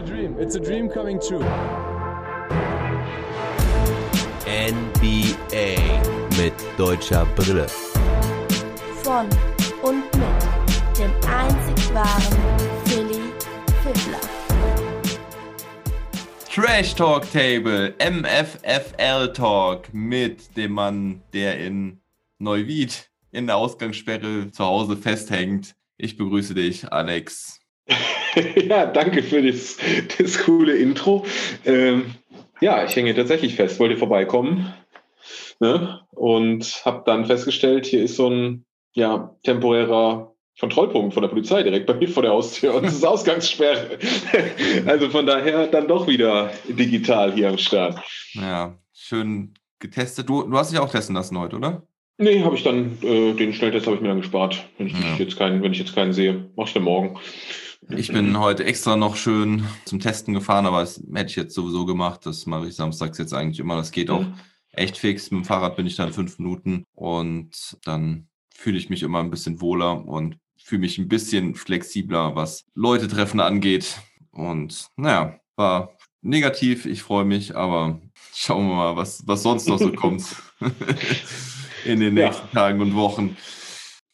a dream. It's a dream coming true. NBA mit deutscher Brille. Von und mit dem einzig wahren Philly Fiddler. Trash Talk Table, MFFL Talk mit dem Mann, der in Neuwied in der Ausgangssperre zu Hause festhängt. Ich begrüße dich, Alex. ja, danke für das, das coole Intro. Ähm, ja, ich hänge tatsächlich fest, wollte vorbeikommen ne? und habe dann festgestellt, hier ist so ein ja, temporärer Kontrollpunkt von der Polizei direkt bei mir vor der Haustür und es ist Ausgangssperre. also von daher dann doch wieder digital hier am Start. Ja, schön getestet. Du, du hast dich auch testen lassen heute, oder? Nee, habe ich dann, äh, den Schnelltest habe ich mir dann gespart. Wenn ich, ja. jetzt keinen, wenn ich jetzt keinen sehe, mach ich dann morgen. Ich bin heute extra noch schön zum Testen gefahren, aber das hätte ich jetzt sowieso gemacht. Das mache ich samstags jetzt eigentlich immer. Das geht auch mhm. echt fix. Mit dem Fahrrad bin ich dann fünf Minuten und dann fühle ich mich immer ein bisschen wohler und fühle mich ein bisschen flexibler, was Leute treffen angeht. Und naja, war negativ. Ich freue mich, aber schauen wir mal, was, was sonst noch so kommt in den nächsten ja. Tagen und Wochen.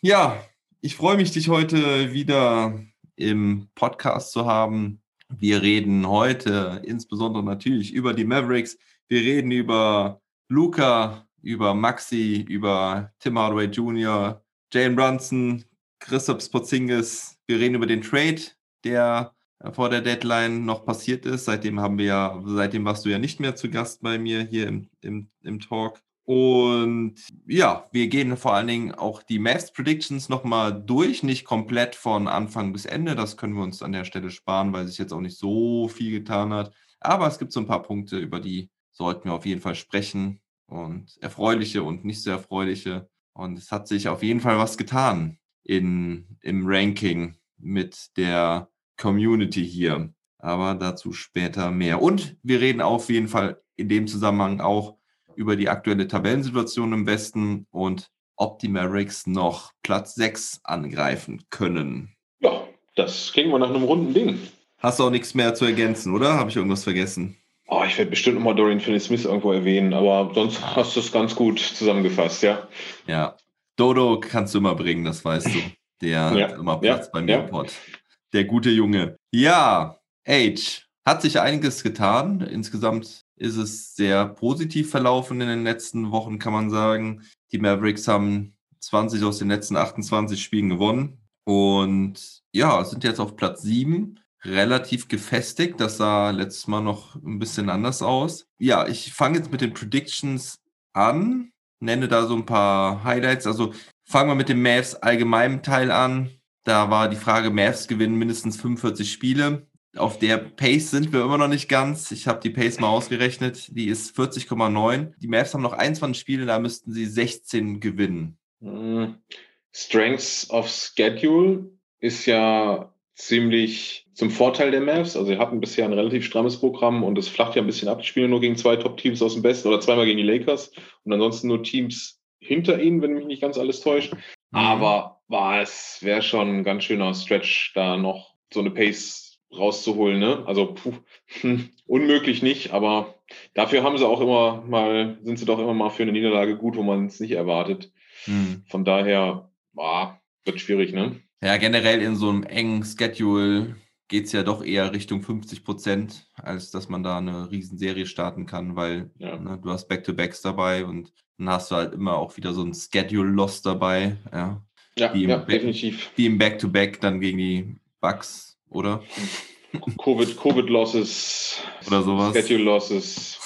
Ja, ich freue mich, dich heute wieder im Podcast zu haben. Wir reden heute insbesondere natürlich über die Mavericks. Wir reden über Luca, über Maxi, über Tim Hardaway Jr., Jalen Brunson, Christoph Porzingis. Wir reden über den Trade, der vor der Deadline noch passiert ist. Seitdem haben wir ja, seitdem warst du ja nicht mehr zu Gast bei mir hier im, im, im Talk. Und ja, wir gehen vor allen Dingen auch die Mavs Predictions nochmal durch, nicht komplett von Anfang bis Ende. Das können wir uns an der Stelle sparen, weil sich jetzt auch nicht so viel getan hat. Aber es gibt so ein paar Punkte, über die sollten wir auf jeden Fall sprechen. Und erfreuliche und nicht so erfreuliche. Und es hat sich auf jeden Fall was getan in, im Ranking mit der Community hier. Aber dazu später mehr. Und wir reden auf jeden Fall in dem Zusammenhang auch über die aktuelle Tabellensituation im Westen und ob die Mavericks noch Platz 6 angreifen können. Ja, das kriegen wir nach einem runden Ding. Hast du auch nichts mehr zu ergänzen, oder? Habe ich irgendwas vergessen? Oh, ich werde bestimmt nochmal Dorian Finney-Smith irgendwo erwähnen, aber sonst hast du es ganz gut zusammengefasst, ja. Ja, Dodo kannst du immer bringen, das weißt du. Der ja. hat immer Platz ja. bei mir ja. im Pod. Der gute Junge. Ja, Age. Hat sich einiges getan. Insgesamt ist es sehr positiv verlaufen in den letzten Wochen, kann man sagen. Die Mavericks haben 20 aus den letzten 28 Spielen gewonnen und ja, sind jetzt auf Platz 7 relativ gefestigt. Das sah letztes Mal noch ein bisschen anders aus. Ja, ich fange jetzt mit den Predictions an, nenne da so ein paar Highlights. Also fangen wir mit dem Mavs allgemeinen Teil an. Da war die Frage, Mavs gewinnen mindestens 45 Spiele auf der Pace sind wir immer noch nicht ganz. Ich habe die Pace mal ausgerechnet. Die ist 40,9. Die Mavs haben noch 21 Spiele, da müssten sie 16 gewinnen. Hm. Strengths of Schedule ist ja ziemlich zum Vorteil der Mavs. Also sie hatten bisher ein relativ strammes Programm und es flacht ja ein bisschen ab. Die spielen nur gegen zwei Top-Teams aus dem Besten oder zweimal gegen die Lakers und ansonsten nur Teams hinter ihnen, wenn mich nicht ganz alles täuscht. Mhm. Aber war es wäre schon ein ganz schöner Stretch, da noch so eine Pace rauszuholen. Ne? Also puh, hm, unmöglich nicht, aber dafür haben sie auch immer mal, sind sie doch immer mal für eine Niederlage gut, wo man es nicht erwartet. Hm. Von daher, ah, wird schwierig, ne? Ja, generell in so einem engen Schedule geht es ja doch eher Richtung 50 Prozent, als dass man da eine Riesenserie starten kann, weil ja. ne, du hast Back-to-Backs dabei und dann hast du halt immer auch wieder so ein Schedule-Loss dabei. Ja, ja, ja definitiv. Wie im Back-to-Back dann gegen die Bucks oder? Covid, Covid Losses oder sowas. Schedule Losses.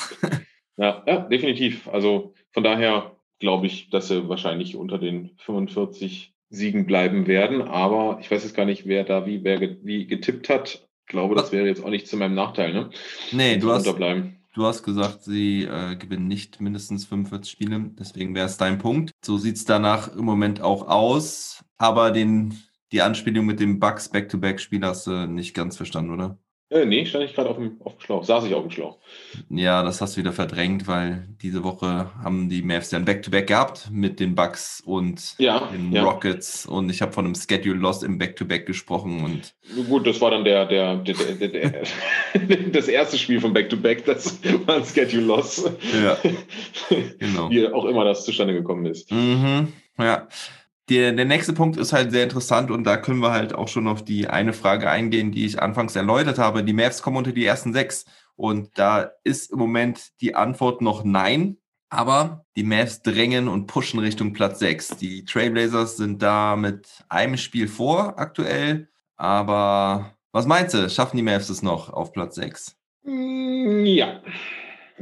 ja, ja, definitiv. Also von daher glaube ich, dass sie wahrscheinlich unter den 45 Siegen bleiben werden. Aber ich weiß jetzt gar nicht, wer da wie, wer wie getippt hat. Ich glaube, das wäre jetzt auch nicht zu meinem Nachteil, ne? Nee, du hast, du hast gesagt, sie äh, gewinnen nicht mindestens 45 Spiele. Deswegen wäre es dein Punkt. So sieht es danach im Moment auch aus. Aber den die Anspielung mit dem Bugs Back-to-Back-Spiel hast du nicht ganz verstanden, oder? Äh, nee, stand ich gerade auf dem, auf dem Schlauch. Saß ich auf dem Schlauch. Ja, das hast du wieder verdrängt, weil diese Woche haben die Mavs ja ein Back-to-Back gehabt mit den Bucks und Ja, den ja. Rockets und ich habe von einem Schedule Loss im Back-to-Back gesprochen und Gut, das war dann der, der, der, der, der, der das erste Spiel von Back-to-Back, das war ein Schedule Loss. ja, genau. Wie auch immer das zustande gekommen ist. Mhm, ja. Der, der nächste Punkt ist halt sehr interessant und da können wir halt auch schon auf die eine Frage eingehen, die ich anfangs erläutert habe. Die Mavs kommen unter die ersten sechs und da ist im Moment die Antwort noch nein. Aber die Mavs drängen und pushen Richtung Platz sechs. Die Trailblazers sind da mit einem Spiel vor aktuell. Aber was meinst du? Schaffen die Mavs es noch auf Platz sechs? Mm, Ja.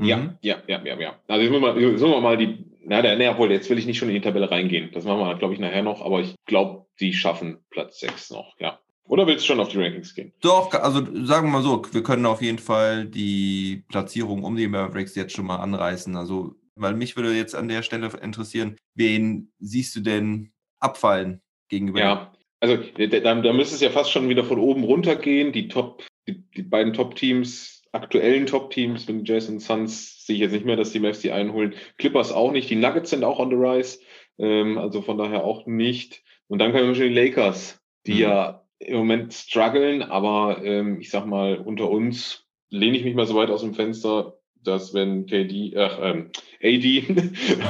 Ja, Mhm. ja, ja, ja, ja. Also jetzt müssen wir, jetzt müssen wir mal die, na, der, nee, obwohl, jetzt will ich nicht schon in die Tabelle reingehen. Das machen wir, glaube ich, nachher noch, aber ich glaube, die schaffen Platz 6 noch, ja. Oder willst du schon auf die Rankings gehen? Doch, also sagen wir mal so, wir können auf jeden Fall die Platzierung um die Mavericks jetzt schon mal anreißen. Also, weil mich würde jetzt an der Stelle interessieren, wen siehst du denn abfallen gegenüber? Ja, also da, da müsste es ja fast schon wieder von oben runter gehen. Die Top, die, die beiden Top-Teams, aktuellen Top-Teams mit den und Suns, sehe ich jetzt nicht mehr, dass die Mavs die einholen. Clippers auch nicht. Die Nuggets sind auch on the rise. Ähm, also von daher auch nicht. Und dann kommen schon die Lakers, die Mhm. ja im Moment strugglen, aber ähm, ich sag mal, unter uns lehne ich mich mal so weit aus dem Fenster, dass wenn KD, ach, ähm, AD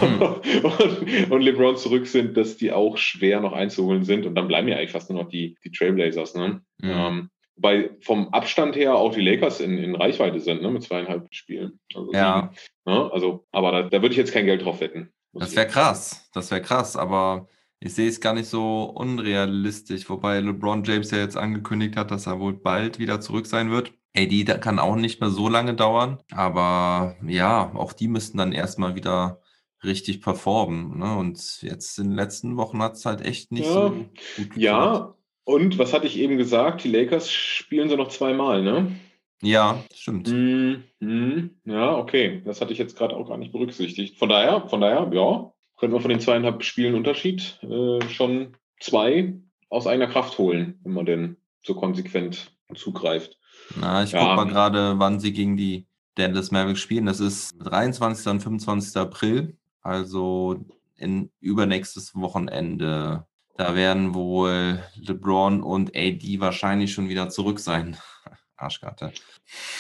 und, und LeBron zurück sind, dass die auch schwer noch einzuholen sind. Und dann bleiben ja eigentlich fast nur noch die, die Trailblazers. Ne? Mhm. Ähm, weil vom Abstand her auch die Lakers in, in Reichweite sind, ne? mit zweieinhalb Spielen. Also, Ja. ne? also aber da, da würde ich jetzt kein Geld drauf wetten. Das wäre krass. Das wäre krass, aber ich sehe es gar nicht so unrealistisch, wobei LeBron James ja jetzt angekündigt hat, dass er wohl bald wieder zurück sein wird. AD da kann auch nicht mehr so lange dauern, aber ja, auch die müssten dann erstmal wieder richtig performen. Ne? Und jetzt in den letzten Wochen hat es halt echt nicht Ja. so gut geklappt. Ja, und was hatte ich eben gesagt? Die Lakers spielen sie noch zweimal, ne? Ja, stimmt. Mhm. Ja, okay. Das hatte ich jetzt gerade auch gar nicht berücksichtigt. Von daher, von daher, ja, könnte man von den zweieinhalb Spielen Unterschied äh, schon zwei aus eigener Kraft holen, wenn man denn so konsequent zugreift. Na, ich Ja. guck mal gerade, wann sie gegen die Dallas Mavericks spielen. Das ist 23. und 25. April, also in übernächstes Wochenende. Da werden wohl LeBron und AD wahrscheinlich schon wieder zurück sein. Arschkarte.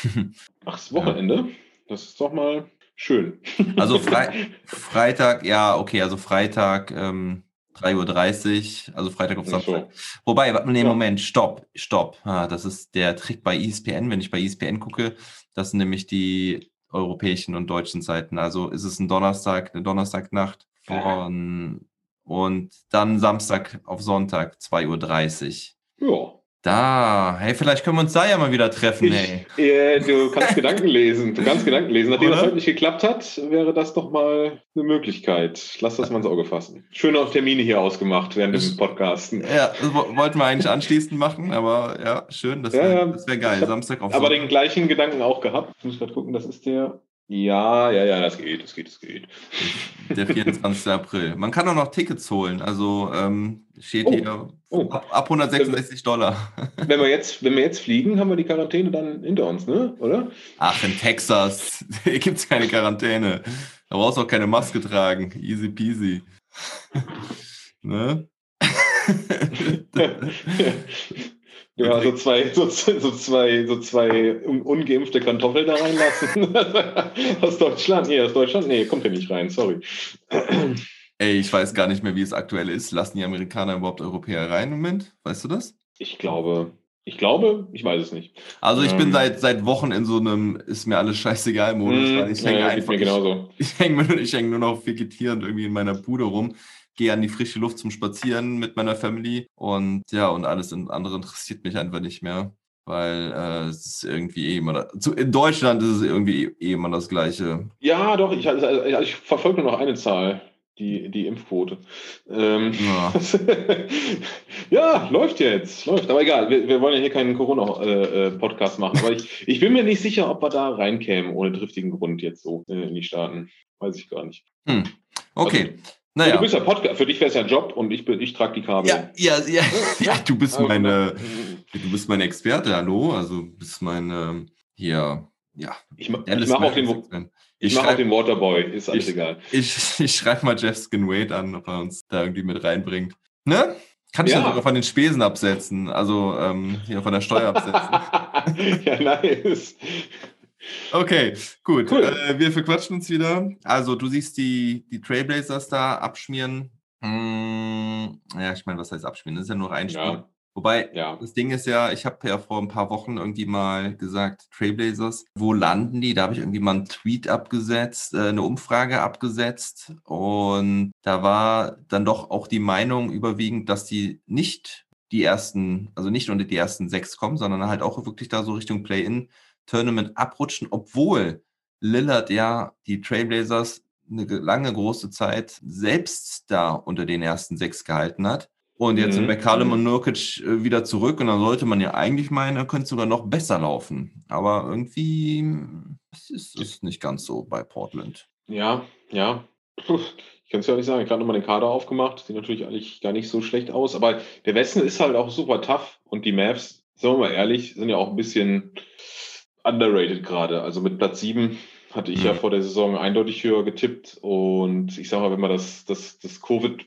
Ach, das Wochenende? Das ist doch mal schön. Also Frei Freitag, ja, okay, also Freitag ähm, 3.30 Uhr, also Freitag auf Ach so. Samstag. Wobei, nee. Moment, stopp, stopp. Ah, das ist der Trick bei ESPN, wenn ich bei ESPN gucke. Das sind nämlich die europäischen und deutschen Zeiten. Also ist es ein Donnerstag, eine Donnerstagnacht von und dann Samstag auf Sonntag 2.30 Uhr. Ja. Da, hey, vielleicht können wir uns da ja mal wieder treffen, hey. Ich, äh, du kannst Gedanken lesen. Du kannst Gedanken lesen. Nachdem das Oder? heute nicht geklappt hat, wäre das doch mal eine Möglichkeit. Lass das mal ins Auge fassen. Schön auf Termine hier ausgemacht während des Podcasten. Ja, das wo- wollten wir eigentlich anschließend machen, aber ja, schön, das wäre ja. das wär geil. Samstag auf Aber Sonntag. den gleichen Gedanken auch gehabt. Ich muss gerade gucken, das ist der. Ja, ja, ja, das geht, das geht, das geht. Der 24. April. Man kann auch noch Tickets holen. Also ähm, steht Oh. hier Oh. ab, ab 166 Dollar. Wenn wir, jetzt, wenn wir jetzt fliegen, haben wir die Quarantäne dann hinter uns, ne? Oder? Ach, in Texas gibt es keine Quarantäne. Da brauchst du auch keine Maske tragen. Easy peasy. ne? Ja, so zwei, so, so zwei, so zwei un- ungeimpfte Kartoffeln da reinlassen. aus Deutschland? Nee, aus Deutschland? Nee, kommt ja nicht rein, sorry. Ey, ich weiß gar nicht mehr, wie es aktuell ist. Lassen die Amerikaner überhaupt Europäer rein im Moment? Weißt du das? Ich glaube, ich glaube, ich weiß es nicht. Also ich bin Ähm. seit, seit Wochen in so einem ist mir alles scheißegal Modus, weil ich hänge ja, einfach, ich, ich hänge nur, häng nur noch vegetierend irgendwie in meiner Bude rum, gehe an die frische Luft zum Spazieren mit meiner Family und ja, und alles andere interessiert mich einfach nicht mehr, weil äh, es ist irgendwie eh immer, da, zu, in Deutschland ist es irgendwie eh, eh immer das Gleiche. Ja, doch, ich, also, also ich verfolge nur noch eine Zahl, die, die Impfquote. Ähm, Ja. ja, läuft jetzt, läuft. Aber egal, wir, wir wollen ja hier keinen Corona-Podcast machen. Aber ich, ich bin mir nicht sicher, ob wir da reinkämen, ohne triftigen Grund jetzt so äh, in die Staaten. Weiß ich gar nicht. Hm. Okay. Naja. Du bist ja Podcast, für dich wäre es ja ein Job und ich, bin- ich trage die Kabel. Ja, ja, ja, ja, du bist Also, meine, du bist mein Experte, hallo, also du bist meine, hier, ja. Ich, ma- ich mache auch den, ich Ich mach auch schreib- den Waterboy, ist alles ich- egal. Ich, ich schreibe mal Jeff Skinwade an, ob er uns da irgendwie mit reinbringt. Ne? Kann ich Ja. dann sogar von den Spesen absetzen, also ähm, hier von der Steuer absetzen. ja, nice. Okay, gut. Cool. Äh, wir verquatschen uns wieder. Also du siehst die, die Trailblazers da abschmieren. Hm, ja, ich meine, was heißt abschmieren? Das ist ja nur ein Spiel. Ja, Wobei, ja. das Ding ist ja, ich habe ja vor ein paar Wochen irgendwie mal gesagt, Trailblazers, wo landen die? Da habe ich irgendwie mal einen Tweet abgesetzt, äh, eine Umfrage abgesetzt und da war dann doch auch die Meinung überwiegend, dass die nicht die ersten, also nicht unter die ersten sechs kommen, sondern halt auch wirklich da so Richtung Play-In-Tournament abrutschen, obwohl Lillard ja die Trailblazers eine ge- lange große Zeit selbst da unter den ersten sechs gehalten hat. Und jetzt sind Mhm. McCallum und Nurkic äh, wieder zurück und dann sollte man ja eigentlich meinen, er könnte sogar noch besser laufen. Aber irgendwie es ist es nicht ganz so bei Portland. Ja, ja. Puh, Ich kann es ja nicht sagen. Ich habe gerade nochmal den Kader aufgemacht. Sieht natürlich eigentlich gar nicht so schlecht aus. Aber der Westen ist halt auch super tough. Und die Mavs, sagen wir mal ehrlich, sind ja auch ein bisschen underrated gerade. Also mit Platz 7 hatte ich ja Mhm. vor der Saison eindeutig höher getippt. Und ich sage mal, wenn wir das, das, das Covid,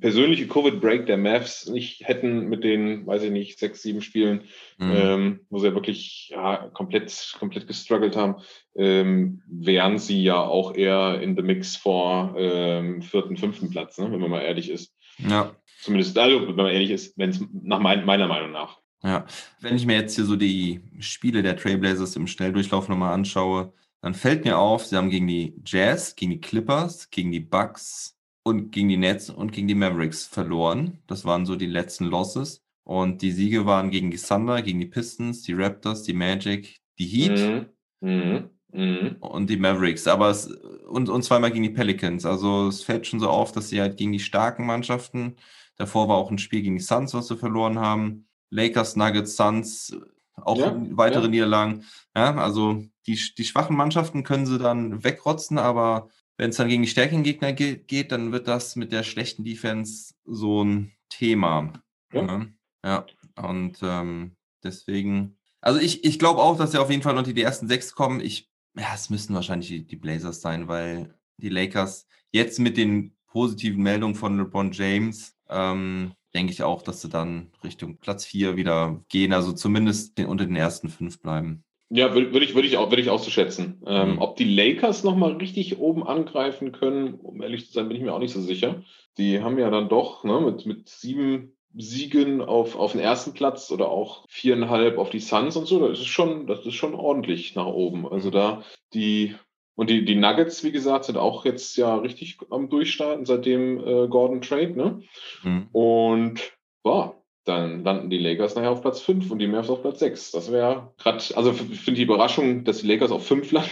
persönliche Covid-Break der Mavs nicht hätten mit den, weiß ich nicht, sechs, sieben Spielen, Mhm. ähm, wo sie ja wirklich ja, komplett, komplett gestruggelt haben, ähm, wären sie ja auch eher in the Mix vor ähm, vierten, fünften Platz, ne, wenn man mal ehrlich ist. ja. Zumindest, also, wenn man ehrlich ist, wenn es nach mein, meiner Meinung nach. Ja, wenn ich mir jetzt hier so die Spiele der Trailblazers im Schnelldurchlauf nochmal anschaue, dann fällt mir auf, sie haben gegen die Jazz, gegen die Clippers, gegen die Bucks und gegen die Nets und gegen die Mavericks verloren. Das waren so die letzten Losses. Und die Siege waren gegen die Thunder, gegen die Pistons, die Raptors, die Magic, die Heat Mhm. Mhm. Mhm. und die Mavericks. Aber es, und, und zweimal gegen die Pelicans. Also es fällt schon so auf, dass sie halt gegen die starken Mannschaften, davor war auch ein Spiel gegen die Suns, was sie verloren haben. Lakers, Nuggets, Suns, auch Ja, weitere ja. Niederlagen. Ja, also die, die schwachen Mannschaften können sie dann wegrotzen, aber wenn es dann gegen die stärkeren Gegner ge geht, dann wird das mit der schlechten Defense so ein Thema. Ja. Ja, ja. und ähm, deswegen, also ich, ich glaube auch, dass sie auf jeden Fall unter die ersten sechs kommen. Ich, ja, es müssten wahrscheinlich die, die Blazers sein, weil die Lakers jetzt mit den positiven Meldungen von LeBron James, ähm, denke ich auch, dass sie dann Richtung Platz vier wieder gehen, also zumindest den, unter den ersten fünf bleiben. Ja, würde würd ich, würde ich auch, würde ich auch so schätzen. Ähm, Mhm. Ob die Lakers nochmal richtig oben angreifen können, um ehrlich zu sein, bin ich mir auch nicht so sicher. Die haben ja dann doch ne, mit, mit sieben Siegen auf, auf den ersten Platz oder auch viereinhalb auf die Suns und so, das ist schon, das ist schon ordentlich nach oben. Also da die und die, die Nuggets, wie gesagt, sind auch jetzt ja richtig am Durchstarten seit dem äh, Gordon Trade, ne? Mhm. Und ja, dann landen die Lakers nachher auf Platz 5 und die Mavs auf Platz 6. Das wäre gerade, also ich finde die Überraschung, dass die Lakers auf 5 landen,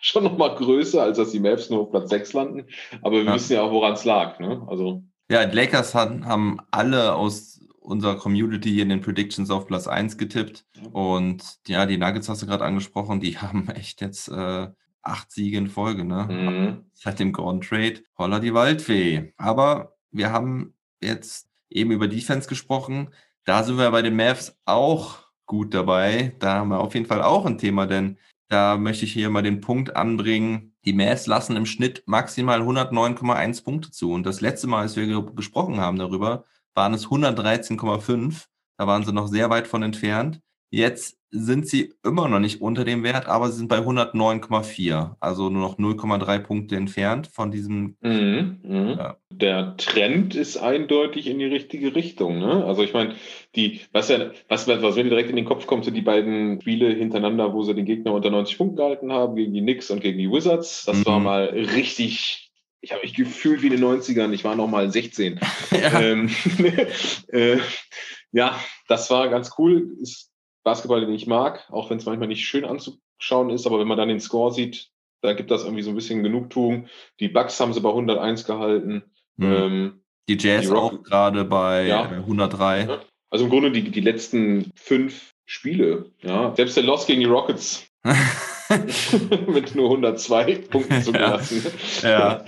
schon nochmal größer, als dass die Mavs nur auf Platz 6 landen. Aber wir Ja. wissen ja auch, woran es lag. Ne? Also, Ja, die Lakers haben, haben alle aus unserer Community hier in den Predictions auf Platz 1 getippt. Und ja, die Nuggets hast du gerade angesprochen, die haben echt jetzt äh, acht Siege in Folge, ne? mhm. Seit dem Gordon Trade. Holla die Waldfee. Aber wir haben jetzt eben über Defense gesprochen. Da sind wir bei den Mavs auch gut dabei. Da haben wir auf jeden Fall auch ein Thema, denn da möchte ich hier mal den Punkt anbringen. Die Mavs lassen im Schnitt maximal 109,1 Punkte zu. Und das letzte Mal, als wir ge- gesprochen haben darüber, waren es 113,5. Da waren sie noch sehr weit von entfernt. Jetzt sind sie immer noch nicht unter dem Wert, aber sie sind bei 109,4. Also nur noch 0,3 Punkte entfernt von diesem. Mhm. Mhm. Ja. Der Trend ist eindeutig in die richtige Richtung. Ne? Also ich meine, die, was ja, was, was mir direkt in den Kopf kommt, sind die beiden Spiele hintereinander, wo sie den Gegner unter 90 Punkten gehalten haben, gegen die Knicks und gegen die Wizards. Das Mhm. war mal richtig, ich habe mich gefühlt wie in den 90ern, ich war noch mal 16. Ja. ähm, äh, ja, das war ganz cool. Ist Basketball, den ich mag, auch wenn es manchmal nicht schön anzuschauen ist, aber wenn man dann den Score sieht, da gibt das irgendwie so ein bisschen Genugtuung. Die Bucks haben sie bei 101 gehalten. Hm. Ähm, Die Jazz die auch gerade bei Ja. äh, 103. Ja. also im Grunde die, die letzten fünf Spiele. Ja, selbst der Loss gegen die Rockets mit nur 102 Punkten zugelassen. ja.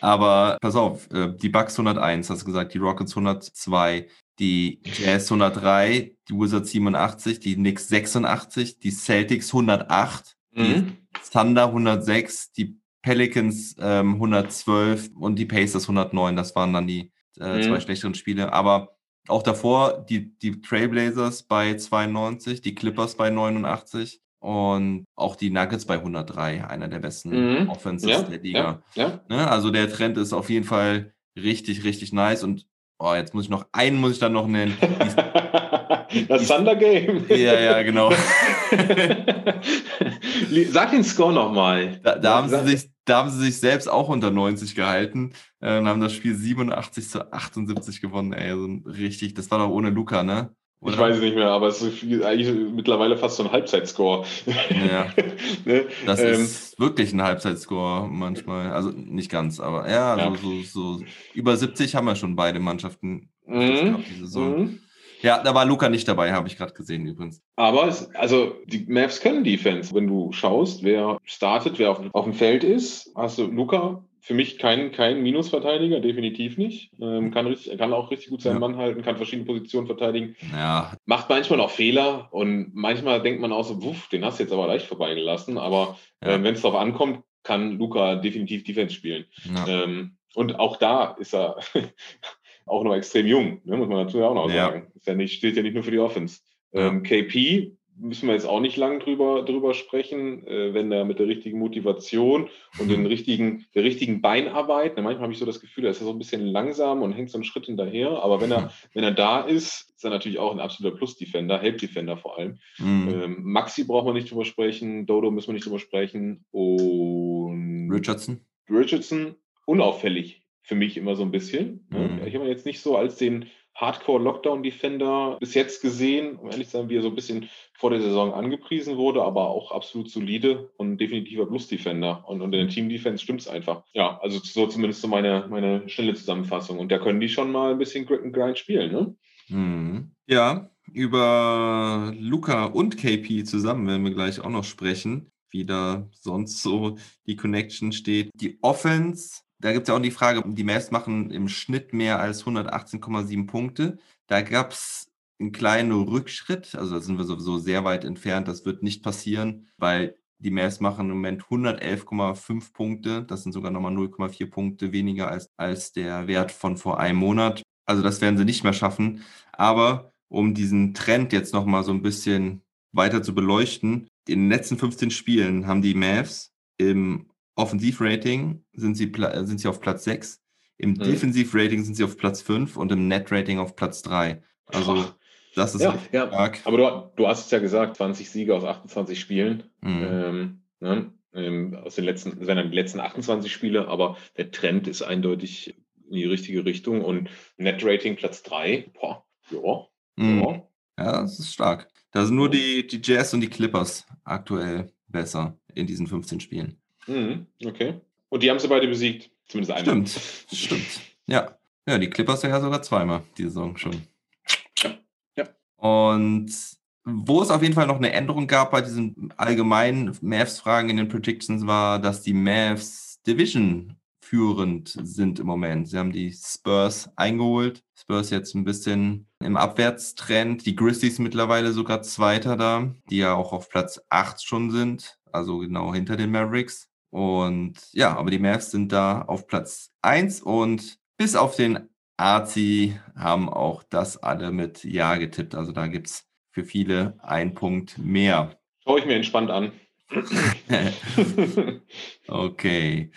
Aber pass auf, äh, die Bucks 101, hast du gesagt, die Rockets 102, die Jazz 103, die Wizards 87, die Knicks 86, die Celtics 108, die Mhm. Thunder 106, die Pelicans ähm, 112 und die Pacers 109. Das waren dann die äh, Mhm. zwei schlechteren Spiele. Aber auch davor die, die Trailblazers bei 92, die Clippers bei 89 und auch die Nuggets bei 103, einer der besten Mhm. Offenses Ja, der Liga. ja, ja. Ne? Also der Trend ist auf jeden Fall richtig, richtig nice. Und oh, jetzt muss ich noch einen muss ich dann noch nennen. Das Thunder Game. ja, ja, genau. Sag den Score nochmal. Da, da, haben sie sich, da haben sie sich selbst auch unter 90 gehalten äh, und haben das Spiel 87 zu 78 gewonnen. Ey, so richtig, das war doch ohne Luca, ne? Ich weiß es nicht mehr, aber es ist eigentlich mittlerweile fast so ein Halbzeitscore. Ja. ne? Das ähm, ist wirklich ein Halbzeitscore manchmal. Also nicht ganz, aber ja, Ja. So, so, so über 70 haben wir schon beide Mannschaften mhm, gehabt diese Saison. mhm. Ja, da war Luca nicht dabei, habe ich gerade gesehen übrigens. Aber es, also die Mavs können Defense. Wenn du schaust, wer startet, wer auf, auf dem Feld ist, hast du Luca. Für mich kein, kein Minusverteidiger, definitiv nicht. Ähm, kann, richtig, kann auch richtig gut seinen Ja. Mann halten, kann verschiedene Positionen verteidigen. Ja, Macht manchmal auch Fehler und manchmal denkt man auch so, wuff, den hast du jetzt aber leicht vorbeigelassen. Aber Ja. ähm, wenn es darauf ankommt, kann Luca definitiv Defense spielen. ja. Ähm, und auch da ist er auch noch extrem jung, ne, muss man dazu auch noch Ja. sagen. Ist ja nicht, steht ja nicht nur für die Offense. Ja. Ähm, KP müssen wir jetzt auch nicht lang drüber, drüber sprechen, äh, wenn er mit der richtigen Motivation und den richtigen, der richtigen Beinarbeit, ne, manchmal habe ich so das Gefühl, er ist ja so ein bisschen langsam und hängt so einen Schritt hinterher, aber wenn er, wenn er da ist, ist er natürlich auch ein absoluter Plus-Defender, Help-Defender vor allem. Mhm. Ähm, Maxi braucht man nicht drüber sprechen, Dodo müssen wir nicht drüber sprechen und Richardson. Richardson unauffällig für mich immer so ein bisschen. Ne? Mhm. Ich habe ihn jetzt nicht so als den Hardcore-Lockdown-Defender bis jetzt gesehen, um ehrlich zu sein, wie er so ein bisschen vor der Saison angepriesen wurde, aber auch absolut solide und definitiver Plus-Defender. Und, in der Team-Defense stimmt es einfach. Ja, also so zumindest so meine, meine schnelle Zusammenfassung. Und da können die schon mal ein bisschen Grit and Grind spielen, ne? Mhm. Ja, über Luca und KP zusammen werden wir gleich auch noch sprechen, wie da sonst so die Connection steht. Die Offense, da gibt es ja auch die Frage, die Mavs machen im Schnitt mehr als 118,7 Punkte. Da gab es einen kleinen Rückschritt, also da sind wir sowieso sehr weit entfernt, das wird nicht passieren, weil die Mavs machen im Moment 111,5 Punkte. Das sind sogar nochmal 0,4 Punkte weniger als, als der Wert von vor einem Monat. Also das werden sie nicht mehr schaffen. Aber um diesen Trend jetzt nochmal so ein bisschen weiter zu beleuchten, in den letzten 15 Spielen haben die Mavs im Offensivrating sind sie, pla- sind sie auf Platz 6, im Mhm. Defensivrating sind sie auf Platz 5 und im Netrating auf Platz 3. Also Ach, das ist ja, ja. stark. Aber du, du hast es ja gesagt, 20 Siege aus 28 Spielen. Mhm. Ähm, ne? ähm, aus den letzten, das wären dann die letzten 28 Spiele, aber der Trend ist eindeutig in die richtige Richtung und Net-Rating Platz 3. Boah, ja, Mhm. ja. Ja, das ist stark. Da sind nur die, die Jazz und die Clippers aktuell besser in diesen 15 Spielen. Mhm, okay. Und die haben sie beide besiegt, zumindest einmal. Stimmt, stimmt. Ja. Ja, die Clippers ja sogar zweimal die Saison schon. Ja. Und wo es auf jeden Fall noch eine Änderung gab bei diesen allgemeinen Mavs-Fragen in den Predictions war, dass die Mavs Division führend sind im Moment. Sie haben die Spurs eingeholt. Spurs jetzt ein bisschen im Abwärtstrend. Die Grizzlies mittlerweile sogar Zweiter da, die ja auch auf Platz 8 schon sind, also genau hinter den Mavericks. Und ja, aber die Mavs sind da auf Platz 1 und bis auf den Arzi haben auch das alle mit Ja getippt. Also da gibt es für viele ein Punkt mehr. Schaue ich mir entspannt an. okay,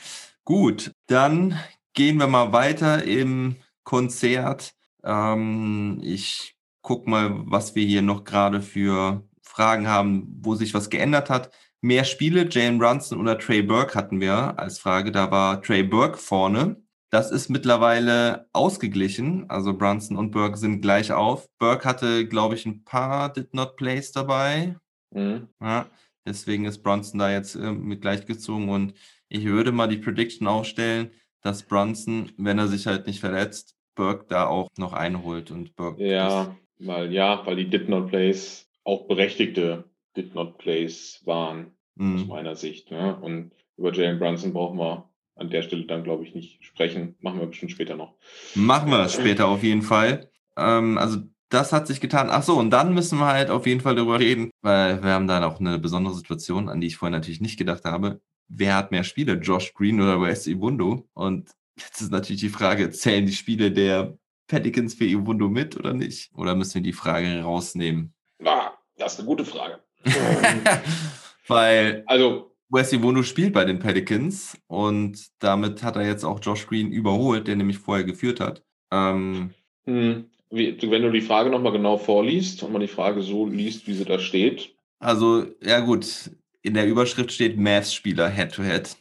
gut. Dann gehen wir mal weiter im Konzert. Ähm, ich gucke mal, was wir hier noch gerade für Fragen haben, wo sich was geändert hat. Mehr Spiele, Jane Brunson oder Trey Burke hatten wir als Frage. Da war Trey Burke vorne. Das ist mittlerweile ausgeglichen. Also Brunson und Burke sind gleich auf. Burke hatte, glaube ich, ein paar Did Not Plays dabei. Mhm. Ja, deswegen ist Brunson da jetzt äh, mit gleichgezogen und ich würde mal die Prediction aufstellen, dass Brunson, wenn er sich halt nicht verletzt, Burke da auch noch einholt und Burke. Ja, weil ja, weil die Did Not Plays auch berechtigte Did Not Plays waren, das, aus meiner Sicht. Ne? Und über Jalen Brunson brauchen wir an der Stelle dann, glaube ich, nicht sprechen. Machen wir bestimmt später noch. Machen wir später auf jeden Fall. Ähm, also das hat sich getan. Ach so, und dann müssen wir halt auf jeden Fall darüber reden, weil wir haben da noch eine besondere Situation, an die ich vorher natürlich nicht gedacht habe. Wer hat mehr Spiele, Josh Green oder Wes Ibundo? Und jetzt ist natürlich die Frage, zählen die Spiele der Pelicans für Ibundo mit oder nicht? Oder müssen wir die Frage rausnehmen? Ah, das ist eine gute Frage. weil Also, Wes Ibundo spielt bei den Pelicans und damit hat er jetzt auch Josh Green überholt, der nämlich vorher geführt hat. Ähm, hm, wenn du die Frage nochmal genau vorliest und man die Frage so liest, wie sie da steht. also, ja gut, in der Überschrift steht Mavs-Spieler Head-to-Head.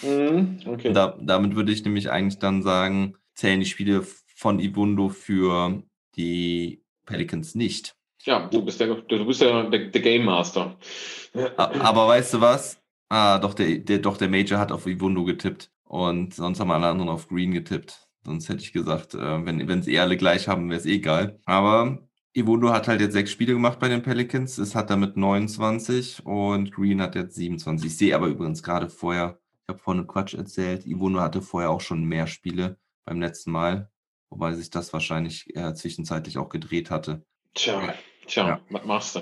Hm, okay. Da, damit würde ich nämlich eigentlich dann sagen, zählen die Spiele von Ibundo für die Pelicans nicht. Ja, du bist der, du bist der, der, der Game Master. Aber weißt du was? Ah, doch, der, der, doch, der Major hat auf Ibundo getippt und sonst haben alle anderen auf Green getippt. Sonst hätte ich gesagt, äh, wenn es eh alle gleich haben, wäre es eh egal. Aber Ibundo hat halt jetzt sechs Spiele gemacht bei den Pelicans. Es hat damit 29 und Green hat jetzt 27. Ich sehe aber übrigens gerade vorher, ich habe vorhin Quatsch erzählt, Ibundo hatte vorher auch schon mehr Spiele beim letzten Mal, wobei sich das wahrscheinlich äh, zwischenzeitlich auch gedreht hatte. Tja, tja, Ja. was machst du?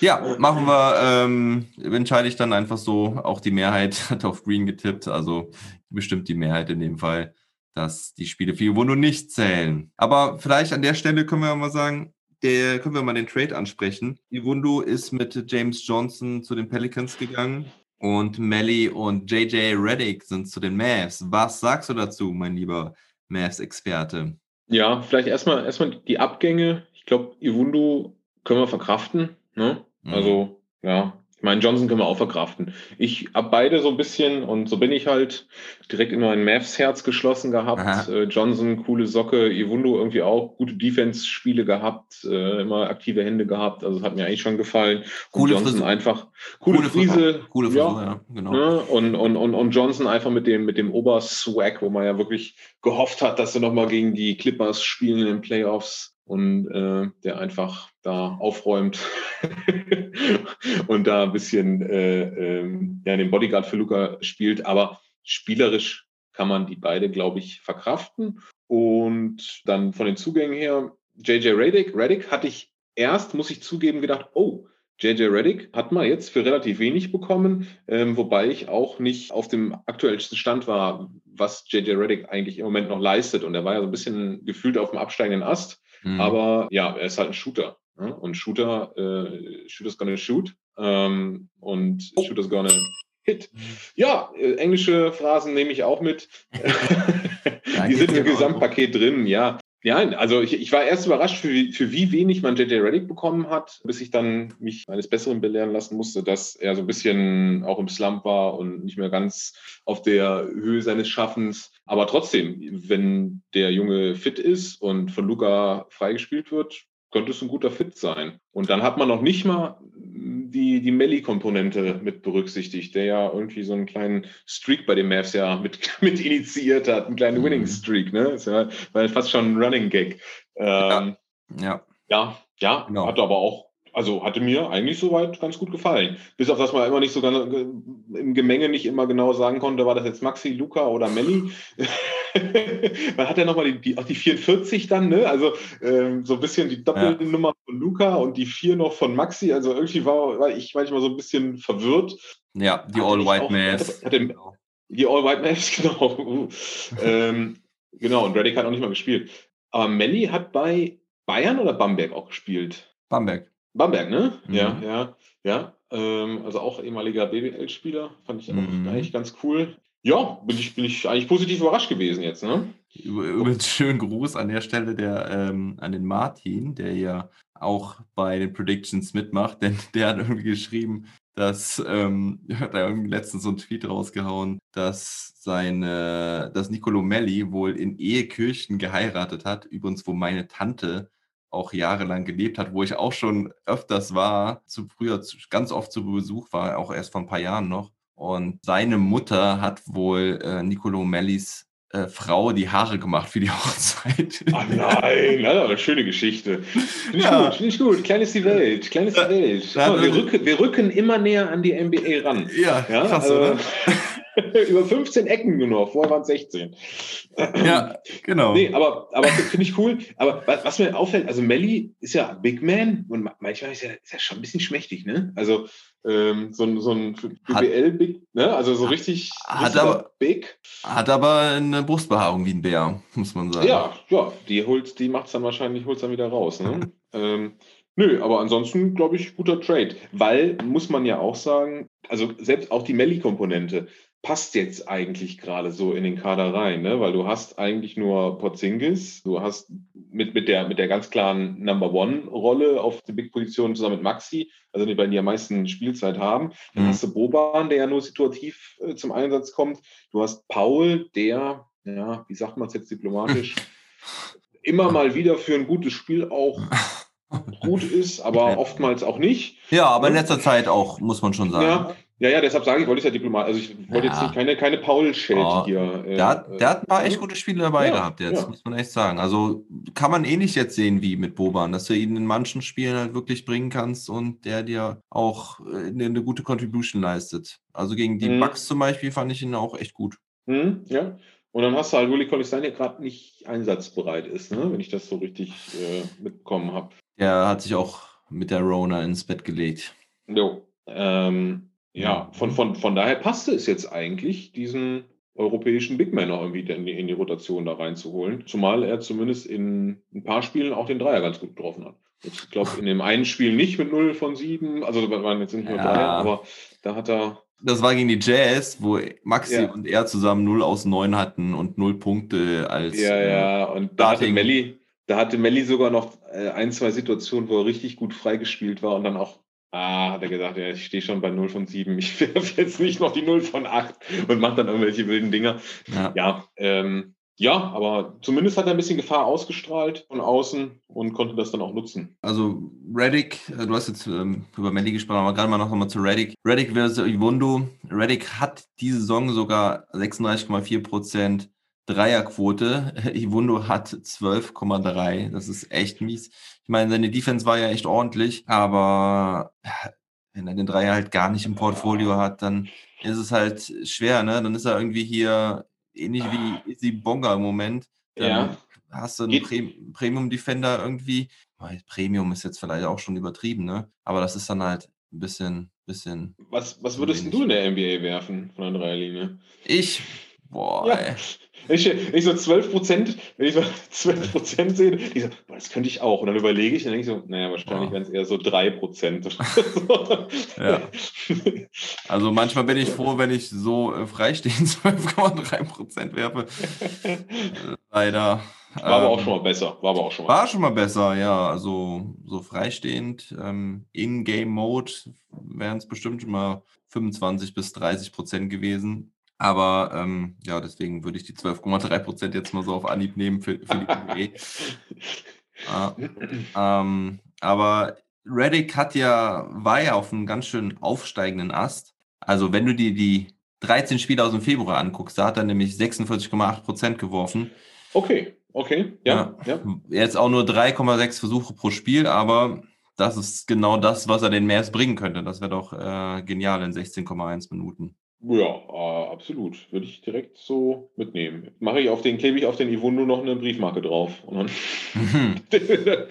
Ja, machen wir, ähm, entscheide ich dann einfach so. Auch die Mehrheit hat auf Green getippt, also bestimmt die Mehrheit in dem Fall, dass die Spiele für Iwono nicht zählen. Aber vielleicht an der Stelle können wir mal sagen, der, können wir mal den Trade ansprechen. Iwundo ist mit James Johnson zu den Pelicans gegangen und Melly und JJ Reddick sind zu den Mavs. Was sagst du dazu, mein lieber Mavs-Experte? Ja, vielleicht erstmal erstmal die Abgänge. Ich glaube, Iwundu können wir verkraften. Ne? Mhm. Also, ja, ich meine, Johnson können wir auch verkraften. Ich habe beide so ein bisschen und so bin ich halt direkt in mein Mavs Herz geschlossen gehabt. Äh, Johnson, coole Socke, Iwundu irgendwie auch gute Defense-Spiele gehabt, äh, immer aktive Hände gehabt. Also, es hat mir eigentlich schon gefallen. Und Coole Johnson Frisur. einfach coole, Frise. Coole Frisur, ja, genau. Ne? Und, und, und, und Johnson einfach mit dem, mit dem Oberswag, wo man ja wirklich gehofft hat, dass sie nochmal gegen die Clippers spielen in den Playoffs und äh, der einfach da aufräumt und da ein bisschen äh, ähm, ja, den Bodyguard für Luca spielt. Aber spielerisch kann man die beide, glaube ich, verkraften. Und dann von den Zugängen her, JJ Reddick, Reddick hatte ich erst, muss ich zugeben, gedacht, oh, JJ Reddick hat man jetzt für relativ wenig bekommen, ähm, wobei ich auch nicht auf dem aktuellsten Stand war, was JJ Reddick eigentlich im Moment noch leistet. Und er war ja so ein bisschen gefühlt auf dem absteigenden Ast. Mhm. Aber ja, er ist halt ein Shooter. Ne? Und Shooter, äh, Shooter's gonna shoot. Ähm, und Oh. Shooter's gonna hit. Ja, äh, englische Phrasen nehme ich auch mit. Die sind im. Gesamtpaket drin, ja. Ja, also ich, ich war erst überrascht, für, wie- für wie wenig man JJ Reddick bekommen hat, bis ich dann mich eines Besseren belehren lassen musste, dass er so ein bisschen auch im Slump war und nicht mehr ganz auf der Höhe seines Schaffens. Aber trotzdem, wenn der Junge fit ist und von Luca freigespielt wird, könnte es ein guter Fit sein. Und dann hat man noch nicht mal die, die Melly-Komponente mit berücksichtigt, der ja irgendwie so einen kleinen Streak bei den Mavs ja mit, mit initiiert hat, einen kleinen Mhm. Winning-Streak, ne? Das war, war fast schon ein Running-Gag. Ähm, Ja, ja, ja, Genau. hat aber auch, also hatte mir eigentlich soweit ganz gut gefallen. Bis auf das man immer nicht so ganz, im Gemenge nicht immer genau sagen konnte, war das jetzt Maxi, Luca oder Melli. Man hat ja nochmal die, die, auch die 44 dann, ne? Also ähm, so ein bisschen die doppelte Nummer von Luca und die 4 noch von Maxi. Also irgendwie war, war ich manchmal so ein bisschen verwirrt. ja, die Hatte ich All-White auch- Mavs. hatte- hatte- Die All White Mavs, genau. ähm, genau, und Reddick hat auch nicht mal gespielt. Aber Melli hat bei Bayern oder Bamberg auch gespielt? Bamberg. Bamberg, ne? Mhm. Ja, ja, ja. Ähm, also auch ehemaliger BWL-Spieler. Fand ich auch Mhm. eigentlich ganz cool. Ja, bin ich, bin ich eigentlich positiv überrascht gewesen jetzt, ne? Übrigens schönen Gruß an der Stelle der, ähm, an den Martin, der ja auch bei den Predictions mitmacht, denn der hat irgendwie geschrieben, dass ähm, hat er irgendwie letztens so einen Tweet rausgehauen, dass seine, dass Nicolo Melli wohl in Ehekirchen geheiratet hat, übrigens, wo meine Tante auch jahrelang gelebt hat, wo ich auch schon öfters war, zu früher ganz oft zu Besuch war, auch erst vor ein paar Jahren noch. Und seine Mutter hat wohl äh, Nicolo Mellis äh, Frau die Haare gemacht für die Hochzeit. Ah nein, das ist eine schöne Geschichte. Finde ich Ja. gut, finde ich gut. Klein ist die Welt, klein ist die Welt. Mal, wir, rücken, wir rücken immer näher an die NBA ran. ja, Ja, krass, also- oder? Über 15 Ecken nur noch, vorher waren es 16. Ja, genau. Nee, aber, aber finde ich cool. Aber was, was mir auffällt, also Melly ist ja Big Man und manchmal ist er, ist er schon ein bisschen schmächtig, ne? Also ähm, so, ein- so ein BBL-Big, ne? Also so richtig, Hat aber- Big. Hat aber eine Brustbehaarung wie ein Bär, muss man sagen. Ja, ja, die holt, die macht's dann wahrscheinlich, holt's dann wieder raus. Ne? ähm, nö, aber ansonsten glaube ich guter Trade, weil muss man ja auch sagen, also selbst auch die Melli-Komponente passt jetzt eigentlich gerade so in den Kader rein, ne? weil du hast eigentlich nur Porzingis, du hast mit, mit, der, mit der ganz klaren Number One-Rolle auf der Big-Position zusammen mit Maxi, also die beiden, die am meisten Spielzeit haben. Dann Mhm. hast du Boban, der ja nur situativ äh, zum Einsatz kommt. Du hast Paul, der, ja, wie sagt man es jetzt diplomatisch, immer mal wieder für ein gutes Spiel auch gut ist, aber oftmals auch nicht. Ja, aber in letzter Zeit auch, muss man schon sagen. Ja, ja, ja, deshalb sage ich, wollte ich ja diplomatisch. Also ich wollte jetzt Ja. nicht keine, keine Paul-Schelte Oh, hier. äh, Der hat, der hat ein paar äh, echt gute Spiele dabei Ja, gehabt jetzt, ja. muss man echt sagen. Also kann man ähnlich jetzt sehen wie mit Boban, dass du ihn in manchen Spielen halt wirklich bringen kannst und der dir auch äh, eine, eine gute Contribution leistet. Also gegen die Mhm. Bucks zum Beispiel fand ich ihn auch echt gut. Hm, ja. Und dann hast du halt Willi Collistein, der gerade nicht einsatzbereit ist, ne? wenn ich das so richtig äh, mitbekommen habe. Der hat sich auch mit der Rona ins Bett gelegt. Jo. Ähm, ja, von, von, von daher passte es jetzt eigentlich, diesen europäischen Big Man noch irgendwie in die, in die Rotation da reinzuholen. Zumal er zumindest in ein paar Spielen auch den Dreier ganz gut getroffen hat. Ich glaube, in dem einen Spiel nicht mit 0 von 7, also da waren jetzt nicht nur Ja. drei, aber da hat er. Das war gegen die Jazz, wo Maxi Ja. und er zusammen 0 aus 9 hatten und 0 Punkte als Ja, äh, ja, und da hatte. Melli, da hatte Melli sogar noch äh, ein, zwei Situationen, wo er richtig gut freigespielt war und dann auch, ah, hat er gesagt, ja, ich stehe schon bei 0 von 7, ich werfe jetzt nicht noch die 0 von 8 und macht dann irgendwelche wilden Dinger. ja. Ja, ähm, ja, aber zumindest hat er ein bisschen Gefahr ausgestrahlt von außen und konnte das dann auch nutzen. Also Reddick, äh, du hast jetzt ähm, über Melly gesprochen, aber gerade mal noch mal zu Reddick. Reddick versus Iwondo. Reddick hat diese Saison sogar 36,4% Dreierquote. Iwondo hat 12,3. Das ist echt mies. Ich meine, seine Defense war ja echt ordentlich, aber äh, wenn er den Dreier halt gar nicht im Portfolio hat, dann ist es halt schwer, ne? Dann ist er irgendwie hier ähnlich wie Izzy Bonga im Moment. Dann Ja. hast du einen Geht- Pre Premium-Defender irgendwie. Premium ist jetzt vielleicht auch schon übertrieben, ne? Aber das ist dann halt ein bisschen, bisschen. Was, was würdest du in der NBA werfen von der Dreierlinie? Ich, boah, Ja. Ich, ich so 12 Prozent, wenn ich so 12 Prozent sehe, ich so, boah, das könnte ich auch. Und dann überlege ich und denke ich so, naja, wahrscheinlich Ja. wären es eher so 3 Prozent. Ja. Also manchmal bin ich froh, wenn ich so äh, freistehend 12,3% werfe. Äh, Leider. War aber auch Ähm, schon mal besser. War aber auch schon mal. War schon mal besser, ja. Also so freistehend, ähm, In-Game-Mode wären es bestimmt schon mal 25 bis 30 Prozent gewesen. Aber ähm, ja, deswegen würde ich die 12,3 Prozent jetzt mal so auf Anhieb nehmen für, für die NBA. Ah, ähm, aber Reddick hat ja, war ja auf einem ganz schön aufsteigenden Ast. Also wenn du dir die 13 Spiele aus dem Februar anguckst, da hat er nämlich 46,8 Prozent geworfen. Okay, okay, ja, ja. Jetzt auch nur 3,6 Versuche pro Spiel, aber das ist genau das, was er den Mavs bringen könnte. Das wäre doch äh, genial in 16,1 Minuten. Ja, äh, absolut. Würde ich direkt so mitnehmen. Mache ich auf den, klebe ich auf den Ivundo noch eine Briefmarke drauf. Und dann Mhm.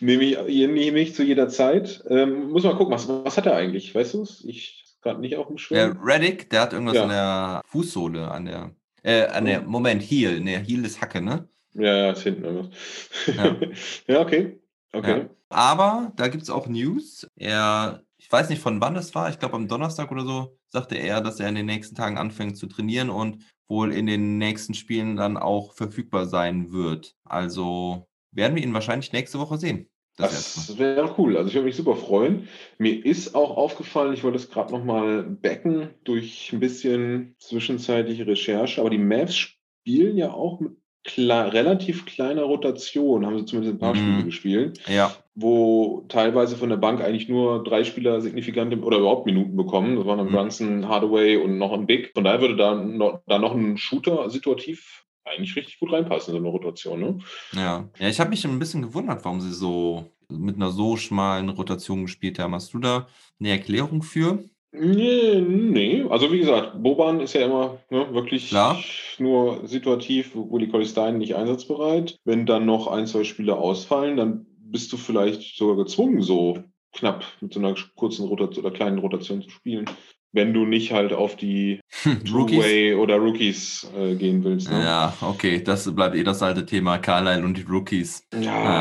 nehme ich, nehme ich zu jeder Zeit. Ähm, muss mal gucken, was, was hat er eigentlich? Weißt du es? Ich gerade nicht auf dem Der Schirm. Reddick, der hat irgendwas Ja. an der Fußsohle, an der, äh, an der, Moment, Heel, ne, Heel ist Hacke, ne? Ja, ja, ist hinten irgendwas. Ja. Ja, okay. Okay. Ja. Aber da gibt es auch News. Er, weiß nicht von wann es war, ich glaube am Donnerstag oder so, sagte er, dass er in den nächsten Tagen anfängt zu trainieren und wohl in den nächsten Spielen dann auch verfügbar sein wird. Also werden wir ihn wahrscheinlich nächste Woche sehen. Das Das wäre cool. Also ich würde mich super freuen. Mir ist auch aufgefallen, ich wollte es gerade nochmal backen durch ein bisschen zwischenzeitliche Recherche, aber die Mavs spielen ja auch mit kle relativ kleiner Rotation, haben sie zumindest ein paar Mhm. Spiele gespielt. Ja, wo teilweise von der Bank eigentlich nur drei Spieler signifikante oder überhaupt Minuten bekommen. Das waren dann Mhm. Brunson, Hardaway und noch ein Big. Von daher würde da noch, da noch ein Shooter situativ eigentlich richtig gut reinpassen in so eine Rotation. Ne? ja. Ja, ich habe mich ein bisschen gewundert, warum sie so mit einer so schmalen Rotation gespielt haben. Hast du da eine Erklärung für? Nee, nee, also wie gesagt, Boban ist ja immer ne, wirklich Klar. nur situativ, wo die Colistein nicht einsatzbereit. Wenn dann noch ein, zwei Spieler ausfallen, dann bist du vielleicht sogar gezwungen, so knapp mit so einer kurzen Rotation oder kleinen Rotation zu spielen, wenn du nicht halt auf die Rookies? Two-Way oder Rookies äh, gehen willst. Ne? Ja, okay, das bleibt eh das alte Thema, Carlisle und die Rookies. Ja,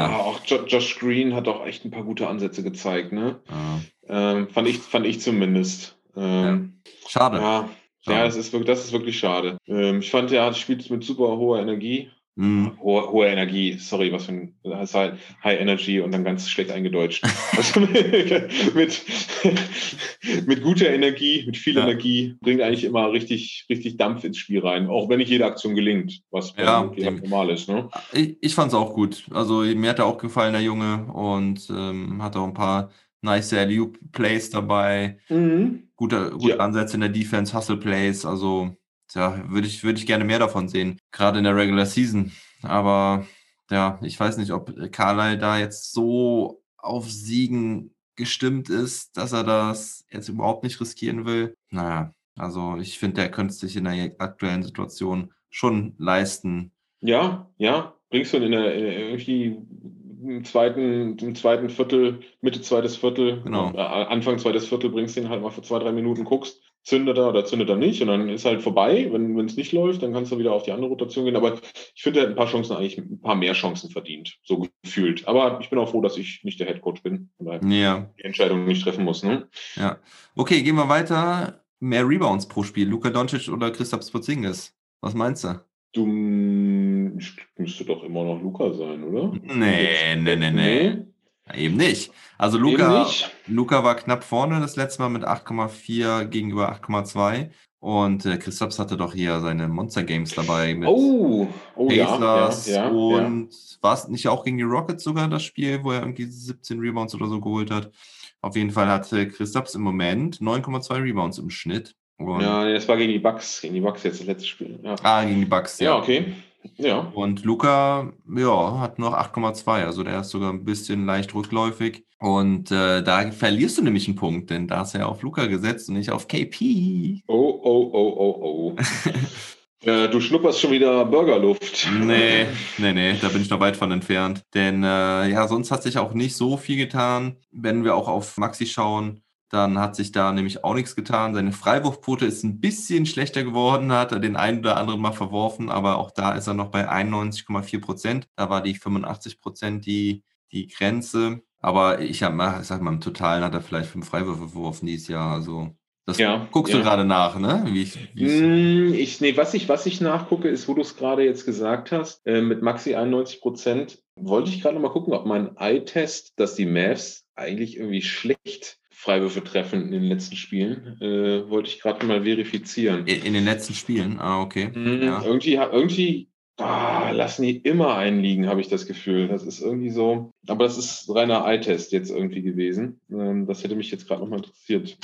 Ja. auch jo Josh Green hat auch echt ein paar gute Ansätze gezeigt, ne? Ja. Ähm, fand ich, fand ich zumindest. Ähm, Schade. ja. Schade. Ja, das ist wirklich, das ist wirklich schade. Ähm, ich fand, er spielt mit super hoher Energie. Hm. Hohe, hohe Energie, sorry, was für ein, das halt High Energy und dann ganz schlecht eingedeutscht. Also mit, mit guter Energie, mit viel Ja. Energie, bringt eigentlich immer richtig, richtig Dampf ins Spiel rein, auch wenn nicht jede Aktion gelingt, was Ja, halt normal ist. Ne? Ich, ich fand es auch gut. Also mir hat er auch gefallen, der Junge, und ähm, hat auch ein paar nice Alley-Plays dabei. Mhm. Gute, gute Ja. Ansätze in der Defense, Hustle Plays. Also, ja, würde ich, würde ich gerne mehr davon sehen. Gerade in der Regular Season. Aber ja, ich weiß nicht, ob Carlyle da jetzt so auf Siegen gestimmt ist, dass er das jetzt überhaupt nicht riskieren will. Naja, also ich finde, der könnte sich in der aktuellen Situation schon leisten. Ja, ja, bringst du in der in der- irgendwie im zweiten, im zweiten Viertel, Mitte zweites Viertel, Genau. äh, Anfang zweites Viertel, bringst den halt mal für zwei, drei Minuten, guckst, zündet er oder zündet er nicht und dann ist halt vorbei. Wenn es nicht läuft, dann kannst du wieder auf die andere Rotation gehen. Aber ich finde, er hat ein paar Chancen eigentlich, ein paar mehr Chancen verdient, so gefühlt. Aber ich bin auch froh, dass ich nicht der Headcoach bin und daher Ja, die Entscheidung nicht treffen muss. Ne? ja. Okay, gehen wir weiter. Mehr Rebounds pro Spiel. Luka Doncic oder Christoph Porzingis? Was meinst du? Du müsste doch immer noch Luca sein, oder? Nee, nee, nee, nee. Eben nicht. Also Luca, nicht. Luca war knapp vorne das letzte Mal mit 8,4 gegenüber 8,2. Und äh, Christophs hatte doch hier seine Monster Games dabei mit Oh, oh ja, ja, Pacers ja, ja. und war es nicht auch gegen die Rockets sogar das Spiel, wo er irgendwie 17 Rebounds oder so geholt hat? Auf jeden Fall hatte Christophs im Moment 9,2 Rebounds im Schnitt. Und, Ja, das war gegen die Bucks, gegen die Bucks jetzt das letzte Spiel. Ja, Ah, gegen die Bucks, ja okay. Ja. Und Luca, ja, hat noch 8,2, also der ist sogar ein bisschen leicht rückläufig. Und äh, da verlierst du nämlich einen Punkt, denn da hast du ja auf Luca gesetzt und nicht auf KP. Oh, oh, oh, oh, oh. äh, du schnupperst schon wieder Burgerluft. Nee, nee, nee, da bin ich noch weit von entfernt. Denn äh, ja, sonst hat sich auch nicht so viel getan. Wenn wir auch auf Maxi schauen, dann hat sich da nämlich auch nichts getan. Seine Freiwurfquote ist ein bisschen schlechter geworden, hat er den einen oder anderen mal verworfen, aber auch da ist er noch bei 91,4 Prozent. Da war die 85 Prozent die, die Grenze. Aber ich, hab mal, ich sag mal, im Totalen hat er vielleicht fünf Freiwürfe verworfen dieses Jahr. Also, das Ja, guckst ja. du gerade nach, ne? Wie ich, wie ich, Mm, Ich, nee, was ich, was ich nachgucke, ist, wo du es gerade jetzt gesagt hast, äh, mit Maxi 91 Prozent, wollte ich gerade mal gucken, ob mein Eye-Test, dass die Mavs eigentlich irgendwie schlecht Freiwürfe treffen in den letzten Spielen, äh, wollte ich gerade mal verifizieren. in in den letzten Spielen. Ah, okay. Mm, Ja. Irgendwie, irgendwie ah, lassen die immer einen liegen, habe ich das Gefühl. Das ist irgendwie so. Aber das ist reiner Eye-Test jetzt irgendwie gewesen. Ähm, das hätte mich jetzt gerade nochmal interessiert.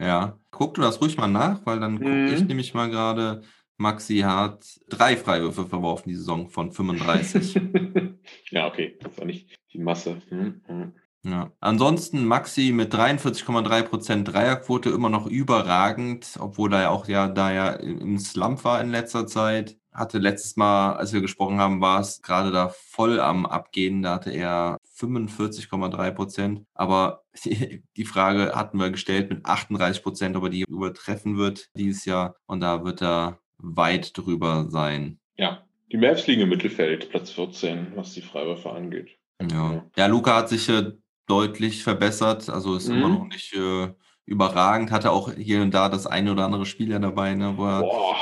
Ja, guck du das ruhig mal nach, weil dann gucke Mhm. ich nämlich mal gerade, Maxi hat drei Freiwürfe verworfen die Saison von 35. ja, okay. Das war nicht die Masse. Hm, hm. Ja. Ansonsten Maxi mit 43,3% Dreierquote immer noch überragend, obwohl er ja auch ja da ja im Slump war in letzter Zeit. Hatte letztes Mal, als wir gesprochen haben, war es gerade da voll am Abgehen. Da hatte er 45,3%. Aber die Frage hatten wir gestellt mit 38%, ob er die übertreffen wird dieses Jahr. Und da wird er weit drüber sein. Ja, die Mavs liegen im Mittelfeld, Platz 14, was die Freiwürfe angeht. Ja, ja Luca hat sich äh, deutlich verbessert. Also ist Mhm. immer noch nicht äh, überragend. Hatte auch hier und da das eine oder andere Spiel ja dabei, ne, wo er Boah.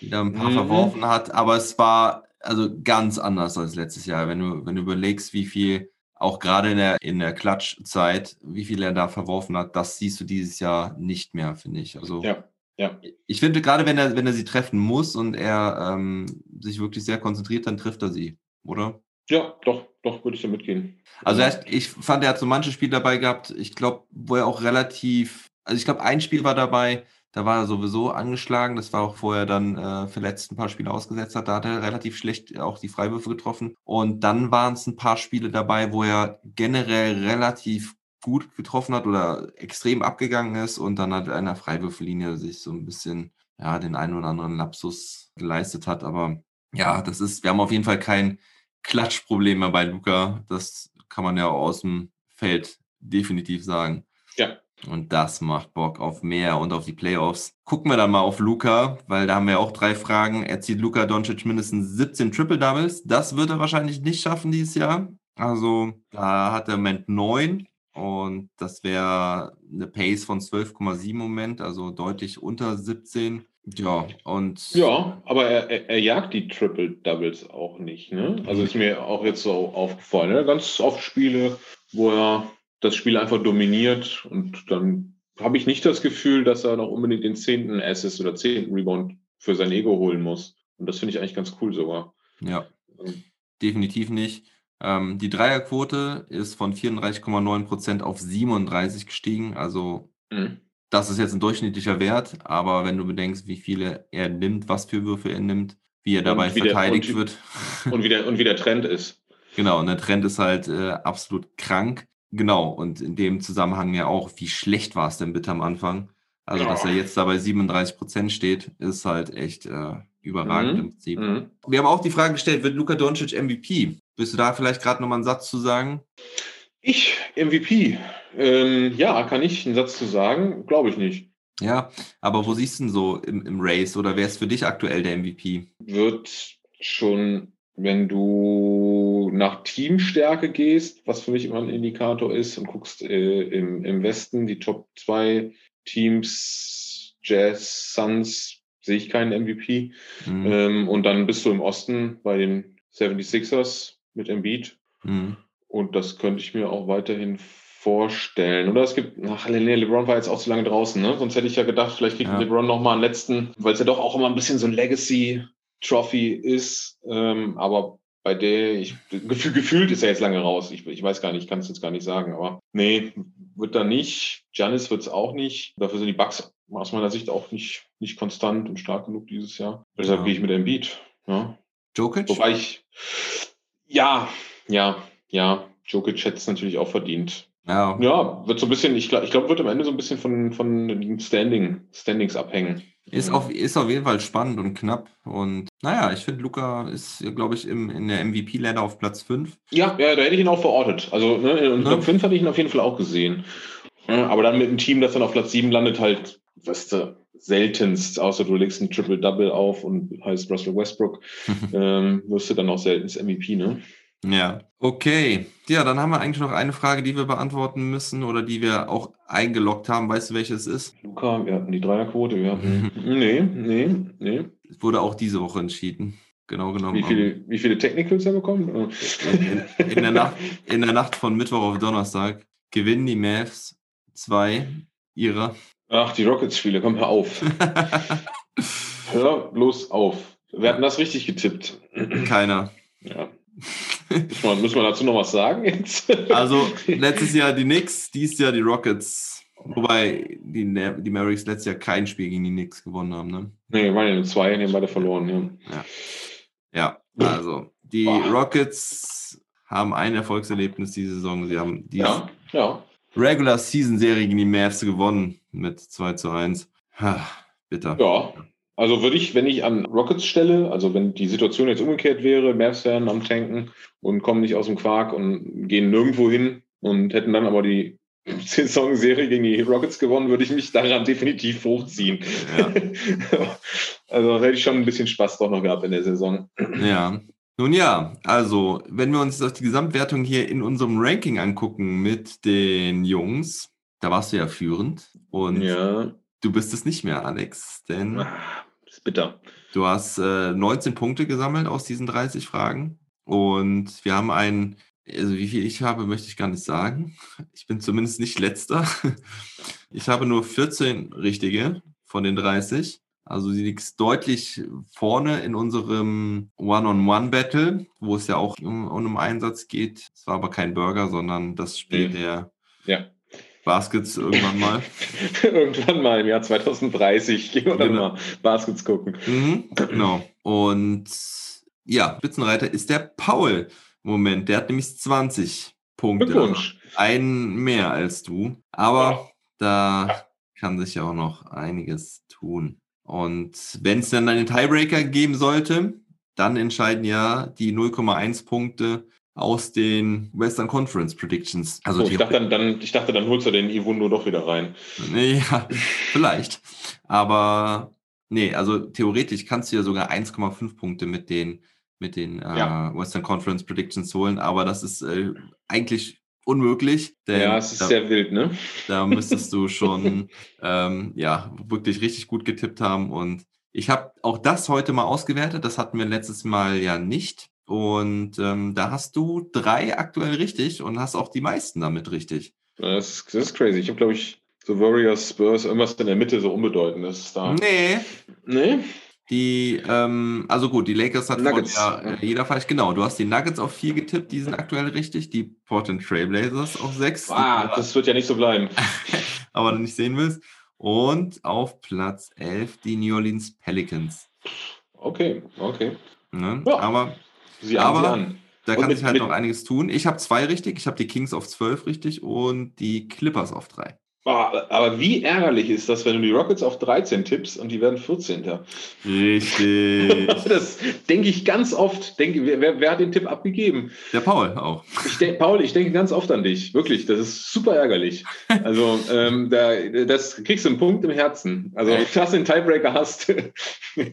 wieder ein paar Mhm. verworfen hat. Aber es war also ganz anders als letztes Jahr. Wenn du, wenn du überlegst, wie viel, auch gerade in der, in der Klatschzeit, wie viel er da verworfen hat, das siehst du dieses Jahr nicht mehr, finde ich. Also Ja, ja. ich finde, gerade wenn er, wenn er sie treffen muss und er ähm, sich wirklich sehr konzentriert, dann trifft er sie, oder? Ja, doch, doch, würde ich da mitgehen. Also hat, ich fand, er hat so manche Spiele dabei gehabt, ich glaube, wo er auch relativ, also ich glaube, ein Spiel war dabei, da war er sowieso angeschlagen, das war auch vorher dann äh, verletzt ein paar Spiele ausgesetzt hat, da hat er relativ schlecht auch die Freiwürfe getroffen und dann waren es ein paar Spiele dabei, wo er generell relativ gut getroffen hat oder extrem abgegangen ist und dann halt einer Freiwürfellinie sich so ein bisschen ja, den einen oder anderen Lapsus geleistet hat. Aber ja, das ist, wir haben auf jeden Fall kein Klatschproblem mehr bei Luca. Das kann man ja aus dem Feld definitiv sagen. Ja. Und das macht Bock auf mehr und auf die Playoffs. Gucken wir dann mal auf Luca, weil da haben wir auch drei Fragen. Erzielt Luca Doncic mindestens 17 Triple Doubles? Das wird er wahrscheinlich nicht schaffen dieses Jahr. Also da hat er im Moment 9 und das wäre eine Pace von 12,7 im Moment, also deutlich unter 17. Ja, und. Ja, aber er, er, jagt die Triple Doubles auch nicht. Ne? Also ist mir auch jetzt so aufgefallen. Ne? Ganz oft Spiele, wo er das Spiel einfach dominiert und dann habe ich nicht das Gefühl, dass er noch unbedingt den zehnten Assist oder zehnten Rebound für sein Ego holen muss. Und das finde ich eigentlich ganz cool sogar. Ja, ähm. definitiv nicht. Ähm, die Dreierquote ist von 34,9% auf 37 gestiegen. Also mhm. Das ist jetzt ein durchschnittlicher Wert, aber wenn du bedenkst, wie viele er nimmt, was für Würfe er nimmt, wie er dabei wie verteidigt der, und, wird. Und wie, der, und wie der Trend ist. Genau, und der Trend ist halt äh, absolut krank. Genau, und in dem Zusammenhang ja auch, wie schlecht war es denn bitte am Anfang? Also, ja. dass er jetzt da bei 37 Prozent steht, ist halt echt äh, überragend mhm. im Prinzip. Mhm. Wir haben auch die Frage gestellt, wird Luka Doncic MVP? Willst du da vielleicht gerade nochmal einen Satz zu sagen? Ich, MVP. Ähm, ja, kann ich einen Satz zu sagen? Glaube ich nicht. Ja, aber wo siehst du denn so im, im Race oder wer ist für dich aktuell der MVP? Wird schon wenn du nach Teamstärke gehst, was für mich immer ein Indikator ist, und guckst äh, im, im Westen die Top 2 Teams, Jazz, Suns, sehe ich keinen MVP. Mhm. Ähm, und dann bist du im Osten bei den 76ers mit Embiid. Mhm. Und das könnte ich mir auch weiterhin vorstellen. Oder es gibt, ach, nee, LeBron war jetzt auch zu lange draußen, ne? Sonst hätte ich ja gedacht, vielleicht kriegt ja. LeBron nochmal einen letzten, weil es ja doch auch immer ein bisschen so ein Legacy Trophy ist, ähm, aber bei der, ich, gefühl, gefühlt ist er jetzt lange raus. Ich, ich weiß gar nicht, ich kann es jetzt gar nicht sagen, aber nee, wird da nicht. Giannis wird es auch nicht. Dafür sind die Bugs aus meiner Sicht auch nicht, nicht konstant und stark genug dieses Jahr. Deshalb ja. gehe ich mit Embiid. Ja. Jokic? Wobei ich, ja, ja, ja, Jokic hätte es natürlich auch verdient. Ja. ja, wird so ein bisschen, ich glaube, ich glaub, wird am Ende so ein bisschen von, von den Standing, Standings abhängen. Ist auf, ist auf jeden Fall spannend und knapp. Und naja, ich finde, Luca ist, glaube ich, im, in der MVP-Ladder auf Platz 5. Ja, ja, da hätte ich ihn auch verortet. Also ne, in Top 5 hatte ich ihn auf jeden Fall auch gesehen. Aber dann mit einem Team, das dann auf Platz 7 landet, halt, weißt du, seltenst, außer du legst ein Triple-Double auf und heißt Russell Westbrook, ähm, wirst du dann auch seltenst MVP, ne? Ja, okay. Ja, dann haben wir eigentlich noch eine Frage, die wir beantworten müssen oder die wir auch eingeloggt haben. Weißt du, welche es ist? Luca, wir hatten die Dreierquote. Wir hatten. nee, nee, nee. Es wurde auch diese Woche entschieden. Genau genommen. Wie viele, wie viele Technicals er bekommen? In, in, der Nacht, in der Nacht von Mittwoch auf Donnerstag gewinnen die Mavs zwei ihrer. Ach, die Rockets-Spiele, komm, hör auf. hör bloß auf. Wir hatten das richtig getippt. Keiner. Ja. Muss man, muss man dazu noch was sagen jetzt? Also, letztes Jahr die Knicks, dieses Jahr die Rockets. Wobei die, die Mavericks letztes Jahr kein Spiel gegen die Knicks gewonnen haben, ne? Nee, waren ja nur zwei, die haben beide verloren, ja. Ja, ja also die Boah. Rockets haben ein Erfolgserlebnis diese Saison. Sie haben die ja, ja. Regular Season Serie gegen die Mavs gewonnen mit 2 zu 1. Ha, bitter. Ja, also würde ich, wenn ich an Rockets stelle, also wenn die Situation jetzt umgekehrt wäre, Mavs wären am Tanken und kommen nicht aus dem Quark und gehen nirgendwo hin und hätten dann aber die Saisonserie gegen die Rockets gewonnen, würde ich mich daran definitiv hochziehen. Ja. also hätte ich schon ein bisschen Spaß doch noch gehabt in der Saison. Ja. Nun ja, also wenn wir uns das die Gesamtwertung hier in unserem Ranking angucken mit den Jungs, da warst du ja führend und ja. Du bist es nicht mehr, Alex, denn ah, das ist bitter. Du hast äh, 19 Punkte gesammelt aus diesen 30 Fragen und wir haben ein, also wie viel ich habe, möchte ich gar nicht sagen. Ich bin zumindest nicht letzter. Ich habe nur 14 richtige von den 30. Also sie liegt deutlich vorne in unserem One-on-One-Battle, wo es ja auch um, um einen Einsatz geht. Es war aber kein Burger, sondern das Spiel mhm. der ja. Baskets irgendwann mal. irgendwann mal im Jahr 2030 gehen wir dann genau. mal Baskets gucken. Mhm, genau. Und ja, Spitzenreiter ist der Paul. Moment, der hat nämlich 20 Punkte. Glückwunsch. Einen mehr als du. Aber da kann sich ja auch noch einiges tun. Und wenn es dann einen Tiebreaker geben sollte, dann entscheiden ja die 0,1 Punkte aus den Western Conference Predictions. Also Oh, ich, dachte, dann, dann, ich dachte, dann holst du den Iwundo doch wieder rein. Ja, vielleicht. Aber nee, also theoretisch kannst du ja sogar 1,5 Punkte mit den, mit den äh, Ja. Western Conference Predictions holen, aber das ist äh, eigentlich unmöglich. Denn Ja, es ist da, sehr wild, ne? da müsstest du schon ähm, ja, wirklich richtig gut getippt haben. Und ich habe auch das heute mal ausgewertet. Das hatten wir letztes Mal ja nicht. Und ähm, da hast du drei aktuell richtig und hast auch die meisten damit richtig. Das ist, das ist crazy. Ich habe, glaube ich, so Warriors, Spurs, irgendwas in der Mitte so unbedeutendes da. Nee, Nee? Die, ähm, also gut, die Lakers hat Nuggets. vorher äh, jeder falsch. Genau, du hast die Nuggets auf vier getippt, die sind aktuell richtig. Die Portland Trailblazers auf sechs, Ah, du das wird ja nicht so bleiben. aber nicht sehen willst. Und auf Platz 11 die New Orleans Pelicans. Okay, okay. Ne? Ja. Aber Sie Aber sie an. Da kann mit, sich halt noch einiges tun. Ich habe zwei richtig. Ich habe die Kings auf 12 richtig und die Clippers auf drei aber wie ärgerlich ist das, wenn du die Rockets auf 13 tippst und die werden 14. Richtig. Das denke ich ganz oft. Denke, wer, wer, hat den Tipp abgegeben? Der Paul auch. Ich denk, Paul, ich denke ganz oft an dich. Wirklich, das ist super ärgerlich. Also, ähm, da, das kriegst du einen Punkt im Herzen. Also, dass du den Tiebreaker hast.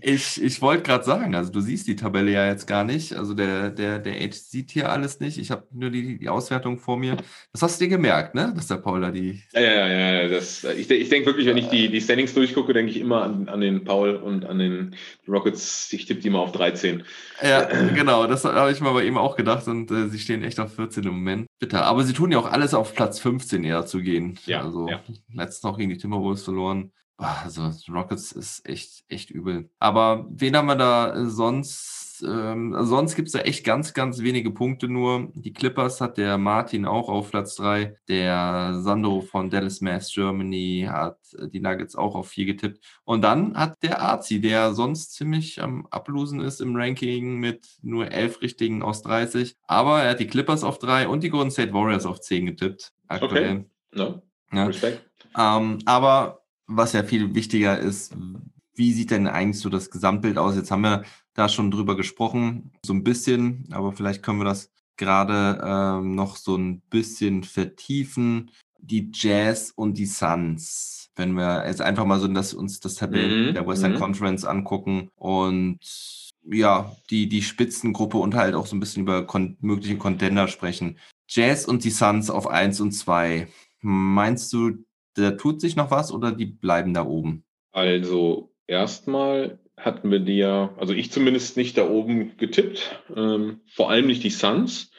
Ich, ich wollte gerade sagen, also du siehst die Tabelle ja jetzt gar nicht. Also der, der, der Age sieht hier alles nicht. Ich habe nur die, die Auswertung vor mir. Das hast du dir gemerkt, ne? Dass der Paul da die. Ja, ja, ja, ja. Das, ich ich denke wirklich, wenn ich die, die Standings durchgucke, denke ich immer an, an den Paul und an den Rockets. Ich tippe die mal auf 13. Ja, genau, das habe ich mal bei ihm auch gedacht und äh, sie stehen echt auf 14 im Moment. Bitter. Aber sie tun ja auch alles auf Platz 15 eher zu gehen. Ja, Also ja. letztens noch gegen die Timberwolves verloren. Also Rockets ist echt, echt übel. Aber wen haben wir da äh, sonst? Ähm, also sonst gibt es da echt ganz, ganz wenige Punkte nur. Die Clippers hat der Martin auch auf Platz 3. Der Sandro von Dallas Mass Germany hat äh, die Nuggets auch auf 4 getippt. Und dann hat der Arzi, der sonst ziemlich am Ablosen ist im Ranking mit nur 11 Richtigen aus 30. Aber er hat die Clippers auf 3 und die Golden State Warriors auf 10 getippt. Aktuell. Ne? Ja. Respekt. Ähm, aber was ja viel wichtiger ist, wie sieht denn eigentlich so das Gesamtbild aus? Jetzt haben wir da schon drüber gesprochen, so ein bisschen, aber vielleicht können wir das gerade ähm, noch so ein bisschen vertiefen. Die Jazz und die Suns, wenn wir jetzt einfach mal so das, uns das Tabellen Mhm, der Western mhm. Conference angucken und ja, die, die Spitzengruppe und halt auch so ein bisschen über kon mögliche Contender sprechen. Jazz und die Suns auf 1 und 2. Meinst du, da tut sich noch was oder die bleiben da oben? Also, erstmal hatten wir die ja, also ich zumindest nicht da oben getippt. Ähm, vor allem nicht die Suns.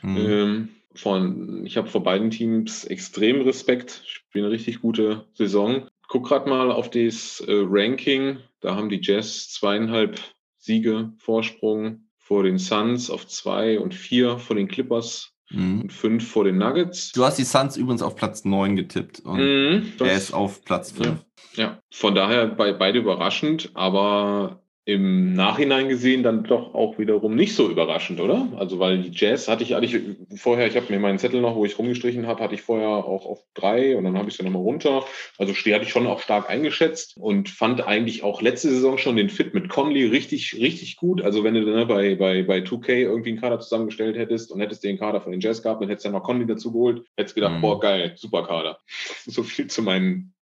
Hm. Ähm, von, ich habe vor beiden Teams extrem Respekt, spielen eine richtig gute Saison. Guck gerade mal auf das äh, Ranking. Da haben die Jazz zweieinhalb Siege Vorsprung vor den Suns auf zwei und vier vor den Clippers Hm. und fünf vor den Nuggets. Du hast die Suns übrigens auf Platz 9 getippt und Mhm, das- ist auf Platz 5. Ja, von daher bei, beide überraschend, aber im Nachhinein gesehen dann doch auch wiederum nicht so überraschend, oder? Also weil die Jazz hatte ich eigentlich vorher, ich habe mir meinen Zettel noch, wo ich rumgestrichen habe, hatte ich vorher auch auf drei und dann habe ich sie nochmal runter. Also die hatte ich schon auch stark eingeschätzt und fand eigentlich auch letzte Saison schon den Fit mit Conley richtig, richtig gut. Also wenn du ne, bei, bei, bei 2K irgendwie einen Kader zusammengestellt hättest und hättest den Kader von den Jazz gehabt, dann hättest du ja noch Conley dazu geholt, hättest gedacht, Mhm. boah, geil, super Kader. So viel zu meinen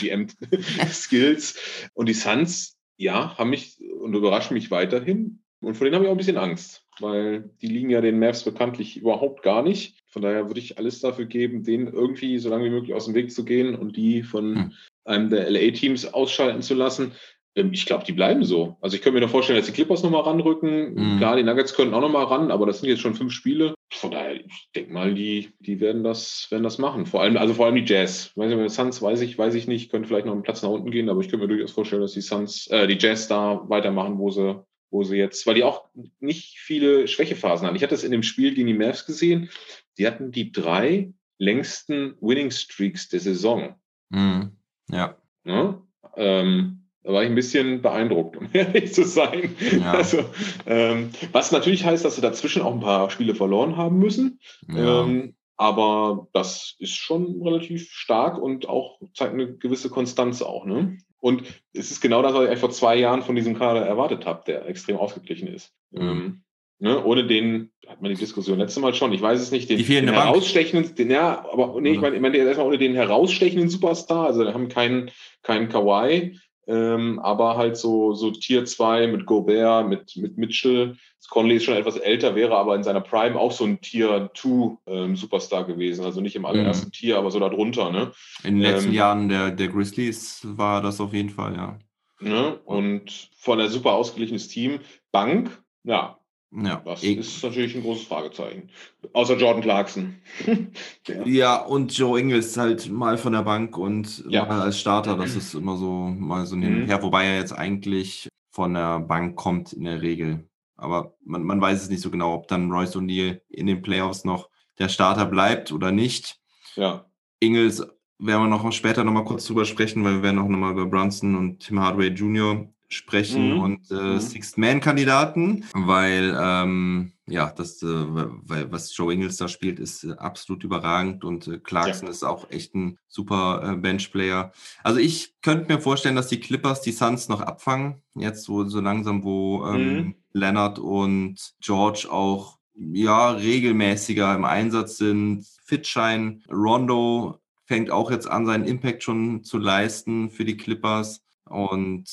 GM-Skills. Und die Suns, ja, haben mich und überraschen mich weiterhin. Und vor denen habe ich auch ein bisschen Angst, weil die liegen ja den Mavs bekanntlich überhaupt gar nicht. Von daher würde ich alles dafür geben, denen irgendwie so lange wie möglich aus dem Weg zu gehen und die von Hm. einem der LA-Teams ausschalten zu lassen. Ähm, Ich glaube, die bleiben so. Also ich könnte mir noch vorstellen, dass die Clippers nochmal ranrücken. Mhm. Klar, die Nuggets könnten auch nochmal ran, aber das sind jetzt schon fünf Spiele. Von daher, ich denke mal, die, die werden das, werden das machen. Vor allem, also vor allem die Jazz. Weiß den Suns weiß ich, weiß ich nicht, könnte vielleicht noch einen Platz nach unten gehen, aber ich könnte mir durchaus vorstellen, dass die Suns, äh, die Jazz da weitermachen, wo sie, wo sie jetzt, weil die auch nicht viele Schwächephasen haben. Ich hatte das in dem Spiel gegen die Mavs gesehen. Die hatten die drei längsten Winning Streaks der Saison. Hm. Ja. Ne? Ähm, Da war ich ein bisschen beeindruckt, um ehrlich zu sein. Ja. Also, ähm, was natürlich heißt, dass sie dazwischen auch ein paar Spiele verloren haben müssen. Ja. Ähm, aber das ist schon relativ stark und auch zeigt eine gewisse Konstanz auch. Ne? Und es ist genau das, was ich vor zwei Jahren von diesem Kader erwartet habe, der extrem ausgeglichen ist. Mhm. Ähm, ne? Ohne den, hat man die Diskussion letztes Mal schon, ich weiß es nicht, den, Die den herausstechenden, den, ja, aber nee, ich meine, ich meine erstmal ohne den herausstechenden Superstar, also wir haben keinen, keinen Kawhi, ähm, aber halt so, so Tier 2 mit Gobert, mit, mit Mitchell. Conley ist schon etwas älter, wäre aber in seiner Prime auch so ein Tier 2 ähm, Superstar gewesen. Also nicht im allerersten Tier, aber so darunter, ne? In den letzten ähm, Jahren der, der Grizzlies war das auf jeden Fall, ja. ne? Und von der super ausgeglichenes Team. Bank, ja, Ja, das ist natürlich ein großes Fragezeichen. Außer Jordan Clarkson. ja. Ja, und Joe Ingles halt mal von der Bank und Ja. mal als Starter. Das ist immer so mal so ein Hin und Mhm. Her, wobei er jetzt eigentlich von der Bank kommt in der Regel. Aber man, man weiß es nicht so genau, ob dann Royce O'Neal in den Playoffs noch der Starter bleibt oder nicht. ja. Ingles werden wir noch später noch mal kurz drüber sprechen, weil wir werden auch noch mal über Brunson und Tim Hardaway Jr. sprechen Mhm. und äh, Mhm. Sixth-Man-Kandidaten, weil ähm, ja, das, äh, weil was Joe Ingles da spielt, ist äh, absolut überragend und äh, Clarkson ist auch echt ein super äh, Bench-Player. Also ich könnte mir vorstellen, dass die Clippers die Suns noch abfangen, jetzt so, so langsam, wo ähm, Mhm. Leonard und George auch ja, regelmäßiger im Einsatz sind, fit scheinen. Rondo fängt auch jetzt an, seinen Impact schon zu leisten für die Clippers. Und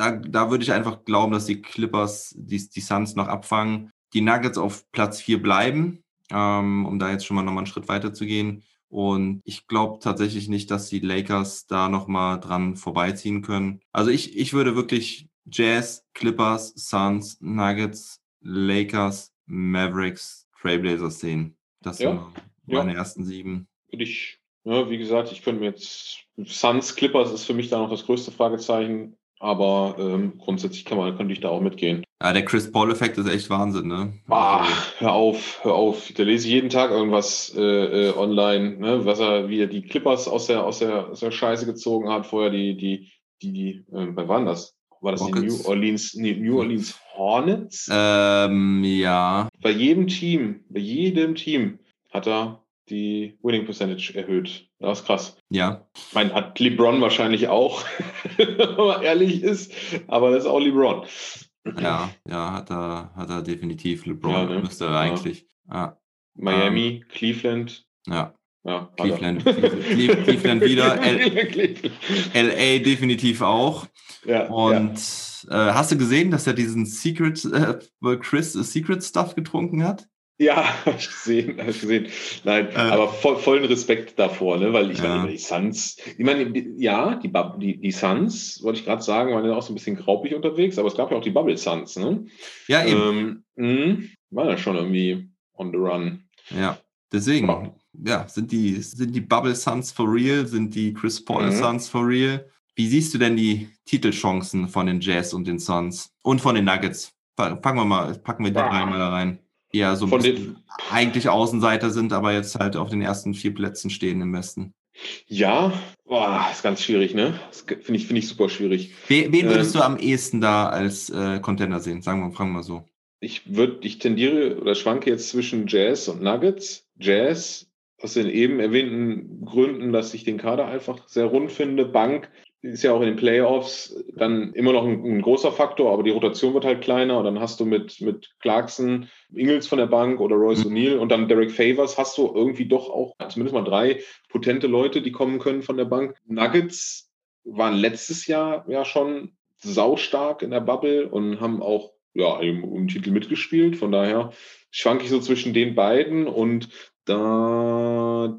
da, da würde ich einfach glauben, dass die Clippers die, die Suns noch abfangen. Die Nuggets auf Platz 4 bleiben, ähm, um da jetzt schon mal nochmal einen Schritt weiter zu gehen. Und ich glaube tatsächlich nicht, dass die Lakers da nochmal dran vorbeiziehen können. Also ich, ich würde wirklich Jazz, Clippers, Suns, Nuggets, Lakers, Mavericks, Trailblazers sehen. Das Ja, sind ja. meine ersten sieben. Würde ich, ja, wie gesagt, ich könnte mir jetzt Suns Clippers ist für mich da noch das größte Fragezeichen. Aber ähm, grundsätzlich kann man, könnte ich da auch mitgehen. Ja, der Chris Paul-Effekt ist echt Wahnsinn, ne? Ah, hör auf, hör auf. Da lese ich jeden Tag irgendwas äh, äh, online, ne, was er, wie er die Clippers aus der, aus der, aus der Scheiße gezogen hat. Vorher die, die, die, die äh, bei wann das? War das die Rockets. New Orleans, nee, New Orleans Hornets? ähm, ja. Bei jedem Team, bei jedem Team hat er die Winning Percentage erhöht. Das ist krass. Ja. Ich meine, hat LeBron wahrscheinlich auch, wenn man ehrlich ist, aber das ist auch LeBron. Ja, ja, hat er, hat er definitiv. LeBron Ja, ne? müsste er eigentlich. Ja, Miami, Cleveland, ja. ja. Cleveland, Cleveland, Cleveland wieder. LA definitiv auch. Ja, Und äh, hast du gesehen, dass er diesen Secret, äh, Chris äh, Secret Stuff getrunken hat? Ja, habe ich gesehen, habe ich gesehen. Nein, Äh. aber voll, vollen Respekt davor, ne? weil ich Ja. meine, die Suns, ich meine, die, ja, die, die, die Suns, wollte ich gerade sagen, waren ja auch so ein bisschen graupig unterwegs, aber es gab ja auch die Bubble Suns, ne? Ja, eben. Ähm, mh, war ja schon irgendwie on the run. Ja, deswegen, Ja. ja, sind die, sind die Bubble Suns for real? Sind die Chris Paul Mhm. Suns for real? Wie siehst du denn die Titelchancen von den Jazz und den Suns und von den Nuggets? Fa- Fangen wir mal, packen wir die Ah. drei mal da rein. Ja so ein Von den- bisschen eigentlich Außenseiter sind, aber jetzt halt auf den ersten vier Plätzen stehen im Westen. Ja, boah, ist ganz schwierig, ne? Finde ich, finde ich super schwierig. Wen, wen würdest Ähm. du am ehesten da als äh, Contender sehen? Sagen wir, fragen wir mal so. Ich würde, ich tendiere oder schwanke jetzt zwischen Jazz und Nuggets. Jazz aus den eben erwähnten Gründen, dass ich den Kader einfach sehr rund finde. Bank ist ja auch in den Playoffs dann immer noch ein, ein großer Faktor, aber die Rotation wird halt kleiner und dann hast du mit, mit Clarkson, Ingles von der Bank oder Royce Mhm. O'Neal und dann Derek Favors hast du irgendwie doch auch zumindest mal drei potente Leute, die kommen können von der Bank. Nuggets waren letztes Jahr ja schon saustark in der Bubble und haben auch ja, um, um den Titel mitgespielt. Von daher schwanke ich so zwischen den beiden und da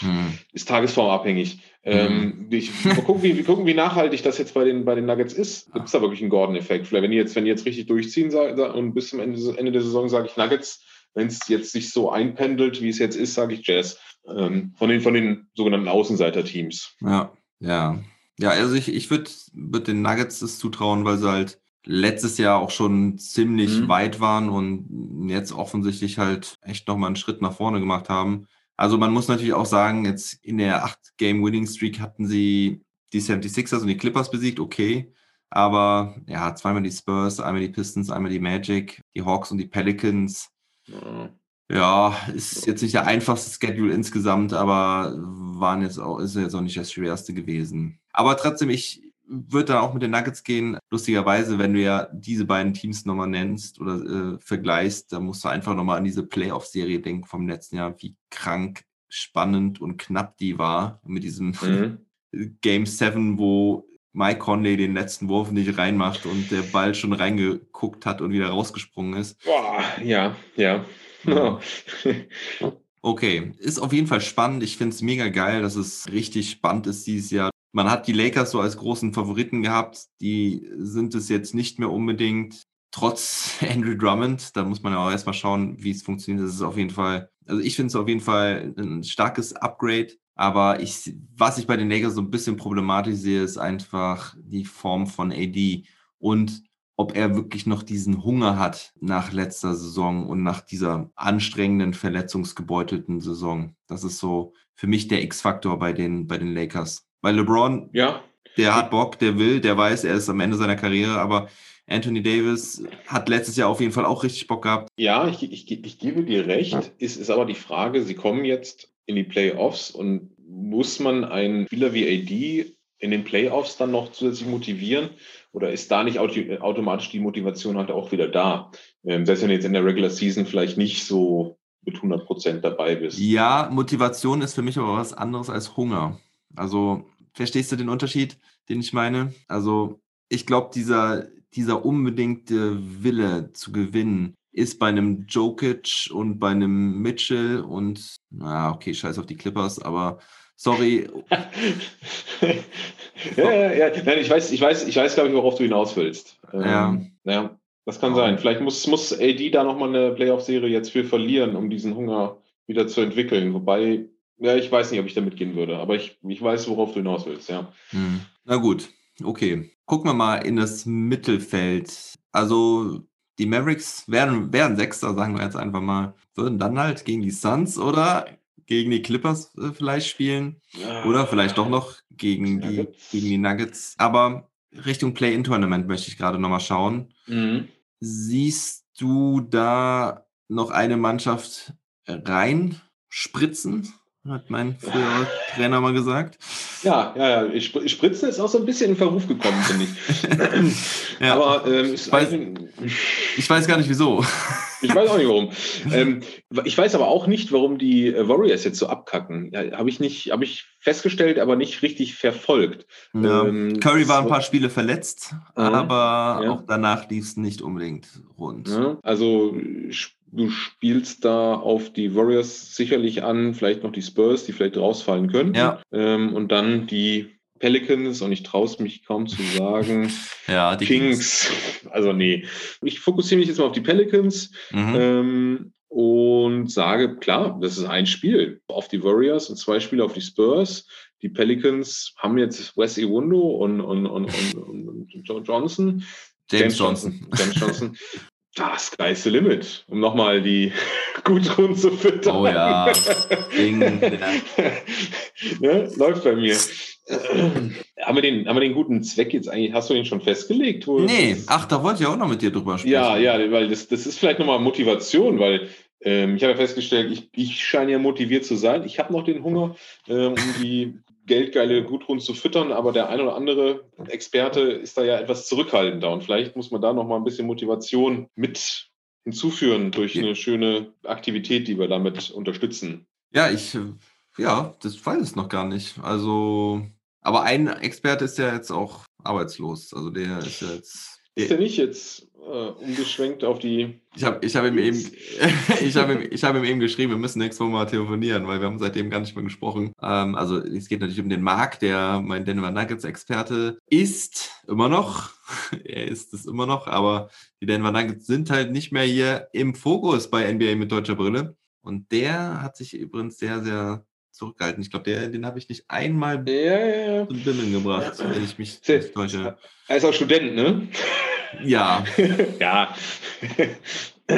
Hm. ist tagesformabhängig. Ähm, ich, mal gucken, wie, wir gucken, wie nachhaltig das jetzt bei den, bei den Nuggets ist. Gibt es da wirklich einen Gordon-Effekt? Vielleicht, wenn die jetzt, wenn die jetzt richtig durchziehen und bis zum Ende, Ende der Saison sage ich Nuggets, wenn es jetzt sich so einpendelt, wie es jetzt ist, sage ich Jazz. Ähm, von, den, von den sogenannten Außenseiter-Teams. Ja, ja. Ja, also ich, ich würde würd den Nuggets das zutrauen, weil sie halt letztes Jahr auch schon ziemlich Mhm. weit waren und jetzt offensichtlich halt echt nochmal einen Schritt nach vorne gemacht haben. Also man muss natürlich auch sagen, jetzt in der 8-Game-Winning-Streak hatten sie die 76ers und die Clippers besiegt, okay. Aber ja, zweimal die Spurs, einmal die Pistons, einmal die Magic, die Hawks und die Pelicans. Ja. Ja, ist jetzt nicht der einfachste Schedule insgesamt, aber waren jetzt auch, ist jetzt auch nicht das schwerste gewesen. Aber trotzdem, ich würde da auch mit den Nuggets gehen. Lustigerweise, wenn du ja diese beiden Teams nochmal nennst oder äh, vergleichst, dann musst du einfach nochmal an diese Playoff-Serie denken vom letzten Jahr, wie krank, spannend und knapp die war mit diesem Mhm. Game 7, wo Mike Conley den letzten Wurf nicht reinmacht und der Ball schon reingeguckt hat und wieder rausgesprungen ist. Boah, ja, ja. Ja. Okay, ist auf jeden Fall spannend. Ich finde es mega geil, dass es richtig spannend ist dieses Jahr. Man hat die Lakers so als großen Favoriten gehabt. Die sind es jetzt nicht mehr unbedingt. Trotz Andrew Drummond, da muss man ja auch erstmal schauen, wie es funktioniert. Das ist auf jeden Fall, also ich finde es auf jeden Fall ein starkes Upgrade. Aber ich, was ich bei den Lakers so ein bisschen problematisch sehe, ist einfach die Form von AD und ob er wirklich noch diesen Hunger hat nach letzter Saison und nach dieser anstrengenden, verletzungsgebeutelten Saison. Das ist so für mich der X-Faktor bei den, bei den Lakers. Weil LeBron, Ja, der hat Bock, der will, der weiß, er ist am Ende seiner Karriere, aber Anthony Davis hat letztes Jahr auf jeden Fall auch richtig Bock gehabt. Ja, ich, ich, ich gebe dir recht. Es ist aber die Frage, sie kommen jetzt in die Playoffs und muss man einen Spieler wie AD in den Playoffs dann noch zusätzlich motivieren? Oder ist da nicht auto- automatisch die Motivation halt auch wieder da? Ähm, selbst wenn du jetzt in der Regular Season vielleicht nicht so mit 100 Prozent dabei bist. Ja, Motivation ist für mich aber was anderes als Hunger. Also, verstehst du den Unterschied, den ich meine? Also, ich glaube, dieser, dieser unbedingte Wille zu gewinnen ist bei einem Jokic und bei einem Mitchell und, na, okay, scheiß auf die Clippers, aber sorry, ja, ja, ja. Nein, ich weiß, ich weiß, ich weiß, glaube ich, worauf du hinaus willst. Ja. Ähm, ja, das kann sein. Vielleicht muss, muss AD da nochmal eine Playoff-Serie jetzt für verlieren, um diesen Hunger wieder zu entwickeln. Wobei, ja, ich weiß nicht, ob ich damit gehen würde, aber ich, ich weiß, worauf du hinaus willst, ja. Hm. Na gut, okay. Gucken wir mal in das Mittelfeld. Also die Mavericks wären, wären Sechster, sagen wir jetzt einfach mal. Würden dann halt gegen die Suns oder gegen die Clippers äh, vielleicht spielen. Oder vielleicht doch noch gegen die, Nuggets. gegen die Nuggets. Aber Richtung Play-In-Tournament möchte ich gerade nochmal schauen. Mhm. Siehst du da noch eine Mannschaft reinspritzen? Hat mein früherer Trainer mal gesagt. Ja, ja, ja. Ich, Spr- Spritzen ist auch so ein bisschen in Verruf gekommen, finde ich. Ja. Aber ähm, ist Weiß- Ich weiß gar nicht wieso. Ich weiß auch nicht warum. ähm, ich weiß aber auch nicht, warum die äh, Warriors jetzt so abkacken. Ja, habe ich nicht, habe ich festgestellt, aber nicht richtig verfolgt. Ja. Ähm, Curry war ein paar Spiele verletzt, Mhm. aber auch danach lief es nicht unbedingt rund. Also sch- du spielst da auf die Warriors sicherlich an, vielleicht noch die Spurs, die vielleicht rausfallen können. Ja. Ähm, und dann die Pelicans, und ich traue es mich kaum zu sagen, Ja, die Kings. Also nee. Ich fokussiere mich jetzt mal auf die Pelicans. Mhm. Ähm, und sage, klar, das ist ein Spiel auf die Warriors und zwei Spiele auf die Spurs. Die Pelicans haben jetzt Wes Iwundo und, und, und, und, und, und John Johnson. James Johnson. James Johnson. Das sky's the limit, um nochmal die Gudrun zu füttern. Oh ja. Ding, ne? Läuft bei mir. haben, wir den, haben wir den guten Zweck jetzt eigentlich, hast du den schon festgelegt? Nee, ach, da wollte ich auch noch mit dir drüber sprechen. ja, ja, weil das, das ist vielleicht nochmal Motivation, weil ähm, ich habe ja festgestellt, ich, ich scheine ja motiviert zu sein. Ich habe noch den Hunger, ähm, um die geldgeile Gudrun zu füttern, aber der ein oder andere Experte ist da ja etwas zurückhaltender und vielleicht muss man da nochmal ein bisschen Motivation mit hinzuführen durch eine schöne Aktivität, die wir damit unterstützen. Ja, ich, ja, das weiß ich noch gar nicht. Also, aber ein Experte ist ja jetzt auch arbeitslos. Also der ist ja jetzt. Ist er nicht jetzt äh, umgeschwenkt auf die Ich habe ich hab ihm eben, ich habe ihm, ich hab ihm eben geschrieben, wir müssen nächstes Mal telefonieren, weil wir haben seitdem gar nicht mehr gesprochen. Ähm, also es geht natürlich um den Marc, der mein Denver Nuggets Experte ist, immer noch. er ist es immer noch, aber die Denver Nuggets sind halt nicht mehr hier im Fokus bei NBA mit deutscher Brille. Und der hat sich übrigens sehr, sehr zurückgehalten. Ich glaube, den habe ich nicht einmal Ja, ja, ja. zum Bimmeln gebracht, wenn ich mich nicht täusche. Er ist auch Student, ne? Ja, ja.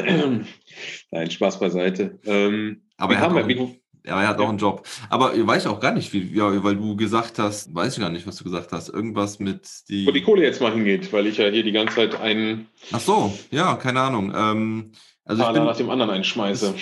Nein, Spaß beiseite. Ähm, aber er hat auch, wie, Ja, er hat Ja. auch einen Job. Aber ich weiß auch gar nicht, wie, ja, weil du gesagt hast, weiß ich gar nicht, was du gesagt hast. Irgendwas mit die. Wo die Kohle jetzt mal hingeht, weil ich ja hier die ganze Zeit einen Ach so, ja, keine Ahnung. Ähm, also ich bin, nach dem anderen einschmeiße.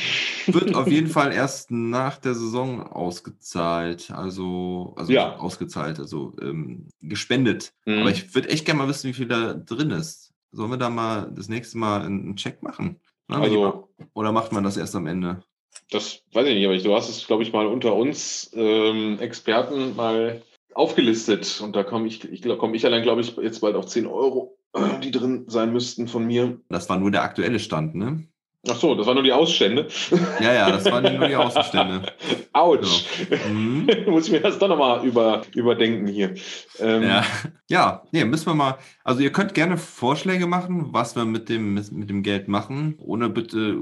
wird auf jeden Fall erst nach der Saison ausgezahlt. Also, also Ja. ausgezahlt, also ähm, gespendet. Mhm. Aber ich würde echt gerne mal wissen, wie viel da drin ist. Sollen wir da mal das nächste Mal einen Check machen? Na, Also, Oder macht man das erst am Ende? das weiß ich nicht, aber ich- du hast es, glaube ich, mal unter uns ähm, Experten mal aufgelistet. Und da komme ich, ich, komme ich allein, glaube ich, jetzt bald auf 10 Euro, die drin sein müssten von mir. Das war nur der aktuelle Stand, ne? Ach so, das waren nur die Ausstände. Ja, ja, das waren nur die Außenstände. Autsch. Mhm. Muss ich mir das doch nochmal über, überdenken hier. Ähm, Ja, ja, nee, müssen wir mal. Also ihr könnt gerne Vorschläge machen, was wir mit dem, mit dem Geld machen, ohne bitte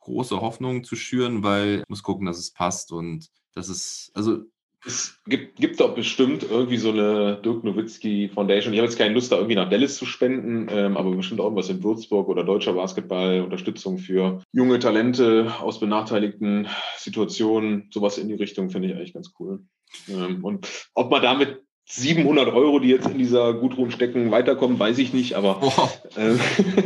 große Hoffnungen zu schüren, weil ich muss gucken, dass es passt und das ist, also Es gibt, gibt doch bestimmt irgendwie so eine Dirk Nowitzki Foundation. Ich habe jetzt keine Lust, da irgendwie nach Dallas zu spenden, ähm, aber bestimmt auch irgendwas in Würzburg oder deutscher Basketball, Unterstützung für junge Talente aus benachteiligten Situationen. Sowas in die Richtung finde ich eigentlich ganz cool. Ähm, und ob man damit 700 Euro, die jetzt in dieser Gudrun stecken, weiterkommen, weiß ich nicht, aber boah, ähm,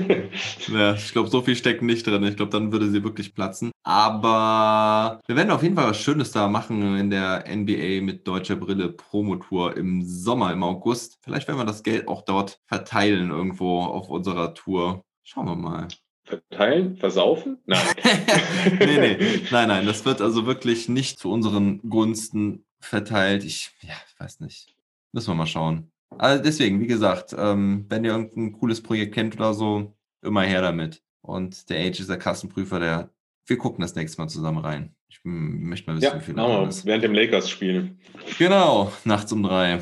ja, ich glaube, so viel steckt nicht drin. Ich glaube, dann würde sie wirklich platzen. Aber wir werden auf jeden Fall was Schönes da machen in der NBA mit deutscher Brille Promotour im Sommer, im August. Vielleicht werden wir das Geld auch dort verteilen irgendwo auf unserer Tour. Schauen wir mal. verteilen, versaufen? Nein. nee, nee. Nein, nein, das wird also wirklich nicht zu unseren Gunsten verteilt. Ich, ja, ich weiß nicht. Müssen wir mal schauen. Also deswegen, wie gesagt, ähm, wenn ihr irgendein cooles Projekt kennt oder so, immer her damit. Und der Age ist der Kassenprüfer, der. Wir gucken das nächste Mal zusammen rein. Ich möchte mal wissen, Ja, wie viel ist. während dem Lakers-Spiel. Genau, nachts um drei.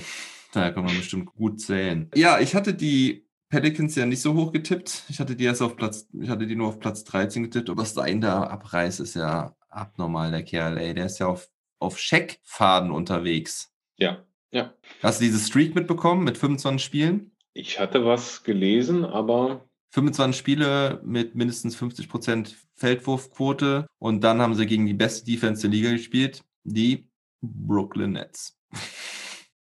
Da kann man bestimmt gut zählen. Ja, ich hatte die Pelicans ja nicht so hoch getippt. Ich hatte die erst auf Platz, ich hatte die nur auf Platz 13 getippt, aber Stein da abreißt, ist ja abnormal, der Kerl, ey. Der ist ja auf, auf Scheckfaden unterwegs. Ja, ja. Hast du diese Streak mitbekommen mit 25 Spielen? Ich hatte was gelesen, aber 25 Spiele mit mindestens 50% Feldwurfquote und dann haben sie gegen die beste Defense der Liga gespielt, die Brooklyn Nets.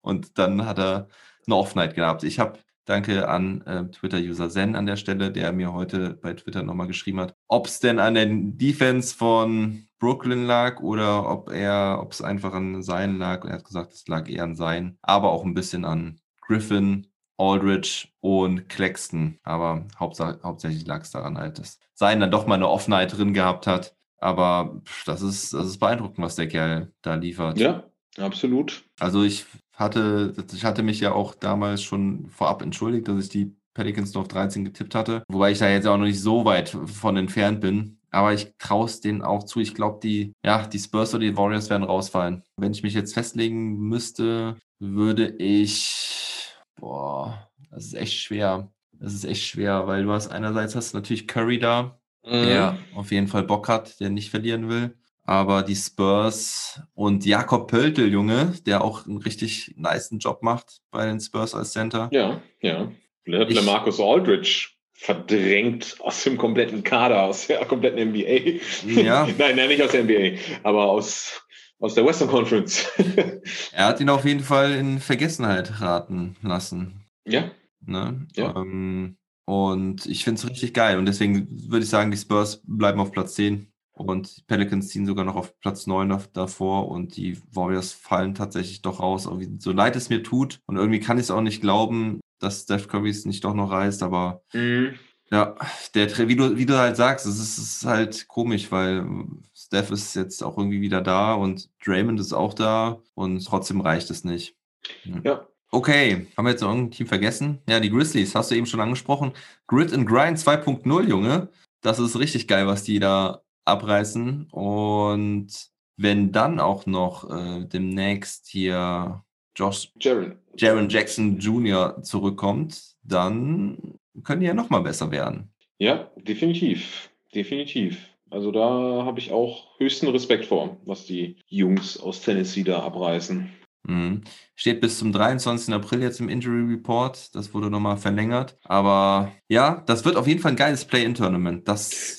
Und dann hat er eine Off-Night gehabt. Ich habe, danke an äh, Twitter-User Zen an der Stelle, der mir heute bei Twitter nochmal geschrieben hat, ob es denn an der Defense von Brooklyn lag oder ob er, ob es einfach an sein lag. Er hat gesagt, es lag eher an sein, aber auch ein bisschen an Griffin, Aldridge und Claxton. Aber hauptsächlich lag es daran halt, dass sein dann doch mal eine Off-Night drin gehabt hat. Aber pff, das ist, das ist beeindruckend, was der Kerl da liefert. ja, absolut. Also ich hatte, ich hatte mich ja auch damals schon vorab entschuldigt, dass ich die Pelicans nur auf 13 getippt hatte. Wobei ich da jetzt auch noch nicht so weit von entfernt bin. Aber ich traue es denen auch zu. Ich glaube, die, ja, die Spurs oder die Warriors werden rausfallen. Wenn ich mich jetzt festlegen müsste, würde ich, boah, das ist echt schwer. Das ist echt schwer, weil du hast einerseits hast du natürlich Curry da, der auf jeden Fall Bock hat, der nicht verlieren will. Aber die Spurs und Jakob Pöltl, Junge, der auch einen richtig niceen Job macht bei den Spurs als Center. Ja, ja. Der Marcus Aldridge verdrängt aus dem kompletten Kader, aus der kompletten NBA. Ja. nein, nein, nicht aus der NBA, aber aus, aus der Western Conference. Er hat ihn auf jeden Fall in Vergessenheit raten lassen. ja, Ne? Ja. Ähm, und ich finde es richtig geil. Und deswegen würde ich sagen, die Spurs bleiben auf Platz 10. Und die Pelicans ziehen sogar noch auf Platz 9 da- davor und die Warriors fallen tatsächlich doch raus. So leid es mir tut und irgendwie kann ich es auch nicht glauben, dass Steph Curry es nicht doch noch reißt, aber Mhm. ja, der, wie du, wie du halt sagst, es ist, ist halt komisch, weil Steph ist jetzt auch irgendwie wieder da und Draymond ist auch da und trotzdem reicht es nicht. ja. Okay, haben wir jetzt noch irgendein Team vergessen? Ja, die Grizzlies, hast du eben schon angesprochen. Grid and Grind 2.0, Junge. Das ist richtig geil, was die da abreißen. Und wenn dann auch noch äh, demnächst hier Josh Jaron. Jaron Jackson Jr. zurückkommt, dann können die ja noch mal besser werden. Ja, definitiv. Definitiv. Also da habe ich auch höchsten Respekt vor, was die Jungs aus Tennessee da abreißen. Mhm. Steht bis zum 23. April jetzt im Injury Report. Das wurde nochmal verlängert. Aber ja, das wird auf jeden Fall ein geiles Play-In-Tournament.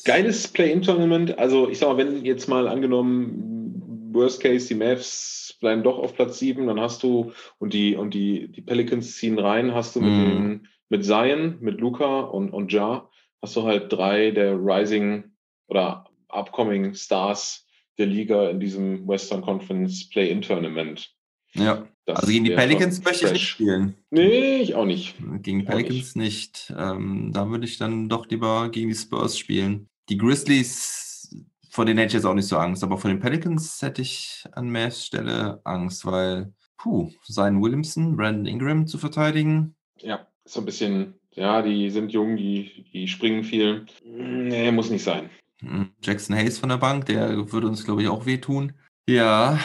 Geiles Play-In-Tournament. Also ich sag mal, wenn jetzt mal angenommen Worst Case, die Mavs bleiben doch auf Platz 7, dann hast du, und die, und die, die Pelicans ziehen rein, hast du mit, Mhm. den, mit Zion, mit Luca und, und Ja, hast du halt drei der Rising oder Upcoming Stars der Liga in diesem Western Conference Play-In-Tournament. Ja. Das Also gegen die Pelicans möchte ich nicht spielen. Nee, ich auch nicht. Gegen die Auch nicht. Pelicans nicht. Ähm, da würde ich dann doch lieber gegen die Spurs spielen. Die Grizzlies, vor denen hätte ich jetzt auch nicht so Angst, aber vor den Pelicans hätte ich an Mavs Stelle Angst, weil, puh, Zion Williamson, Brandon Ingram zu verteidigen. Ja, so ein bisschen, ja, die sind jung, die, die springen viel. Nee, muss nicht sein. Hm, Jackson Hayes von der Bank, der würde uns, glaube ich, auch wehtun. Ja,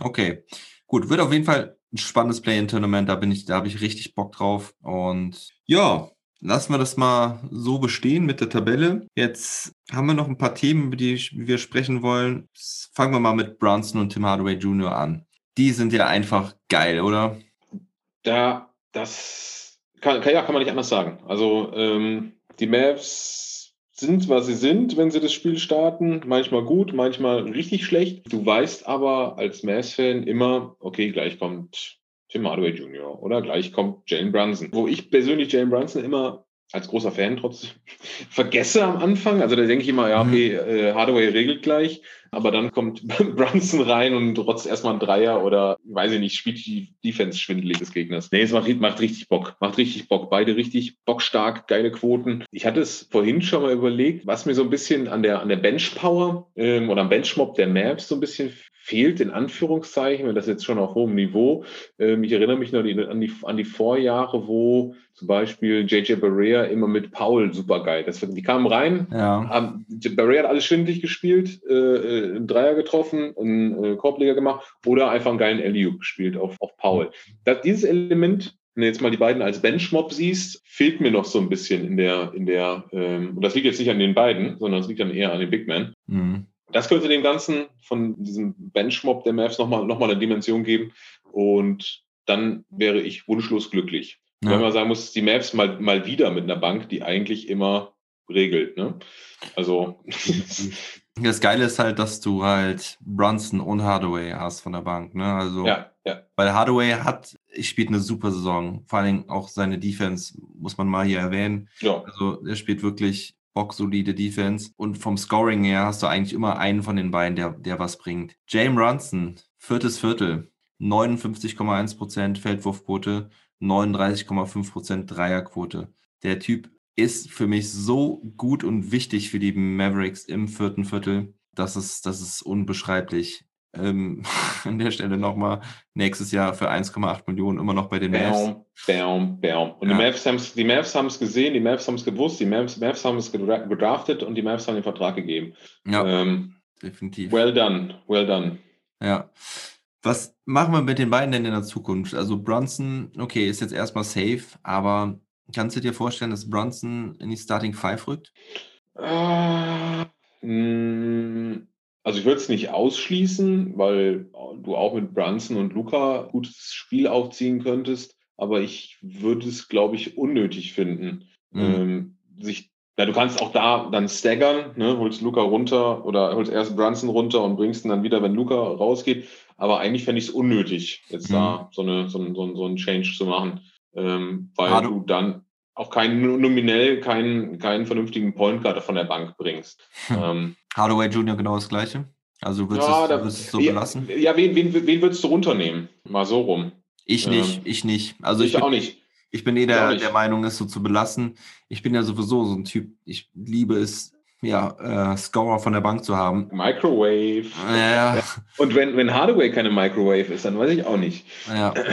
okay. Gut, wird auf jeden Fall ein spannendes Play-in-Tournament, da bin ich, da habe ich richtig Bock drauf. Und ja, lassen wir das mal so bestehen mit der Tabelle. Jetzt haben wir noch ein paar Themen, über die wir sprechen wollen. Fangen wir mal mit Brunson und Tim Hardaway Jr. an. Die sind ja einfach geil, oder? Da, das kann, kann, ja, kann man nicht anders sagen. Also, ähm, die Mavs sind, was sie sind, wenn sie das Spiel starten. Manchmal gut, manchmal richtig schlecht. Du weißt aber als Mavs-Fan immer, okay, gleich kommt Tim Hardaway Jr. oder gleich kommt Jalen Brunson. Wo ich persönlich Jalen Brunson immer als großer Fan trotzdem vergesse am Anfang. Also da denke ich immer, ja, okay, äh, Hardaway regelt gleich, aber dann kommt Brunson rein und trotz erstmal ein Dreier oder, weiß ich nicht, spielt die Defense schwindelig des Gegners. Nee, es macht, macht richtig Bock. Macht richtig Bock. Beide richtig bockstark, geile Quoten. Ich hatte es vorhin schon mal überlegt, was mir so ein bisschen an der, an der Bench-Power ähm, oder am Benchmob der Mavs so ein bisschen fehlt, in Anführungszeichen, wenn das jetzt schon auf hohem Niveau. Ähm, ich erinnere mich noch an, die, an die Vorjahre, wo zum Beispiel JJ Barrea immer mit Paul super geil. Das, die kamen rein, Ja. haben, Barrea hat alles schwindlig gespielt, äh, äh, einen Dreier getroffen, einen äh, Korbleger gemacht oder einfach einen geilen Eliu gespielt auf, auf Paul. Das, dieses Element, wenn du jetzt mal die beiden als Benchmob siehst, fehlt mir noch so ein bisschen in der, in der, ähm, und das liegt jetzt nicht an den beiden, sondern es liegt dann eher an den Big Man. Mhm. Das könnte dem Ganzen von diesem Benchmob der Mavs nochmal noch mal eine Dimension geben. Und dann wäre ich wunschlos glücklich. Ja. Wenn man sagen muss, die Mavs mal, mal wieder mit einer Bank, die eigentlich immer regelt. Ne? Also, Das Geile ist halt, dass du halt Brunson und Hardaway hast von der Bank. Ne? Also, ja, ja. weil Hardaway hat, spielt eine super Saison. Vor allen Dingen auch seine Defense, muss man mal hier erwähnen. ja. Also, er spielt wirklich bocksolide Defense. Und vom Scoring her hast du eigentlich immer einen von den beiden, der, der was bringt. James Brunson, viertes Viertel, 59,1% Feldwurfquote, 39,5% Dreierquote. Der Typ ist für mich so gut und wichtig für die Mavericks im vierten Viertel. Das ist, das ist unbeschreiblich. Ähm, an der Stelle nochmal nächstes Jahr für 1,8 Millionen immer noch bei den Mavs. Bam, bam, bam. Und Ja. die Mavs haben es die Mavs haben's gesehen, die Mavs haben es gewusst, die Mavs, Mavs haben es gedra- gedraftet und die Mavs haben den Vertrag gegeben. Ja, Ähm, definitiv. well done, well done. Ja. Was machen wir mit den beiden denn in der Zukunft? Also Brunson, okay, ist jetzt erstmal safe, aber kannst du dir vorstellen, dass Brunson in die Starting Five rückt? Ah, mh, Also ich würde es nicht ausschließen, weil du auch mit Brunson und Luca gutes Spiel aufziehen könntest, aber ich würde es, glaube ich, unnötig finden, Mhm. ähm, sich ja, du kannst auch da dann staggern, ne? holst Luca runter oder holst erst Brunson runter und bringst ihn dann wieder, wenn Luca rausgeht. Aber eigentlich fände ich es unnötig, jetzt Mhm. da so, eine, so, ein- so, ein- so einen Change zu machen, ähm, weil Ah, du- du dann auch keinen nominell keinen, keinen vernünftigen Point Guard von der Bank bringst. Hm. Ähm, Hardaway Jr. genau das gleiche? Also würdest ja, du es, so ja, belassen? Ja, wen, wen, wen würdest du runternehmen? Mal so rum. Ich ähm, nicht, ich nicht. Also ich ich, auch bin, nicht. ich bin eh der, der Meinung, es so zu belassen. Ich bin ja sowieso so ein Typ, ich liebe es, ja, äh, Scorer von der Bank zu haben. Microwave. Ja, Und wenn, wenn Hardaway keine Microwave ist, dann weiß ich auch nicht. ja.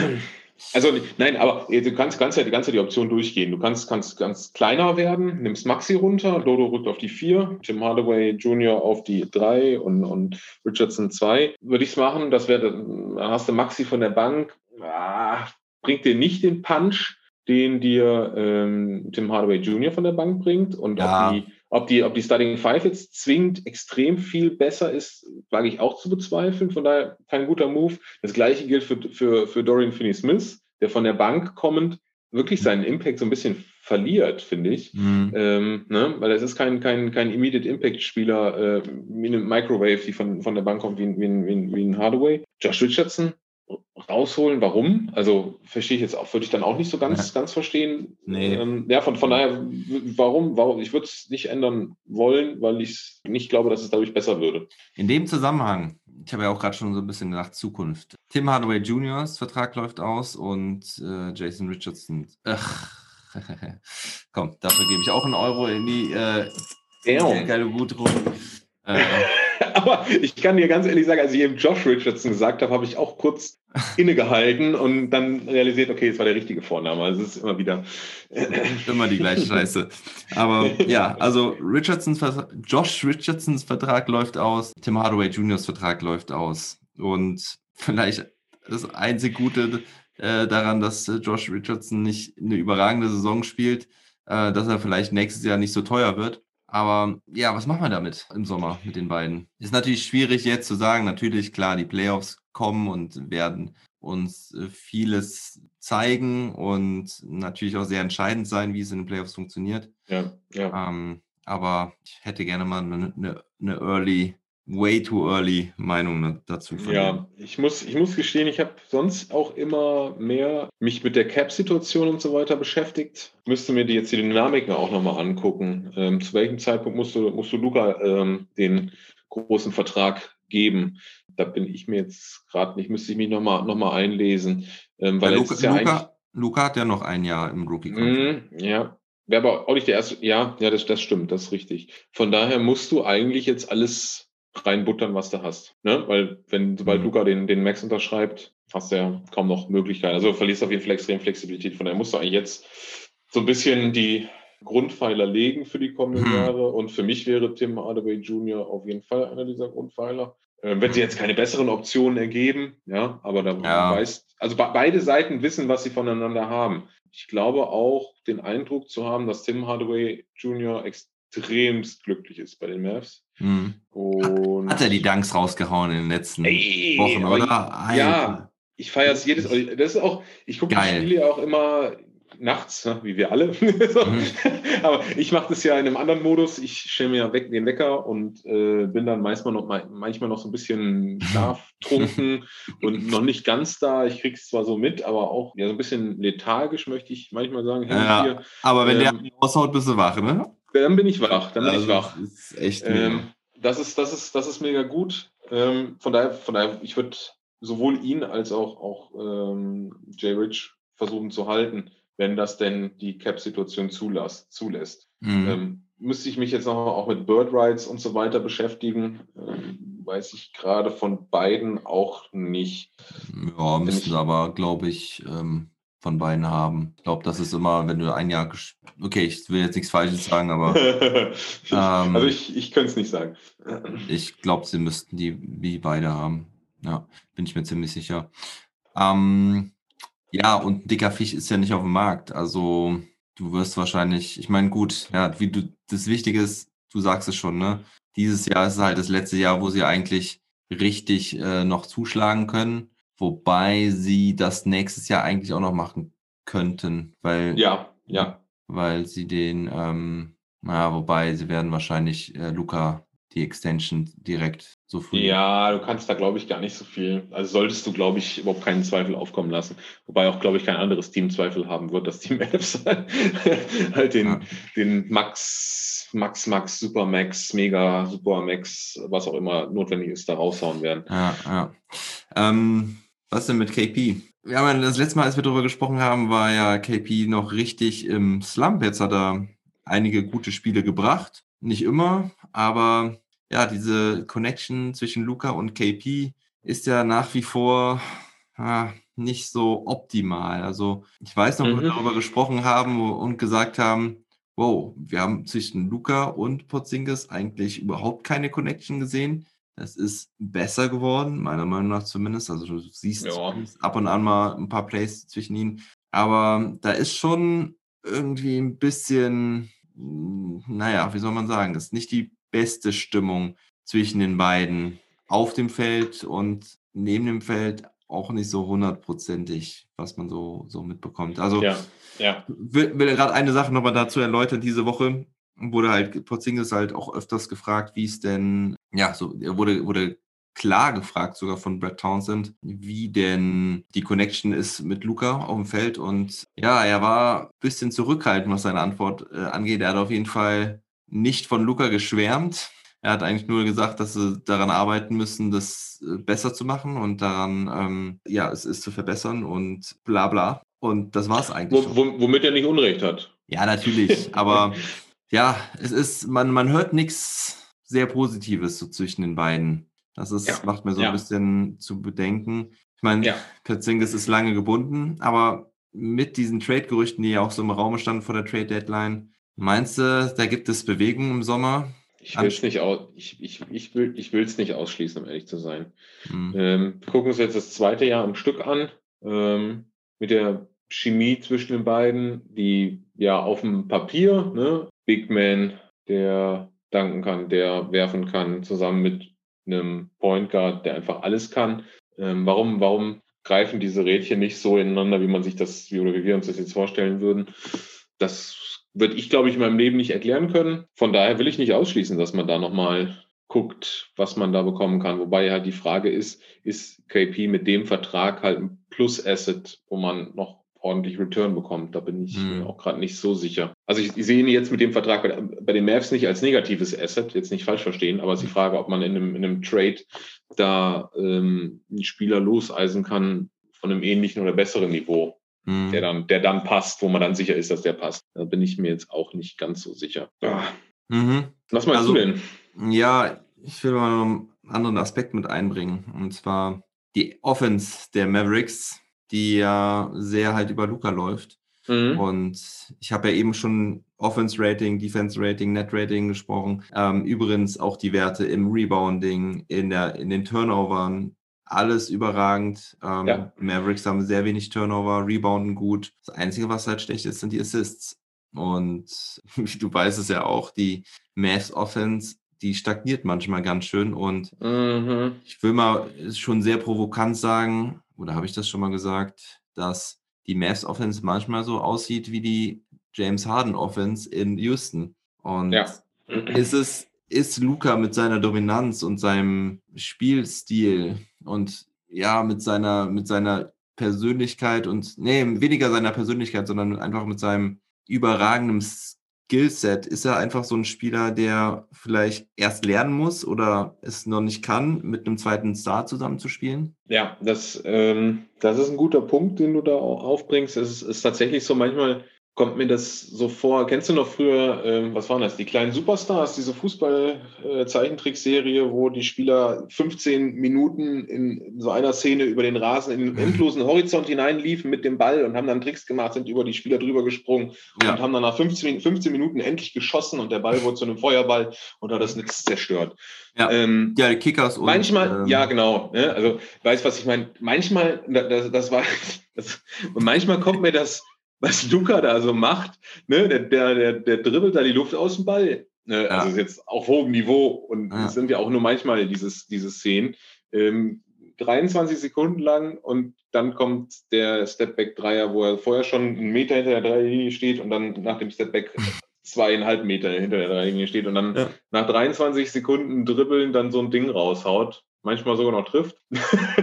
Also nein, aber du kannst, kannst ja die ganze die Option durchgehen. Du kannst, kannst ganz kleiner werden, nimmst Maxi runter, Dodo rückt auf die 4, Tim Hardaway Jr. auf die 3 und, und Richardson 2. Würde ich es machen, das wäre, dann hast du Maxi von der Bank, ah, bringt dir nicht den Punch, den dir ähm, Tim Hardaway Jr. von der Bank bringt. Und Ja. ob, die, ob, die, ob die Starting Five jetzt zwingend extrem viel besser ist, wage ich auch zu bezweifeln. Von daher kein guter Move. Das gleiche gilt für, für, für Dorian Finney-Smith, der von der Bank kommend wirklich seinen Impact so ein bisschen verliert, finde ich. Mhm. Ähm, ne? Weil es ist kein, kein, kein Immediate Impact-Spieler äh, wie eine Microwave, die von, von der Bank kommt, wie, wie, wie, wie ein Hardaway. Josh Richardson rausholen, warum? Also verstehe ich jetzt auch, würde ich dann auch nicht so ganz, Ja. ganz verstehen. Nee. Ähm, ja, von, von daher, warum, warum? Ich würde es nicht ändern wollen, weil ich nicht glaube, dass es dadurch besser würde. In dem Zusammenhang, ich habe ja auch gerade schon so ein bisschen nach Zukunft. Tim Hardaway Jr.'s Vertrag läuft aus und äh, Jason Richardson. Ach, komm, dafür gebe ich auch einen Euro in die äh, geile Wutrunde. Äh, Aber ich kann dir ganz ehrlich sagen, als ich eben Josh Richardson gesagt habe, habe ich auch kurz innegehalten und dann realisiert, okay, es war der richtige Vorname. Also es ist immer wieder. immer die gleiche Scheiße. Aber ja, also Richardsons Josh Richardsons Vertrag läuft aus, Tim Hardaway Jr.'s Vertrag läuft aus. Und vielleicht das einzig Gute äh, daran, dass äh, Josh Richardson nicht eine überragende Saison spielt, äh, dass er vielleicht nächstes Jahr nicht so teuer wird. Aber ja, was machen wir damit im Sommer mit den beiden? Ist natürlich schwierig jetzt zu sagen. Natürlich, klar, die Playoffs kommen und werden uns äh, vieles zeigen und natürlich auch sehr entscheidend sein, wie es in den Playoffs funktioniert. Ja, ja. Ähm, aber ich hätte gerne mal eine, eine, eine early, way too early Meinung da- dazu dir. Ja, ich muss, ich muss gestehen, ich habe sonst auch immer mehr mich mit der Cap-Situation und so weiter beschäftigt. Müsste mir die jetzt die Dynamiken auch nochmal angucken. Ähm, zu welchem Zeitpunkt musst du, musst du Luca ähm, den großen Vertrag geben? Da bin ich mir jetzt gerade nicht, müsste ich mich nochmal noch mal einlesen. Ähm, weil jetzt Luca, ja. Luca, Luca hat ja noch ein Jahr im Rookie-Contract. Mhm, ja. Wäre aber auch nicht der erste. Ja, ja, das, das stimmt, das ist richtig. Von daher musst du eigentlich jetzt alles reinbuttern, was du hast. Ne? Weil, wenn, sobald Mhm. Luca den, den Max unterschreibt, hast du ja kaum noch Möglichkeiten. Also du verlierst auf jeden Fall extrem Flexibilität. Von daher musst du eigentlich jetzt so ein bisschen die Grundpfeiler legen für die kommenden Mhm. Jahre. Und für mich wäre Tim Hardaway Jr. auf jeden Fall einer dieser Grundpfeiler. Ähm, wenn sie jetzt keine besseren Optionen ergeben, ja, aber da Ja. weiß, also be beide Seiten wissen, was sie voneinander haben. Ich glaube auch, den Eindruck zu haben, dass Tim Hardaway Jr. extremst glücklich ist bei den Mavs. Mhm. Und Hat er die Dunks rausgehauen in den letzten Ey, Wochen, oder? ja, Alter. ich feiere es jedes Das ist auch, ich gucke die. Spiele ja auch immer nachts, ne, wie wir alle. so. Mhm. Aber ich mache das ja in einem anderen Modus. Ich stelle mir weg, den Wecker und äh, bin dann manchmal noch, manchmal noch so ein bisschen schlaftrunken und noch nicht ganz da. Ich kriege es zwar so mit, aber auch ja, so ein bisschen lethargisch, möchte ich manchmal sagen. Ja. Aber wenn Ähm, der raushaut, bist du wach, ne? Dann bin ich wach, dann bin Also, ich wach. Das ist echt Ähm, mega. das, ist, das, ist, das ist mega gut. Ähm, von, daher, von daher, ich würde sowohl ihn als auch, auch ähm, Jay Rich versuchen zu halten, wenn das denn die Cap-Situation zulässt. zulässt. Mhm. Ähm, müsste ich mich jetzt noch auch mit Bird Rights und so weiter beschäftigen. Ähm, weiß ich gerade von beiden auch nicht. Ja, sie aber, glaube ich, ähm, von beiden haben. Ich glaube, das ist immer, wenn du ein Jahr. Okay, ich will jetzt nichts Falsches sagen, aber Ähm. also ich, ich könnte es nicht sagen. ich glaube, sie müssten die wie beide haben. Ja, bin ich mir ziemlich sicher. Ähm, ja, und ein dicker Fisch ist ja nicht auf dem Markt. Also, du wirst wahrscheinlich, ich meine, gut, ja, wie du, das Wichtige ist, du sagst es schon, ne? Dieses Jahr ist halt das letzte Jahr, wo sie eigentlich richtig äh, noch zuschlagen können, wobei sie das nächstes Jahr eigentlich auch noch machen könnten, weil Ja, ja. weil sie den, ähm, naja, wobei sie werden wahrscheinlich äh, Luca die Extension direkt so früh. Ja, du kannst da, glaube ich, gar nicht so viel. Also solltest du, glaube ich, überhaupt keinen Zweifel aufkommen lassen. Wobei auch, glaube ich, kein anderes Team Zweifel haben wird, dass die Mavs halt den, Ja. den Max, Max, Max, Super Max, Mega, Super Max, was auch immer notwendig ist, da raushauen werden. Ja, ja. Ähm, was denn mit KP? Wir haben ja das letzte Mal, als wir darüber gesprochen haben, war ja KP noch richtig im Slump. Jetzt hat er einige gute Spiele gebracht. Nicht immer, aber ja, diese Connection zwischen Luca und KP ist ja nach wie vor ah, nicht so optimal. Also ich weiß noch, wo wir Mhm. darüber gesprochen haben und gesagt haben, wow, wir haben zwischen Luca und Porzingis eigentlich überhaupt keine Connection gesehen. Das ist besser geworden, meiner Meinung nach zumindest. Also du siehst Ja. ab und an mal ein paar Plays zwischen ihnen. Aber da ist schon irgendwie ein bisschen, mh, naja, wie soll man sagen, das ist nicht die beste Stimmung zwischen den beiden auf dem Feld und neben dem Feld auch nicht so hundertprozentig, was man so, so mitbekommt. Also Ja, ja. will, will gerade eine Sache nochmal dazu erläutern. Diese Woche wurde halt Porzingis halt auch öfters gefragt, wie es denn, ja, so, er wurde, wurde klar gefragt, sogar von Brett Townsend, wie denn die Connection ist mit Luca auf dem Feld. Und ja, er war ein bisschen zurückhaltend, was seine Antwort äh, angeht. Er hat auf jeden Fall nicht von Luca geschwärmt. Er hat eigentlich nur gesagt, dass sie daran arbeiten müssen, das äh, besser zu machen und daran, ähm, ja, es ist zu verbessern und bla bla. Und das war es eigentlich. Wo, womit er nicht Unrecht hat. Ja, natürlich. Aber ja, es ist, man, man hört nichts sehr Positives so zwischen den beiden. Das ist, Ja, macht mir so ja. ein bisschen zu bedenken. Ich meine, Ja. Petzingis ist lange gebunden, aber mit diesen Trade-Gerüchten, die ja auch so im Raum standen vor der Trade-Deadline, meinst du, da gibt es Bewegung im Sommer? Ich will es nicht, au ich, ich, ich will, will's nicht ausschließen, um ehrlich zu sein. Hm. Ähm, wir gucken uns jetzt das zweite Jahr am Stück an. Ähm, mit der Chemie zwischen den beiden, die ja auf dem Papier, ne, Big Man, der danken kann, der werfen kann, zusammen mit einem Point Guard, der einfach alles kann. Ähm, warum, warum greifen diese Rädchen nicht so ineinander, wie man sich das, wie, oder wie wir uns das jetzt vorstellen würden? Das würde ich, glaube ich, in meinem Leben nicht erklären können. Von daher will ich nicht ausschließen, dass man da nochmal guckt, was man da bekommen kann. Wobei halt die Frage ist, ist KP mit dem Vertrag halt ein Plus-Asset, wo man noch ordentlich Return bekommt. Da bin ich Hm. mir auch gerade nicht so sicher. Also ich, ich sehe ihn jetzt mit dem Vertrag bei, bei den Mavs nicht als negatives Asset, jetzt nicht falsch verstehen, aber es ist die Frage, ob man in einem, in einem Trade da ähm, einen Spieler loseisen kann von einem ähnlichen oder besseren Niveau, Hm. der dann, der dann passt, wo man dann sicher ist, dass der passt. Da bin ich mir jetzt auch nicht ganz so sicher. Ah, Mhm. was meinst Also- du denn? Ja, ich will mal einen anderen Aspekt mit einbringen. Und zwar die Offense der Mavericks, die ja sehr halt über Luca läuft. Mhm. Und ich habe ja eben schon Offense-Rating, Defense-Rating, Net-Rating gesprochen. Ähm, übrigens auch die Werte im Rebounding, in, der, in den Turnovern, alles überragend. Ähm, Ja. Mavericks haben sehr wenig Turnover, rebounden gut. Das Einzige, was halt schlecht ist, sind die Assists. Und wie du weißt es ja auch, die Mavs Offense, die stagniert manchmal ganz schön. Und Mhm. ich will mal schon sehr provokant sagen, oder habe ich das schon mal gesagt, dass die Mavs Offense manchmal so aussieht wie die James Harden Offense in Houston. Und Ja. ist es, ist Luca mit seiner Dominanz und seinem Spielstil und ja, mit seiner, mit seiner Persönlichkeit und, nee, weniger seiner Persönlichkeit, sondern einfach mit seinem überragenden Skillset, ist er einfach so ein Spieler, der vielleicht erst lernen muss oder es noch nicht kann, mit einem zweiten Star zusammenzuspielen? Ja, das, ähm, das ist ein guter Punkt, den du da aufbringst. Es ist, ist tatsächlich so, manchmal kommt mir das so vor. Kennst du noch früher, ähm, was waren das? Die kleinen Superstars, diese Fußball-Zeichentrickserie, wo die Spieler 15 Minuten in so einer Szene über den Rasen in den endlosen Horizont hineinliefen mit dem Ball und haben dann Tricks gemacht, sind über die Spieler drüber gesprungen und haben dann nach 15, 15 Minuten endlich geschossen und der Ball wurde zu einem Feuerball und hat das Netz zerstört. Ja. Ähm, Ja, die Kickers und. manchmal, ähm, ja, genau. Ne? Also, weißt was ich meine? Manchmal, da- das, das war, das, und manchmal kommt mir das, was Luca da so macht, ne? der, der, der, der dribbelt da die Luft aus dem Ball. Ne? Ja. Also ist jetzt auf hohem Niveau und Ja. es sind ja auch nur manchmal dieses, diese Szenen. Ähm, 23 Sekunden lang und dann kommt der Stepback-Dreier, wo er vorher schon einen Meter hinter der Dreierlinie steht und dann nach dem Stepback zweieinhalb Meter hinter der Dreierlinie steht und dann Ja. nach 23 Sekunden dribbeln dann so ein Ding raushaut. Manchmal sogar noch trifft.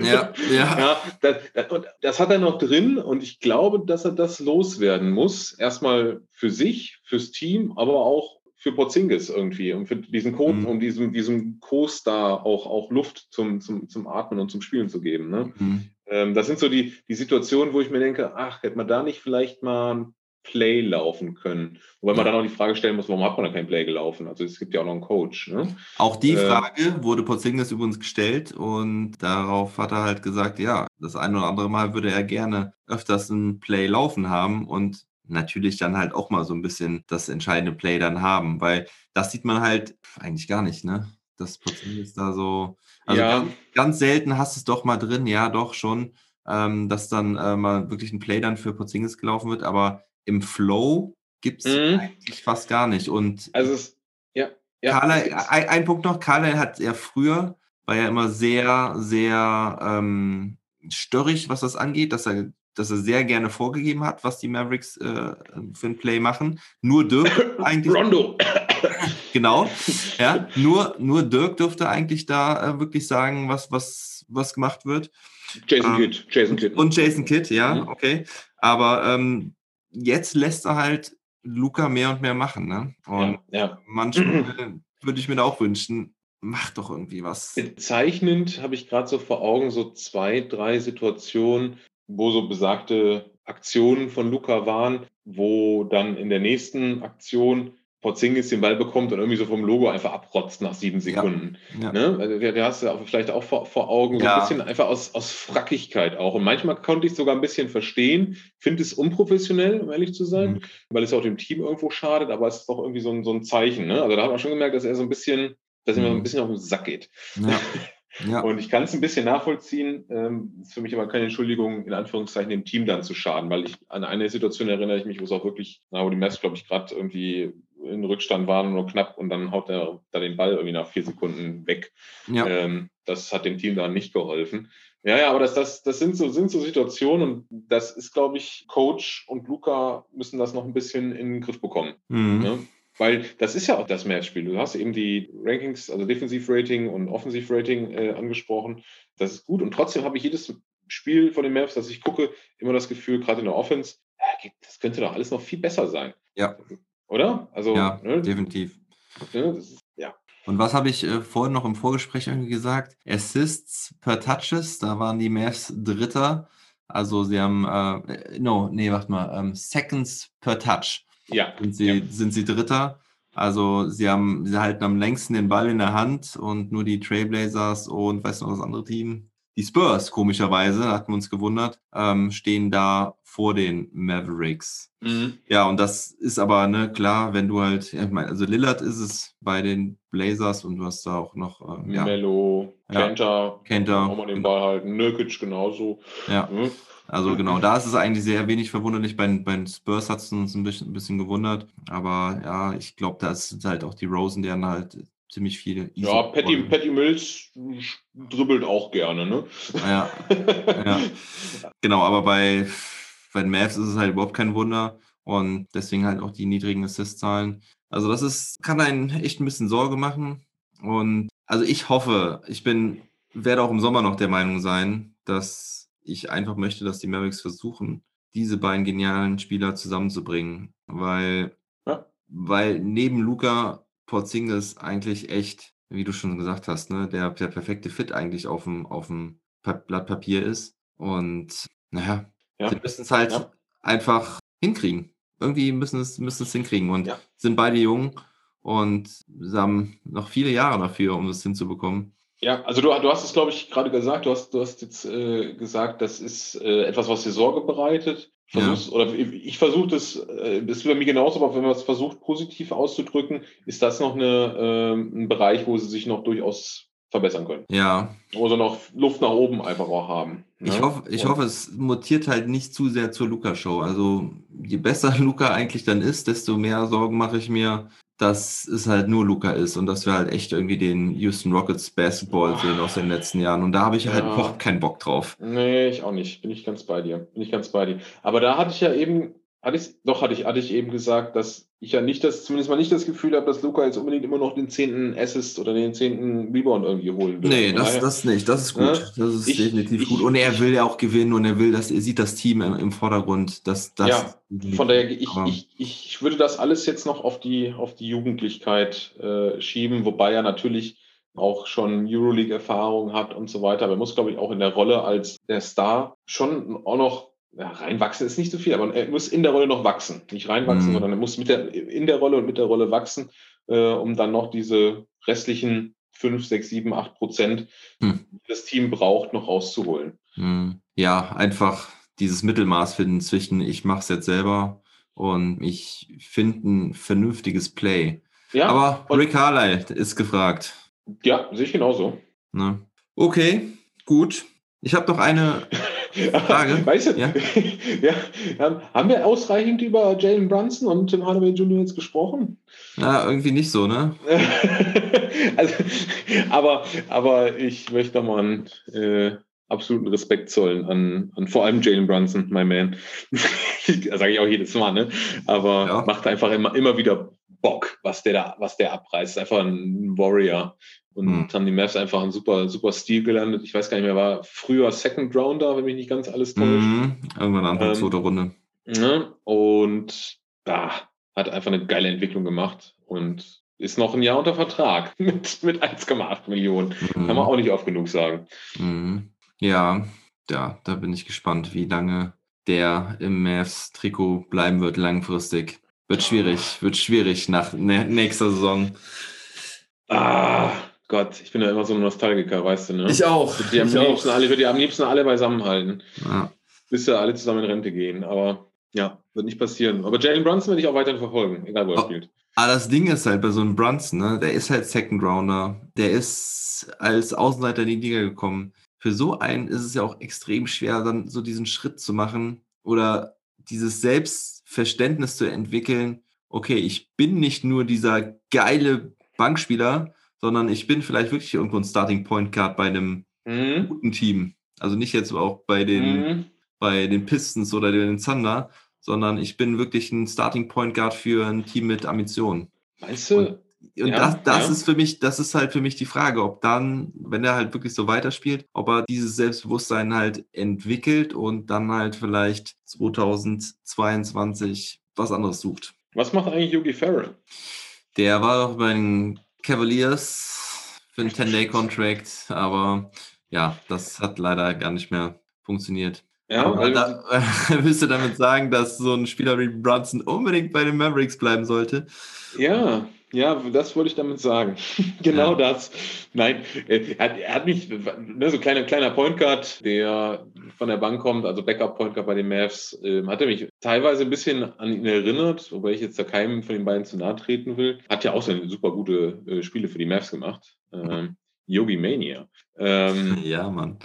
Ja, ja. Ja, das, das, und das hat er noch drin und ich glaube, dass er das loswerden muss. Erstmal für sich, fürs Team, aber auch für Porzingis irgendwie und für diesen Co Mhm. um diesem, diesem Co-Star auch, auch Luft zum, zum, zum Atmen und zum Spielen zu geben. Ne? Mhm. Ähm, das sind so die, die Situationen, wo ich mir denke, ach, hätte man da nicht vielleicht mal Play laufen können. Wobei man dann auch die Frage stellen muss, warum hat man da kein Play gelaufen? Also es gibt ja auch noch einen Coach. Ne? Auch die Äh, Frage wurde Porzingis übrigens gestellt und darauf hat er halt gesagt, ja, das ein oder andere Mal würde er gerne öfters ein Play laufen haben und natürlich dann halt auch mal so ein bisschen das entscheidende Play dann haben, weil das sieht man halt eigentlich gar nicht, ne? Das Porzingis da so, also Ja. ganz, ganz selten hast es doch mal drin, ja, doch schon, ähm, dass dann äh, mal wirklich ein Play dann für Porzingis gelaufen wird, aber im Flow gibt es Mhm. eigentlich fast gar nicht und Also es, ja. ja Carlyle, ein, ein Punkt noch, Carlyle hat ja früher, war ja immer sehr, sehr, ähm, störrig, was das angeht, dass er, dass er sehr gerne vorgegeben hat, was die Mavericks äh, für ein Play machen. Nur Dirk eigentlich. Rondo. Genau, ja. Nur, nur Dirk dürfte eigentlich da äh, wirklich sagen, was, was, was gemacht wird. Jason Ähm, Kidd. Jason Kidd. Und Jason Kidd, ja, Mhm. okay. Aber ähm, jetzt lässt er halt Luca mehr und mehr machen, ne? Und ja, ja. manchmal würde ich mir da auch wünschen, mach doch irgendwie was. Bezeichnend habe ich gerade so vor Augen so zwei, drei Situationen, wo so besagte Aktionen von Luca waren, wo dann in der nächsten Aktion Porzingis den Ball bekommt und irgendwie so vom Logo einfach abrotzt nach sieben Sekunden. Ja. Ne? Also der, der hast du auch vielleicht auch vor, vor Augen, so Ja. ein bisschen einfach aus, aus Frackigkeit auch. Und manchmal konnte ich es sogar ein bisschen verstehen, finde es unprofessionell, um ehrlich zu sein, Mhm. weil es auch dem Team irgendwo schadet, aber es ist doch irgendwie so ein, so ein Zeichen. Ne? Also da hat man schon gemerkt, dass er so ein bisschen, dass ihm so ein Mhm. bisschen auf den Sack geht. Ja. ja. Und ich kann es ein bisschen nachvollziehen. Ähm, ist für mich aber keine Entschuldigung, in Anführungszeichen dem Team dann zu schaden, weil ich an eine Situation erinnere ich mich, wo es auch wirklich, na, wo die Mavs, glaube ich, gerade irgendwie in Rückstand waren, nur knapp und dann haut er da den Ball irgendwie nach vier Sekunden weg. ja. Ähm, das hat dem Team dann nicht geholfen. Ja, ja, aber das, das, das sind, so, sind so Situationen und das ist, glaube ich, Coach und Luca müssen das noch ein bisschen in den Griff bekommen. Mhm. Ne? Weil das ist ja auch das Matchspiel. Du hast eben die Rankings, also Defensivrating und Offensivrating äh, angesprochen. Das ist gut. Und trotzdem habe ich jedes Spiel von den Mavs, das ich gucke, immer das Gefühl, gerade in der Offense, geht- das könnte doch alles noch viel besser sein. Ja. Oder? Also, ja, ne, definitiv. ne, ist, ja. Und was habe ich äh, vorhin noch im Vorgespräch irgendwie gesagt? Assists per Touches, da waren die Mavs Dritter. Also sie haben, äh, no, nee, warte mal, ähm, Seconds per Touch Ja. sind sie, Ja. sind sie Dritter. Also sie haben, sie halten am längsten den Ball in der Hand und nur die Trailblazers und weißt du noch das andere Team? Die Spurs, komischerweise, hatten wir uns gewundert, ähm, stehen da vor den Mavericks. Mhm. Ja, und das ist aber, ne, klar, wenn du halt, ja, ich meine, also Lillard ist es bei den Blazers und du hast da auch noch, ähm, ja, Mello, Ja. Kenter, Kenter, auch mal den genau. Ball halten, Nurkic genauso. ja, Ne? also genau, da ist es eigentlich sehr wenig verwunderlich. Bei, den- bei den Spurs hat es uns ein bisschen, ein bisschen gewundert, aber ja, ich glaube, da sind halt auch die Rosen, die dann halt ziemlich viele. Ja, Patty, Easy- Patty Mills dribbelt auch gerne, ne? Ja, ja. Genau, aber bei, bei den Mavs ist es halt überhaupt kein Wunder und deswegen halt auch die niedrigen Assist-Zahlen. Also das ist, kann einen echt ein bisschen Sorge machen und also ich hoffe, ich bin, werde auch im Sommer noch der Meinung sein, dass ich einfach möchte, dass die Mavericks versuchen, diese beiden genialen Spieler zusammenzubringen, weil, Ja. weil neben Luca Porzingis eigentlich echt, wie du schon gesagt hast, ne, der, der perfekte Fit eigentlich auf dem, auf dem Blatt Papier ist. Und naja, Ja. sie müssen es halt Ja. einfach hinkriegen. Irgendwie müssen es, müssen es hinkriegen und Ja. sind beide jung und sie haben noch viele Jahre dafür, um das hinzubekommen. Ja, also du, du hast es, glaube ich, gerade gesagt, du hast, du hast jetzt äh, gesagt, das ist äh, etwas, was dir Sorge bereitet. Ja. Versuchst, Oder ich, ich versuche das, äh, das ist bei mir genauso, aber wenn man es versucht, positiv auszudrücken, ist das noch eine, ähm, ein Bereich, wo sie sich noch durchaus verbessern können. Ja, Wo sie noch Luft nach oben einfach auch haben. ich, ne? hoffe, ich hoffe, es mutiert halt nicht zu sehr zur Luca-Show. Also je besser Luca eigentlich dann ist, desto mehr Sorgen mache ich mir, dass es halt nur Luca ist und dass wir halt echt irgendwie den Houston Rockets Basketball sehen aus den letzten Jahren. Und da habe ich halt Ja. überhaupt keinen Bock drauf. Nee, ich auch nicht. Bin ich ganz bei dir. Bin ich ganz bei dir. Aber da hatte ich ja eben, hatte ich, doch hatte ich, hatte ich eben gesagt, dass ich ja nicht das, zumindest mal nicht das Gefühl habe, dass Luca jetzt unbedingt immer noch den zehnten Assist oder den zehnten Rebound irgendwie holen will. Nee, das, das nicht. Das ist gut. Ja, Das ist ich- definitiv ich- gut. Und er will ja auch gewinnen und er will, dass er sieht das Team im, im Vordergrund. Das, das Ja, Von daher, ich, ich, ich würde das alles jetzt noch auf die, auf die Jugendlichkeit äh, schieben, wobei er natürlich auch schon Euroleague-Erfahrung hat und so weiter. Aber er muss, glaube ich, auch in der Rolle als der Star schon auch noch ja, reinwachsen ist nicht so viel, aber er muss in der Rolle noch wachsen. Nicht reinwachsen, Mhm. sondern er muss mit der, in der Rolle und mit der Rolle wachsen, äh, um dann noch diese restlichen 5, 6, 7, 8 Prozent, Hm. die das Team braucht, noch rauszuholen. Hm, Ja, einfach dieses Mittelmaß finden zwischen ich mache es jetzt selber und ich finde ein vernünftiges Play. Ja, Aber Rick Carlisle ist gefragt. ja sehe ich genauso. Ne? Okay, gut. Ich habe noch eine Frage. Weißt du, Ja. ja. haben wir ausreichend über Jalen Brunson und Tim Hardaway Jr. jetzt gesprochen? Na, irgendwie nicht so, ne? also, aber, aber ich möchte mal einen, äh, absoluten Respekt zollen an, an vor allem Jalen Brunson, my man. Sage ich auch jedes Mal, ne? Aber ja. macht einfach immer, immer wieder Bock, was der da, was der abreißt. Einfach ein Warrior. Und mhm. haben die Mavs einfach einen super, super Stil gelandet. Ich weiß gar nicht mehr, war früher Second Rounder, wenn mich nicht ganz alles täuscht. Mhm. Irgendwann Anfang ähm, zweite Runde. Ne? Und da hat einfach eine geile Entwicklung gemacht und ist noch ein Jahr unter Vertrag mit, mit 1,8 Millionen. Mhm. Kann man auch nicht oft genug sagen. Mhm. Ja, ja, da bin ich gespannt, wie lange der im Mavs-Trikot bleiben wird langfristig. Wird schwierig, wird schwierig nach nächster Saison. Ah, Gott, ich bin ja immer so ein Nostalgiker, weißt du, ne? Ich auch. Ich würde die, am, liebsten alle, die am liebsten alle beisammen halten. Ja. Bis sie alle zusammen in Rente gehen. Aber ja, wird nicht passieren. Aber Jalen Brunson werde ich auch weiterhin verfolgen, egal wo er oh, spielt. Aber das Ding ist halt bei so einem Brunson, ne? Der ist halt Second Rounder. Der ist als Außenseiter in die Liga gekommen. Für so einen ist es ja auch extrem schwer, dann so diesen Schritt zu machen oder dieses Selbstverständnis zu entwickeln. Okay, ich bin nicht nur dieser geile Bankspieler, sondern ich bin vielleicht wirklich irgendwo ein Starting Point Guard bei einem mhm. guten Team. Also nicht jetzt auch bei den, mhm. bei den Pistons oder den Thunder, sondern ich bin wirklich ein Starting Point Guard für ein Team mit Ambitionen. Meinst du? Und, und ja, das, das ja. ist für mich, das ist halt für mich die Frage, ob dann, wenn er halt wirklich so weiterspielt, ob er dieses Selbstbewusstsein halt entwickelt und dann halt vielleicht 2022 was anderes sucht. Was macht eigentlich Yogi Farrell? Der war doch bei den Cavaliers für einen 10-Day-Contract, aber ja, das hat leider gar nicht mehr funktioniert. Ja, aber da, willst du damit sagen, dass so ein Spieler wie Brunson unbedingt bei den Mavericks bleiben sollte? Ja, ja, das wollte ich damit sagen. genau ja. das. Nein, er hat, er hat mich, ne, so kleiner, kleiner Point Guard, der von der Bank kommt, also Backup Point Guard bei den Mavs, äh, hat er mich teilweise ein bisschen an ihn erinnert, wobei ich jetzt da keinem von den beiden zu nahe treten will. Hat ja auch seine super gute äh, Spiele für die Mavs gemacht. Ähm, Yogi Mania. Ähm, ja, Mann.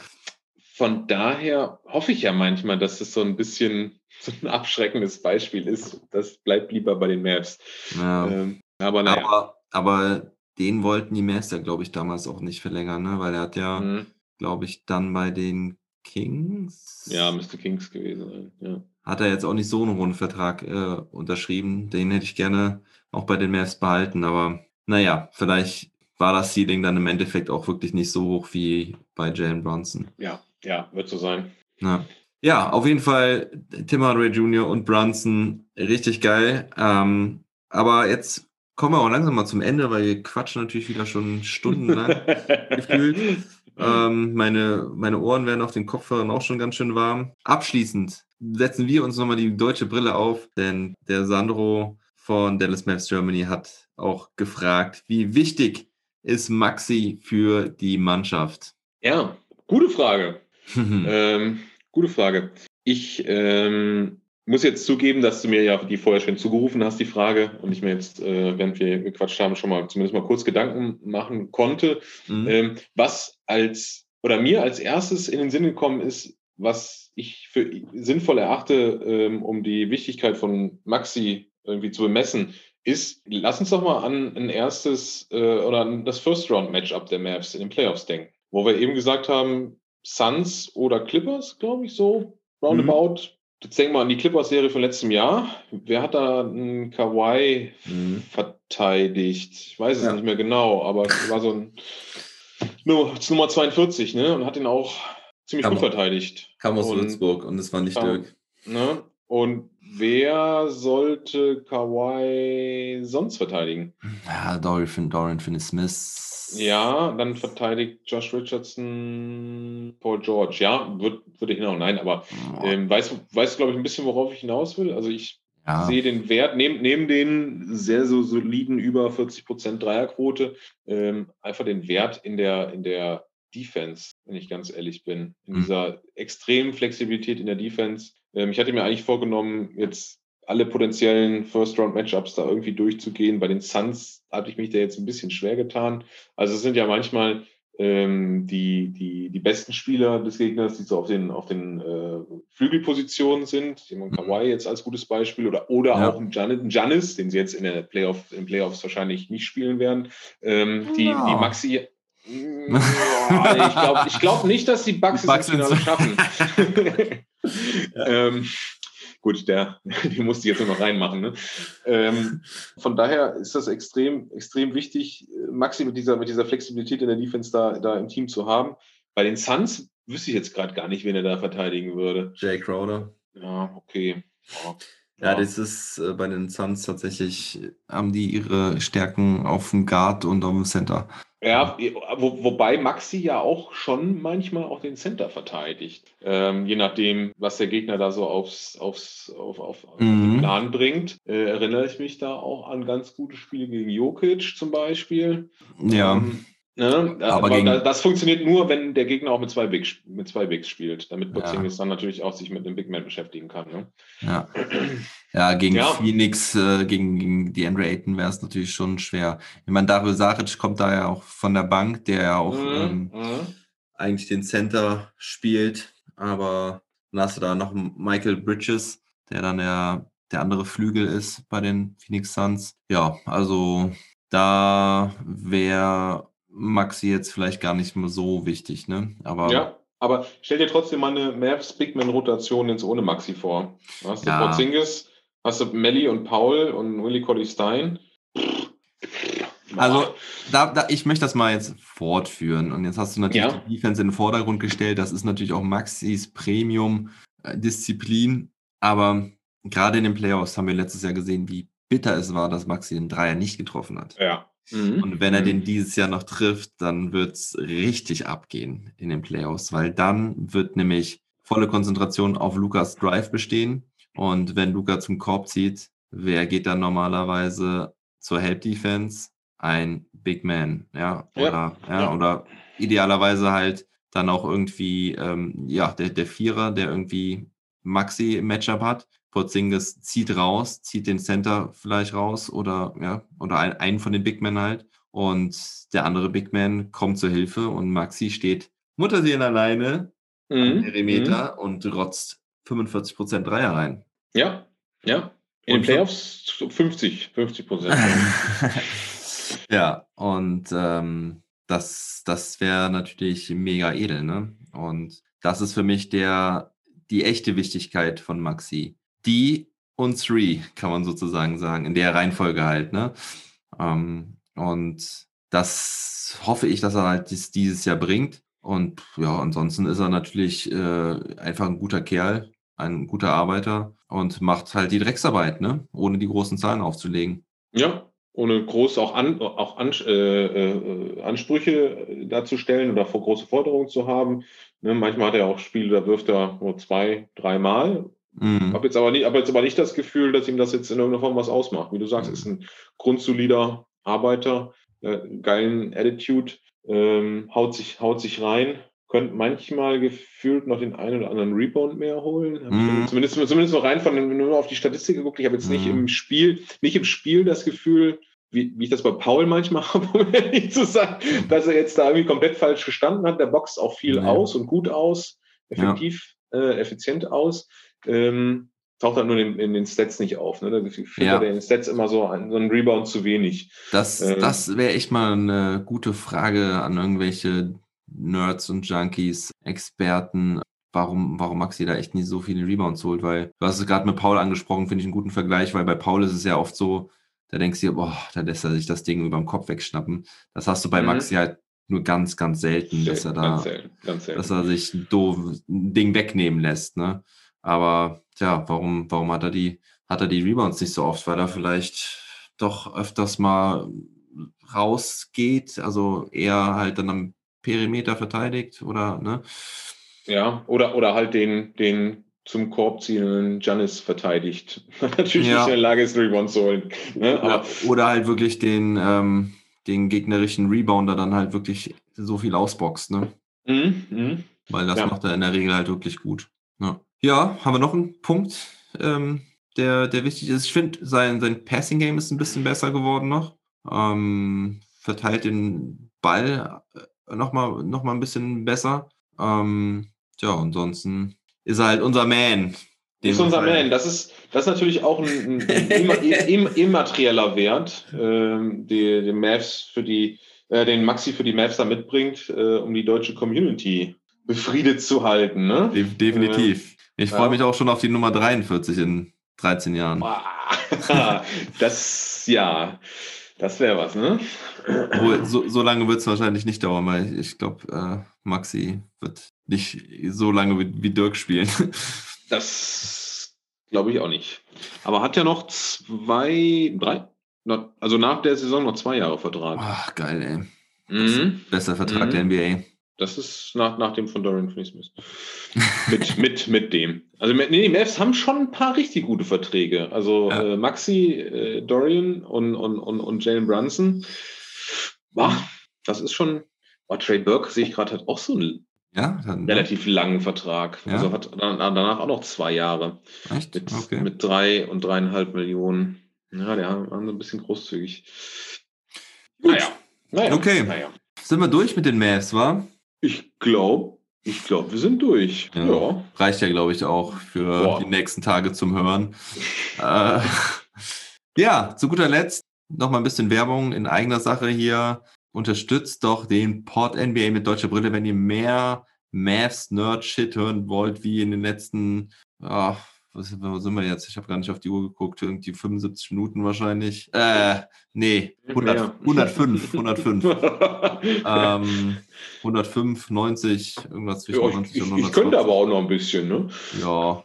Von daher hoffe ich ja manchmal, dass es so ein bisschen so ein abschreckendes Beispiel ist. Das bleibt lieber bei den Mavs. Ja. Ähm, aber, naja. aber, aber den wollten die Meister, glaube ich, damals auch nicht verlängern, ne? weil er hat ja, mhm. glaube ich, dann bei den Kings. Ja, müsste Kings gewesen sein. Ja. Hat er jetzt auch nicht so einen hohen Vertrag äh, unterschrieben. Den hätte ich gerne auch bei den Mavs behalten, aber naja, vielleicht war das Ceiling dann im Endeffekt auch wirklich nicht so hoch wie bei Jalen Brunson. Ja, ja, wird so sein. Ja. ja, auf jeden Fall Tim Hardaway Jr. und Brunson richtig geil. Ähm, aber jetzt kommen wir auch langsam mal zum Ende, weil wir quatschen natürlich wieder schon stundenlang gefühlt. Ähm, meine, meine Ohren werden auf den Kopfhörern auch schon ganz schön warm. Abschließend setzen wir uns nochmal die deutsche Brille auf, denn der Sandro von Dallas Maps Germany hat auch gefragt, wie wichtig ist Maxi für die Mannschaft? Ja, gute Frage. ähm, gute Frage. Ich ähm, muss jetzt zugeben, dass du mir ja die vorher schon zugerufen hast, die Frage, und ich mir jetzt, äh, während wir gequatscht haben, schon mal zumindest mal kurz Gedanken machen konnte. Mhm. Ähm, was als oder mir als erstes in den Sinn gekommen ist, was ich für sinnvoll erachte, ähm, um die Wichtigkeit von Maxi irgendwie zu bemessen, ist, lass uns doch mal an ein erstes äh, oder an das First-Round-Matchup der Mavs in den Playoffs denken, wo wir eben gesagt haben, Suns oder Clippers, glaube ich, so roundabout. Mhm. Jetzt denken wir an die Clippers-Serie von letztem Jahr. Wer hat da einen Kawhi mhm. verteidigt? Ich weiß es ja. nicht mehr genau, aber es war so ein Nummer 42, ne? Und hat ihn auch ziemlich kam gut verteidigt. Kam aus Würzburg und es war nicht kam, Dirk. Ne? Und wer sollte Kawhi sonst verteidigen? Ja, Dorian, Dorian Finney-Smith ja, dann verteidigt Josh Richardson Paul George. Ja, würde hinhauen. Nein, aber ähm, weißt, du, glaube ich, ein bisschen, worauf ich hinaus will? Also ich ja. sehe den Wert neben, neben den sehr so soliden über 40 Prozent Dreierquote, ähm, einfach den Wert in der, in der Defense, wenn ich ganz ehrlich bin. In mhm. dieser extremen Flexibilität in der Defense. Ähm, ich hatte mir eigentlich vorgenommen, jetzt alle potenziellen First-Round-Matchups da irgendwie durchzugehen. Bei den Suns hatte ich mich da jetzt ein bisschen schwer getan. Also es sind ja manchmal ähm, die, die, die besten Spieler des Gegners, die so auf den, auf den äh, Flügelpositionen sind. Jemand mhm. Kawhi jetzt als gutes Beispiel oder, oder ja. auch ein Janis, den sie jetzt in der Playoff, in Playoffs wahrscheinlich nicht spielen werden. Ähm, die, die Maxi, Ja, ich glaube ich glaub nicht, dass die Bugs, Die Bucks es ins sind Finale schaffen. ähm, gut, der, die musste ich jetzt nur noch reinmachen. Ne? Ähm, von daher ist das extrem, extrem wichtig, Maxi mit dieser, mit dieser Flexibilität in der Defense da, da im Team zu haben. Bei den Suns wüsste ich jetzt gerade gar nicht, wen er da verteidigen würde. Jay Crowder. Ja, okay. Ja. Ja, das ist äh, bei den Suns tatsächlich, haben die ihre Stärken auf dem Guard und auf dem Center. Ja, wo, wobei Maxi ja auch schon manchmal auch den Center verteidigt. Ähm, je nachdem, was der Gegner da so aufs, aufs, auf, auf, Mhm. den Plan bringt, äh, erinnere ich mich da auch an ganz gute Spiele gegen Jokic zum Beispiel. Ja, Ähm, ne? Aber Aber gegen- da, das funktioniert nur, wenn der Gegner auch mit zwei Bigs, mit zwei Bigs spielt, damit Ja. Porzingis dann natürlich auch sich mit einem Big Man beschäftigen kann. Ne? ja. Ja, gegen Ja. Phoenix, äh, gegen, gegen die Andre Ayton wäre es natürlich schon schwer. Ich meine, Dario Saric kommt da ja auch von der Bank, der ja auch ähm, Mhm, mhm. eigentlich den Center spielt, aber dann hast du da noch Michael Bridges, der dann der, der andere Flügel ist bei den Phoenix Suns. Ja, also da wäre Maxi jetzt vielleicht gar nicht mehr so wichtig, ne? Aber Ja, aber stell dir trotzdem mal eine Mavs Bigman-Rotation jetzt ohne Maxi vor. Da Hast du Ja. Porzingis, hast du Melly und Paul und Willie Colley Stein. Also, da, da, ich möchte das mal jetzt fortführen. Und jetzt hast du natürlich Ja. die Defense in den Vordergrund gestellt. Das ist natürlich auch Maxis Premium-Disziplin. Aber gerade in den Playoffs haben wir letztes Jahr gesehen, wie bitter es war, dass Maxi den Dreier nicht getroffen hat. ja. Mhm. Und wenn er Mhm. den dieses Jahr noch trifft, dann wird's richtig abgehen in den Playoffs, weil dann wird nämlich volle Konzentration auf Lukas Drive bestehen. Und wenn Luca zum Korb zieht, wer geht dann normalerweise zur Help Defense? Ein Big Man, ja, Ja, oder, ja, ja. oder idealerweise halt dann auch irgendwie, ähm, ja, der, der Vierer, der irgendwie Maxi im Matchup hat. Porzingis zieht raus, zieht den Center vielleicht raus oder, ja, oder ein, einen von den Big Men halt. Und der andere Big Man kommt zur Hilfe und Maxi steht Mutterseelen alleine am Mhm. Perimeter und rotzt 45% Dreier rein. Ja, ja. In Und den Playoffs 50, 50 Prozent. ja, und ähm, das, das wäre natürlich mega edel, ne? Und das ist für mich der, die echte Wichtigkeit von Maxi. Die und Three, kann man sozusagen sagen, in der Reihenfolge halt, ne? Ähm, und das hoffe ich, dass er halt dies, dieses Jahr bringt. Und ja, ansonsten ist er natürlich äh, einfach ein guter Kerl, ein guter Arbeiter und macht halt die Drecksarbeit, ne? Ohne die großen Zahlen aufzulegen. Ja, ohne groß auch, an, auch an, äh, äh, Ansprüche darzustellen oder vor große Forderungen zu haben. Ne, manchmal hat er auch Spiele, da wirft er nur zwei, dreimal. Mhm. Habe jetzt aber nicht, habe jetzt aber nicht das Gefühl, dass ihm das jetzt in irgendeiner Form was ausmacht. Wie du sagst, Mhm. ist ein grundsolider Arbeiter, äh, geilen Attitude, ähm, haut sich, haut sich rein, könnte manchmal gefühlt noch den einen oder anderen Rebound mehr holen. Hab Mhm. Zumindest, zumindest so rein von, wenn man nur auf die Statistik geguckt. Ich habe jetzt nicht Mhm. im Spiel, nicht im Spiel das Gefühl, wie, wie ich das bei Paul manchmal habe, um ehrlich zu sein, dass er jetzt da irgendwie komplett falsch gestanden hat. Der boxt auch viel Ja. aus und gut aus, effektiv, äh, effizient aus. Ähm, taucht halt nur in, in den Stats nicht auf. Ne? Da gefühlt Ja. er in den Stats immer so einen, so einen Rebound zu wenig. Das, Ähm. das wäre echt mal eine gute Frage an irgendwelche Nerds und Junkies, Experten, warum, warum Maxi da echt nie so viele Rebounds holt, weil du hast es gerade mit Paul angesprochen, finde ich einen guten Vergleich, weil bei Paul ist es ja oft so, da denkst du dir, boah, da lässt er sich das Ding über den Kopf wegschnappen. Das hast du bei Mhm. Maxi halt nur ganz, ganz selten, dass er da, ganz selten, ganz selten. dass er sich ein doof ein Ding wegnehmen lässt, ne? Aber tja, warum, warum hat er die, hat er die Rebounds nicht so oft? Weil er vielleicht doch öfters mal rausgeht, also eher halt dann am Perimeter verteidigt oder ne? Ja, oder, oder halt den, den zum Korb ziehenden Janis verteidigt. Natürlich Ja. nicht in der Lage ist, Rebound zu holen. Ne? Oder, oder halt wirklich den, ähm, den gegnerischen Rebounder dann halt wirklich so viel ausboxt, ne? Mhm, mhm. Weil das Ja. macht er in der Regel halt wirklich gut. Ja, ja haben wir noch einen Punkt, ähm, der, der wichtig ist. Ich finde, sein, sein Passing-Game ist ein bisschen besser geworden noch. Ähm, verteilt den Ball äh, nochmal noch mal ein bisschen besser. Ähm, tja, ansonsten ist er halt unser Man. ist Den unser wir- Man. Das ist, das ist natürlich auch ein, ein, ein imma- im, immaterieller Wert, ähm, die, die Mavs für die äh, den Maxi für die Mavs da mitbringt, äh, um die deutsche Community befriedet zu halten. Ne? De definitiv. Ich freue mich auch schon auf die Nummer 43 in 13 Jahren. Das, ja, das wäre was, ne? So, so lange wird es wahrscheinlich nicht dauern, weil ich glaube, äh, Maxi wird nicht so lange wie, wie Dirk spielen. Das glaube ich auch nicht. Aber hat ja noch zwei, drei, also nach der Saison noch zwei Jahre Vertrag. Ach, geil, ey. Mhm. Bester Vertrag Mhm. der NBA. Das ist nach, nach dem von Dorian Finney-Smith. mit, mit, mit dem. Also nee, die Mavs haben schon ein paar richtig gute Verträge. Also Ja. äh, Maxi, äh, Dorian und, und, und, und Jalen Brunson. Boah, das ist schon. Boah, Trey Burke sehe ich gerade hat auch so einen Ja, dann, relativ langen Vertrag. Ja. Also hat dann, danach auch noch zwei Jahre. Echt? Mit, Okay. mit drei und dreieinhalb Millionen. Ja, der haben haben so ein bisschen großzügig. Naja. naja. Okay. Naja. Sind wir durch mit den Mavs, wa? Ich glaube, ich glaube, wir sind durch. Ja. Ja. Reicht ja, glaube ich, auch für Boah. die nächsten Tage zum Hören. äh, ja, zu guter Letzt noch mal ein bisschen Werbung in eigener Sache hier. Unterstützt doch den Pod NBA mit deutscher Brille, wenn ihr mehr Mavs Nerd Shit hören wollt, wie in den letzten, ah, was, wo sind wir jetzt? Ich habe gar nicht auf die Uhr geguckt, irgendwie 75 Minuten wahrscheinlich. Äh, nee, 100, Mehr. 105, 105. ähm, 105, 90, irgendwas zwischen ja, 90 ich, und ich, 120. ich könnte aber auch noch ein bisschen, ne? Ja.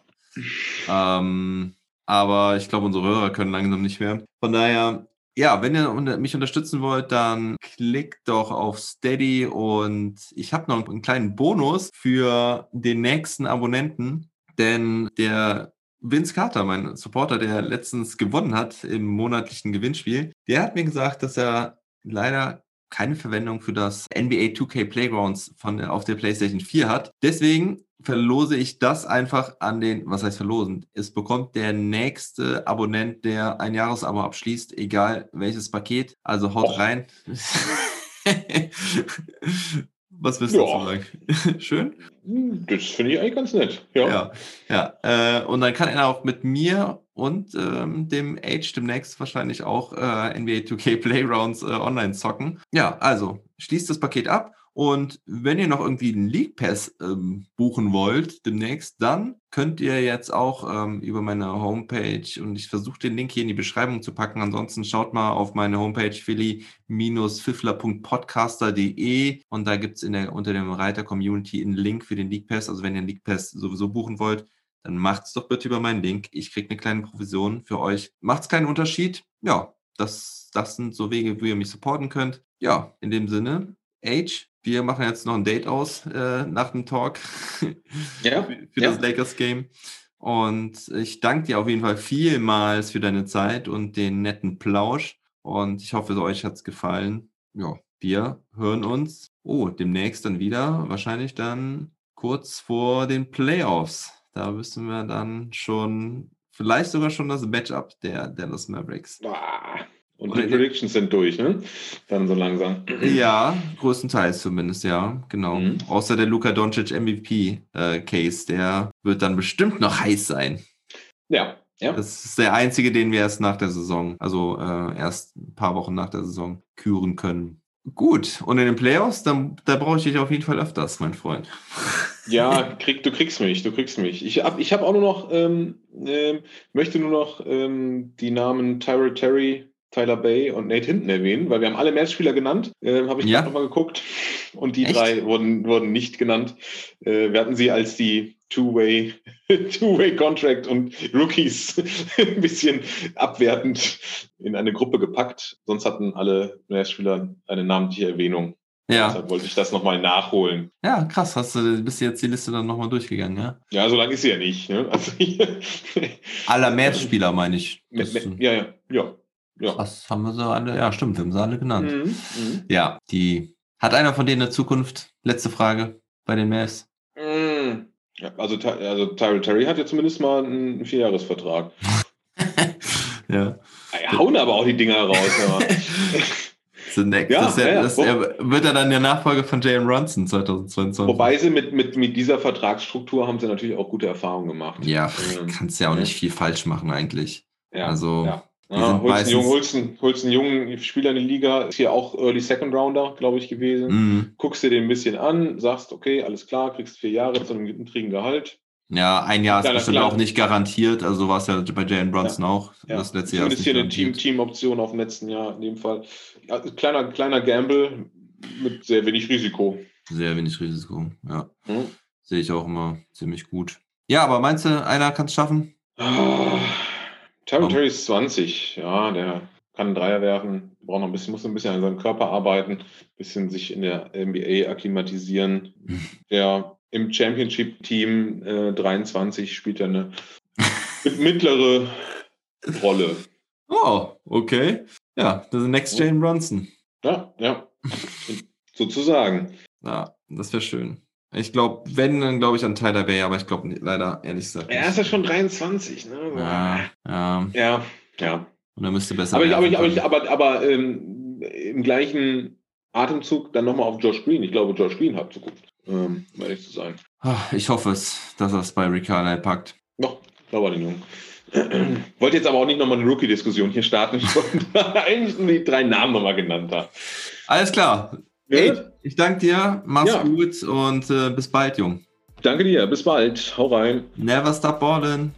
Ähm, aber ich glaube, unsere Hörer können langsam nicht mehr. Von daher, ja, wenn ihr mich unterstützen wollt, dann klickt doch auf Steady und ich habe noch einen kleinen Bonus für den nächsten Abonnenten, denn der Vince Carter, mein Supporter, der letztens gewonnen hat im monatlichen Gewinnspiel, der hat mir gesagt, dass er leider keine Verwendung für das NBA 2K Playgrounds von auf der PlayStation 4 hat. Deswegen verlose ich das einfach an den, was heißt verlosen? Es bekommt der nächste Abonnent, der ein Jahresabo abschließt, egal welches Paket. Also haut Och. rein. was willst du dazu sagen? Schön? Das finde ich eigentlich ganz nett. Ja. Ja, ja. Äh, und dann kann er auch mit mir und ähm, dem Age demnächst wahrscheinlich auch äh, NBA 2K Playgrounds äh, online zocken. Ja, also schließt das Paket ab und wenn ihr noch irgendwie einen League Pass ähm, buchen wollt demnächst, dann könnt ihr jetzt auch ähm, über meine Homepage und ich versuche den Link hier in die Beschreibung zu packen. Ansonsten schaut mal auf meine Homepage philly-fiffler.podcaster.de und da gibt's in der unter dem Reiter Community einen Link für den League Pass. Also wenn ihr einen League Pass sowieso buchen wollt, dann macht's doch bitte über meinen Link. Ich krieg eine kleine Provision für euch. Macht's keinen Unterschied? Ja, das, das sind so Wege, wie ihr mich supporten könnt. Ja, in dem Sinne, Age, wir machen jetzt noch ein Date aus äh, nach dem Talk Ja, für, für ja. das Lakers-Game. Und ich danke dir auf jeden Fall vielmals für deine Zeit und den netten Plausch. Und ich hoffe, euch hat's gefallen. Ja, wir hören uns, oh, demnächst dann wieder, wahrscheinlich dann kurz vor den Playoffs. Da wissen wir dann schon, vielleicht sogar schon das Matchup der Dallas Mavericks. Ah, Und die Predictions sind durch, ne? Dann so langsam. Ja, größtenteils zumindest, ja, genau. Mhm. Außer der Luka Doncic MVP-Case, der wird dann bestimmt noch heiß sein. Ja, ja. Das ist der einzige, den wir erst nach der Saison, also äh, erst ein paar Wochen nach der Saison küren können. Gut, und in den Playoffs, dann, da brauche ich dich auf jeden Fall öfters, mein Freund. Ja, krieg, du kriegst mich, du kriegst mich. Ich habe ich hab auch nur noch, ähm, ähm, möchte nur noch ähm, die Namen Tyrell Terry, Tyler Bay und Nate Hinton erwähnen, weil wir haben alle Matchspieler genannt, ähm, habe ich Ja. nochmal geguckt. Und die Echt? drei wurden, wurden nicht genannt. Äh, wir hatten sie als die Two-Way Two-Way Contract und Rookies ein bisschen abwertend in eine Gruppe gepackt. Sonst hatten alle Matchspieler eine namentliche Erwähnung. Ja, Deshalb wollte ich das nochmal nachholen. ja, krass, hast du, bist du jetzt die Liste dann nochmal durchgegangen, ja? Ja, so lange ist sie ja nicht. Ne? Also, Aller Mavs-Spieler, meine ich. ja, ja, ja. Ja. das haben wir so alle, ja, stimmt, wir haben sie alle genannt. Mhm, mhm. Ja, die. Hat einer von denen eine Zukunft? Letzte Frage bei den Mavs. Mhm. Ja, also, also Tyrell Terry hat ja zumindest mal einen Vierjahresvertrag. ja. Ja, hauen aber auch die Dinger raus. The next. Ja, das ja, ja, ja. das, er, wird er dann der Nachfolger von Jalen Brunson 2022? Wobei sie mit, mit, mit dieser Vertragsstruktur haben sie natürlich auch gute Erfahrungen gemacht. Ja, Ähm, kannst ja auch ne? nicht viel falsch machen eigentlich. ja, also, ja. Ja, holst, einen jungen, holst, einen, holst einen jungen Spieler in die Liga, ist hier auch Early Second Rounder, glaube ich, gewesen. Mhm. Guckst dir den ein bisschen an, sagst, okay, alles klar, kriegst vier Jahre zu einem niedrigen Gehalt. Ja, ein Jahr ist Kleiner- bestimmt kleiner- auch nicht garantiert. Also war es ja bei Jalen Brunson auch. Ja. Das letzte Jahr ist Zumindest hier eine nicht Team- garantiert. Team-Option auf dem letzten Jahr in dem Fall. Ja, kleiner, kleiner Gamble mit sehr wenig Risiko. Sehr wenig Risiko. Ja, Hm? sehe ich auch immer ziemlich gut. Ja, aber meinst du, einer kann es schaffen? Ah, Terry ist 20, ja, der kann einen Dreier werfen, braucht noch ein bisschen, muss ein bisschen an seinem Körper arbeiten, ein bisschen sich in der NBA akklimatisieren. Der im Championship-Team äh, 23 spielt er eine mit- mittlere Rolle. Oh, okay. Ja, das ist Next Jalen Brunson. Ja, ja. Sozusagen. Ja, das wäre schön. Ich glaube, wenn, dann glaube ich an Tyler Bay, aber ich glaube leider, ehrlich gesagt. Er ist ja schon 23, ne? ja, ja. Ja, ja. Und er müsste besser Aber, ich, aber, ich, aber, ich, aber, aber ähm, im gleichen Atemzug dann nochmal auf Josh Green. Ich glaube, Josh Green hat Zukunft, ähm, um ehrlich zu sein. Ah, Ich hoffe es, dass er es bei Rick Carlisle packt. Noch, glaube den Jungen. Wollte jetzt aber auch nicht nochmal eine Rookie-Diskussion hier starten. Ich wollte eigentlich nur die drei Namen nochmal genannt haben. Alles klar. Ey, ich danke dir. Mach's Ja. gut und äh, bis bald, Jung. Danke dir. Bis bald. Hau rein. Never stop ballin'.